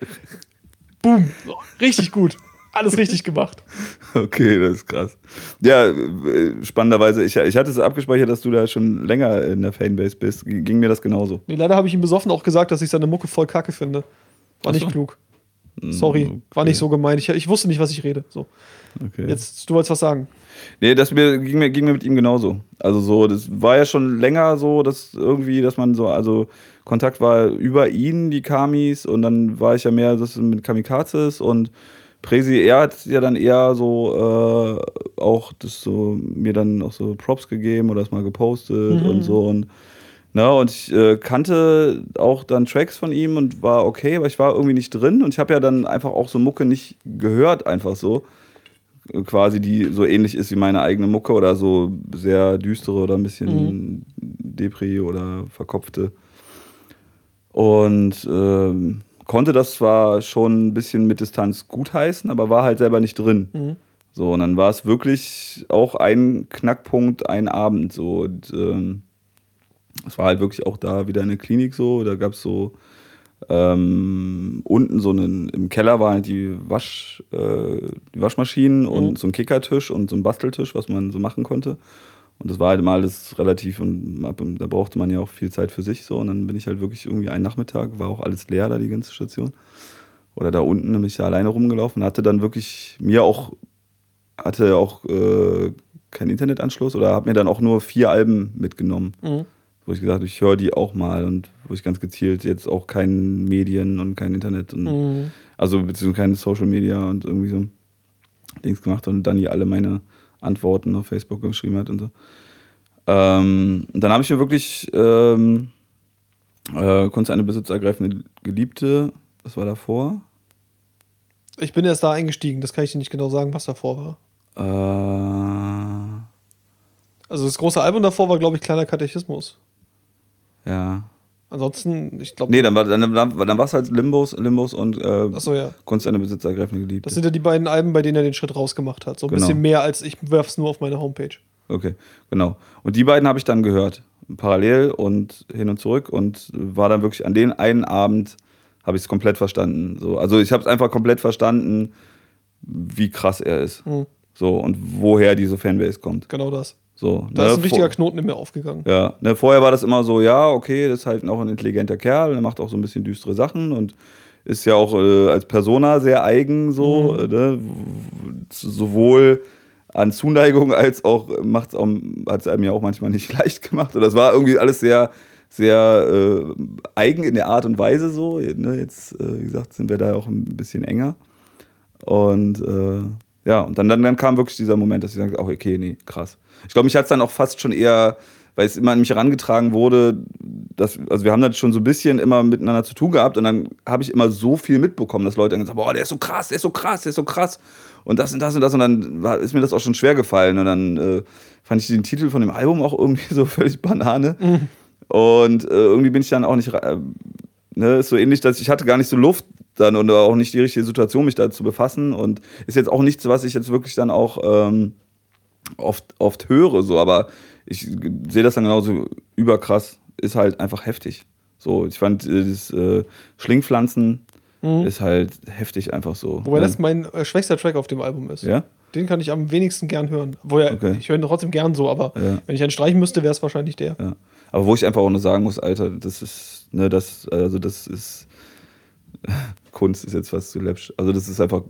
[laughs] Boom. Richtig gut. Alles richtig gemacht. [laughs] Okay, das ist krass. Ja, äh, spannenderweise, ich, ich hatte es abgespeichert, dass du da schon länger in der Fanbase bist. Ging mir das genauso. Nee, leider habe ich ihm besoffen auch gesagt, dass ich seine Mucke voll kacke finde. War nicht so. klug. Sorry, war nicht so gemeint. Ich, ich wusste nicht, was ich rede. So, Okay. jetzt, du wolltest was sagen. Nee, das mir, ging, mir, ging mir mit ihm genauso. Also so, das war ja schon länger so, dass irgendwie, dass man so, also Kontakt war über ihn, die Kamis, und dann war ich ja mehr das mit Kamikazes und Presi, er hat ja dann eher so äh, auch das so, mir dann auch so Props gegeben oder das mal gepostet Mhm. und so und na, und ich äh, kannte auch dann Tracks von ihm und war okay, aber ich war irgendwie nicht drin und ich habe ja dann einfach auch so Mucke nicht gehört, einfach so quasi, die so ähnlich ist wie meine eigene Mucke oder so sehr düstere oder ein bisschen Depri oder verkopfte. Und ähm, konnte das zwar schon ein bisschen mit Distanz gutheißen, aber war halt selber nicht drin. Mhm. So, und dann war es wirklich auch ein Knackpunkt, ein Abend so. Und ähm, es war halt wirklich auch da wieder eine Klinik so. Da gab es so ähm, unten so einen, im Keller waren halt die, Wasch, äh, die Waschmaschinen und Mhm. so ein Kickertisch und so ein Basteltisch, was man so machen konnte. Und das war halt mal alles relativ und da brauchte man ja auch viel Zeit für sich so. Und dann bin ich halt wirklich irgendwie einen Nachmittag, war auch alles leer da, die ganze Station. Oder da unten, bin ich da alleine rumgelaufen, hatte dann wirklich mir auch, hatte auch äh, keinen Internetanschluss oder habe mir dann auch nur vier Alben mitgenommen Mhm. wo ich gesagt habe, ich höre die auch mal und wo ich ganz gezielt jetzt auch kein Medien und kein Internet und Mhm. also beziehungsweise keine Social Media und irgendwie so Dings gemacht und dann hier alle meine Antworten auf Facebook geschrieben hat und so. Ähm, dann habe ich mir wirklich ähm, äh, Kunst eine besitzergreifende Geliebte, was war davor? Ich bin erst da eingestiegen, das kann ich dir nicht genau sagen, was davor war. Äh, Also das große Album davor war, glaube ich, kleiner Katechismus. ja. Ansonsten, ich glaube. Nee, dann war dann, dann, dann war es halt Limbos, Limbos und äh, Achso, ja. Kunst eine besitzergreifende Geliebte. Das sind ja die beiden Alben, bei denen er den Schritt rausgemacht hat. So ein Genau. bisschen mehr als ich werf's nur auf meine Homepage. Okay, genau. Und die beiden habe ich dann gehört, parallel und hin und zurück und war dann wirklich an den einen Abend habe ich es komplett verstanden. So, also ich habe es einfach komplett verstanden, wie krass er ist. Mhm. So und woher diese Fanbase kommt. Genau das. So, Da ne, ist ein richtiger Knoten in mir aufgegangen. ja, ne, vorher war das immer so, ja, okay, das ist halt auch ein intelligenter Kerl, der macht auch so ein bisschen düstere Sachen und ist ja auch äh, als Persona sehr eigen, so, Mhm. äh, ne, sowohl an Zuneigung als auch macht's auch, hat es einem ja auch manchmal nicht [laughs] leicht gemacht. Und das war irgendwie alles sehr, sehr äh, eigen in der Art und Weise so. Ne, jetzt, äh, wie gesagt, sind wir da auch ein bisschen enger. Und äh, ja, und dann, dann, dann kam wirklich dieser Moment, dass ich sagte, oh, okay, nee, krass. Ich glaube, mich hat es dann auch fast schon eher, weil es immer an mich herangetragen wurde, dass, also wir haben das schon so ein bisschen immer miteinander zu tun gehabt und dann habe ich immer so viel mitbekommen, dass Leute dann gesagt haben, boah, der ist so krass, der ist so krass, der ist so krass. Und das und das und das. Und dann ist mir das auch schon schwer gefallen. Und dann äh, fand ich den Titel von dem Album auch irgendwie [laughs] so völlig Banane. Und äh, irgendwie bin ich dann auch nicht, äh, ne, ist so ähnlich, dass ich hatte gar nicht so Luft dann und auch nicht die richtige Situation, mich da zu befassen. Und ist jetzt auch nichts, was ich jetzt wirklich dann auch ähm, oft, oft höre, so, aber ich sehe das dann genauso überkrass, ist halt einfach heftig. So, ich fand äh, das äh, Schlingpflanzen Mhm. ist halt heftig einfach so. Wobei ne? das mein äh, schwächster Track auf dem Album ist. ja? Den kann ich am wenigsten gern hören. Wo ja, Okay. Ich höre ihn trotzdem gern so, aber Ja. wenn ich einen streichen müsste, wäre es wahrscheinlich der. Ja. Aber wo ich einfach auch nur sagen muss, Alter, das ist, ne, das, also das ist, [laughs] Kunst ist jetzt fast zu läppsch. Also das ist einfach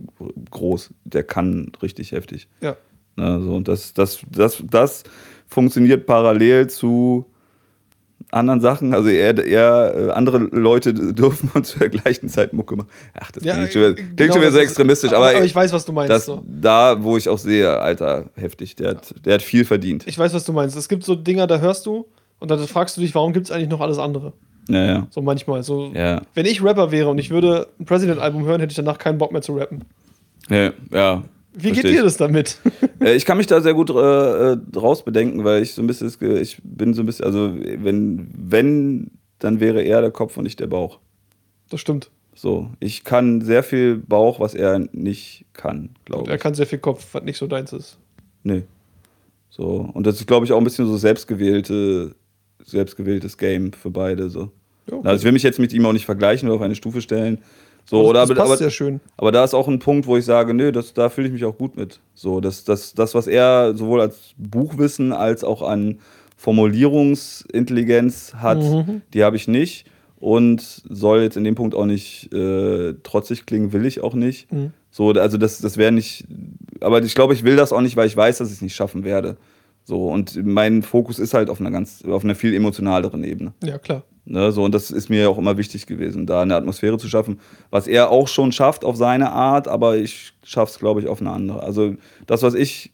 groß. Der kann richtig heftig. Ja. Ne, so, und das, das, das, das funktioniert parallel zu anderen Sachen. Also eher, eher äh, andere Leute dürfen uns zur gleichen Zeit Mucke machen. Ach, das Ja, klingt schon wieder, genau, klingt schon wieder so extremistisch. aber, Aber, ich weiß, was du meinst. das, so. da, wo ich auch sehe, Alter, heftig. Der hat, der hat viel verdient. Ich weiß, was du meinst. Es gibt so Dinger, da hörst du und dann fragst du dich, warum gibt es eigentlich noch alles andere? Ja, ja. So manchmal. So, Ja, Wenn ich Rapper wäre und ich würde ein President-Album hören, hätte ich danach keinen Bock mehr zu rappen. ja. ja Wie geht dir das damit? [laughs] Äh, Ich kann mich da sehr gut äh, äh, draus bedenken, weil ich so ein bisschen, ich bin so ein bisschen, also wenn, wenn, dann wäre er der Kopf und nicht der Bauch. Das stimmt. So, ich kann sehr viel Bauch, was er nicht kann, glaube Er ich. kann sehr viel Kopf, was nicht so deins ist. Nee. So, und das ist, glaube ich, auch ein bisschen so selbstgewählte, selbstgewähltes Game für beide. So. Ja, Also ich will mich jetzt mit ihm auch nicht vergleichen oder auf eine Stufe stellen. So, das, oder das aber, passt aber, sehr schön. aber da ist auch ein Punkt, wo ich sage, nö, das, da fühle ich mich auch gut mit. So, das, das, das, was er sowohl als Buchwissen als auch an Formulierungsintelligenz hat, Mhm. die habe ich nicht. und soll jetzt in dem Punkt auch nicht äh, trotzig klingen, will ich auch nicht. Mhm. So, also das, das wäre nicht, aber ich glaube, ich will das auch nicht, weil ich weiß, dass ich es nicht schaffen werde. So, und mein Fokus ist halt auf einer ganz, auf einer viel emotionaleren Ebene. Ja, klar. Ne, so, und das ist mir auch immer wichtig gewesen, da eine Atmosphäre zu schaffen, was er auch schon schafft auf seine Art, aber ich schaffe es, glaube ich, auf eine andere. Also das, was ich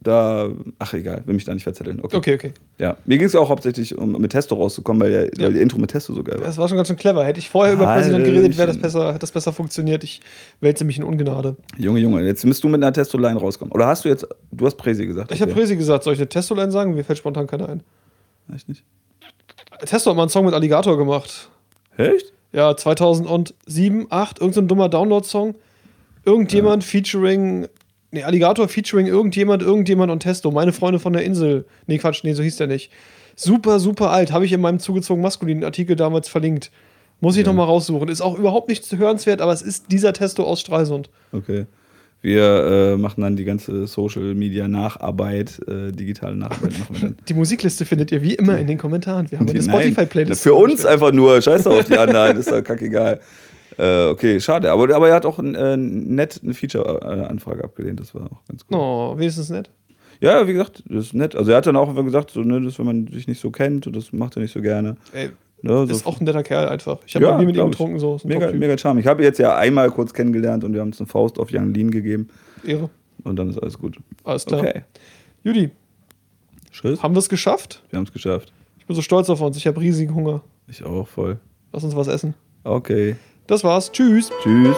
da, ach egal, will mich da nicht verzetteln. Okay. Okay, okay. Ja. Mir ging es auch hauptsächlich, um mit Testo rauszukommen, weil, der, Ja. weil die Intro mit Testo so geil war. Das war schon ganz schön clever. Hätte ich vorher über Präsident geredet, wäre das besser, hätte das besser funktioniert. Ich wälze mich in Ungnade. Junge, Junge, jetzt müsst du mit einer Testo-Line rauskommen. Oder hast du jetzt, du hast Präsi gesagt. Ich habe okay. Presi gesagt, soll ich eine Testo-Line sagen? Mir fällt spontan keiner ein. Echt nicht? Testo hat mal einen Song mit Alligator gemacht. Echt? Ja, 2007, 8, irgendein so dummer Download-Song. Irgendjemand featuring, nee, Alligator featuring irgendjemand, irgendjemand und Testo, meine Freunde von der Insel. Nee, Quatsch, nee, so hieß der nicht. Super, super alt, habe ich in meinem zugezogen maskulinen Artikel damals verlinkt. Muss ich Ja. noch mal raussuchen. Ist auch überhaupt nicht hörenswert, aber es ist dieser Testo aus Stralsund. Okay. Wir äh, machen dann die ganze Social Media Nacharbeit, äh, digitale Nacharbeit machen wir dann. Die Musikliste findet ihr wie immer in den Kommentaren. Wir haben eine Nein, Spotify-Playlist. Für uns einfach nur, scheiß doch auf die anderen, ist doch kackegal. Äh, okay, schade. Aber, aber er hat auch äh, nett eine Feature-Anfrage abgelehnt, das war auch ganz gut. Oh, wenigstens nett. Ja, wie gesagt, das ist nett. Also er hat dann auch einfach gesagt, so, ne, das, wenn man sich nicht so kennt, und das macht er nicht so gerne. Ey, Ne, so ist auch ein netter Kerl einfach. Ich habe Ja, noch nie mit ihm getrunken, so. Mega, mega charming. Ich habe jetzt ja einmal kurz kennengelernt und wir haben uns eine Faust auf Young Lean gegeben Ehre. und dann ist alles gut. Alles klar. Okay. Judy, Tschüss. haben wir es geschafft? Wir haben es geschafft. Ich bin so stolz auf uns. Ich habe riesigen Hunger. Ich auch voll. Lass uns was essen. Okay. Das war's. Tschüss. Tschüss.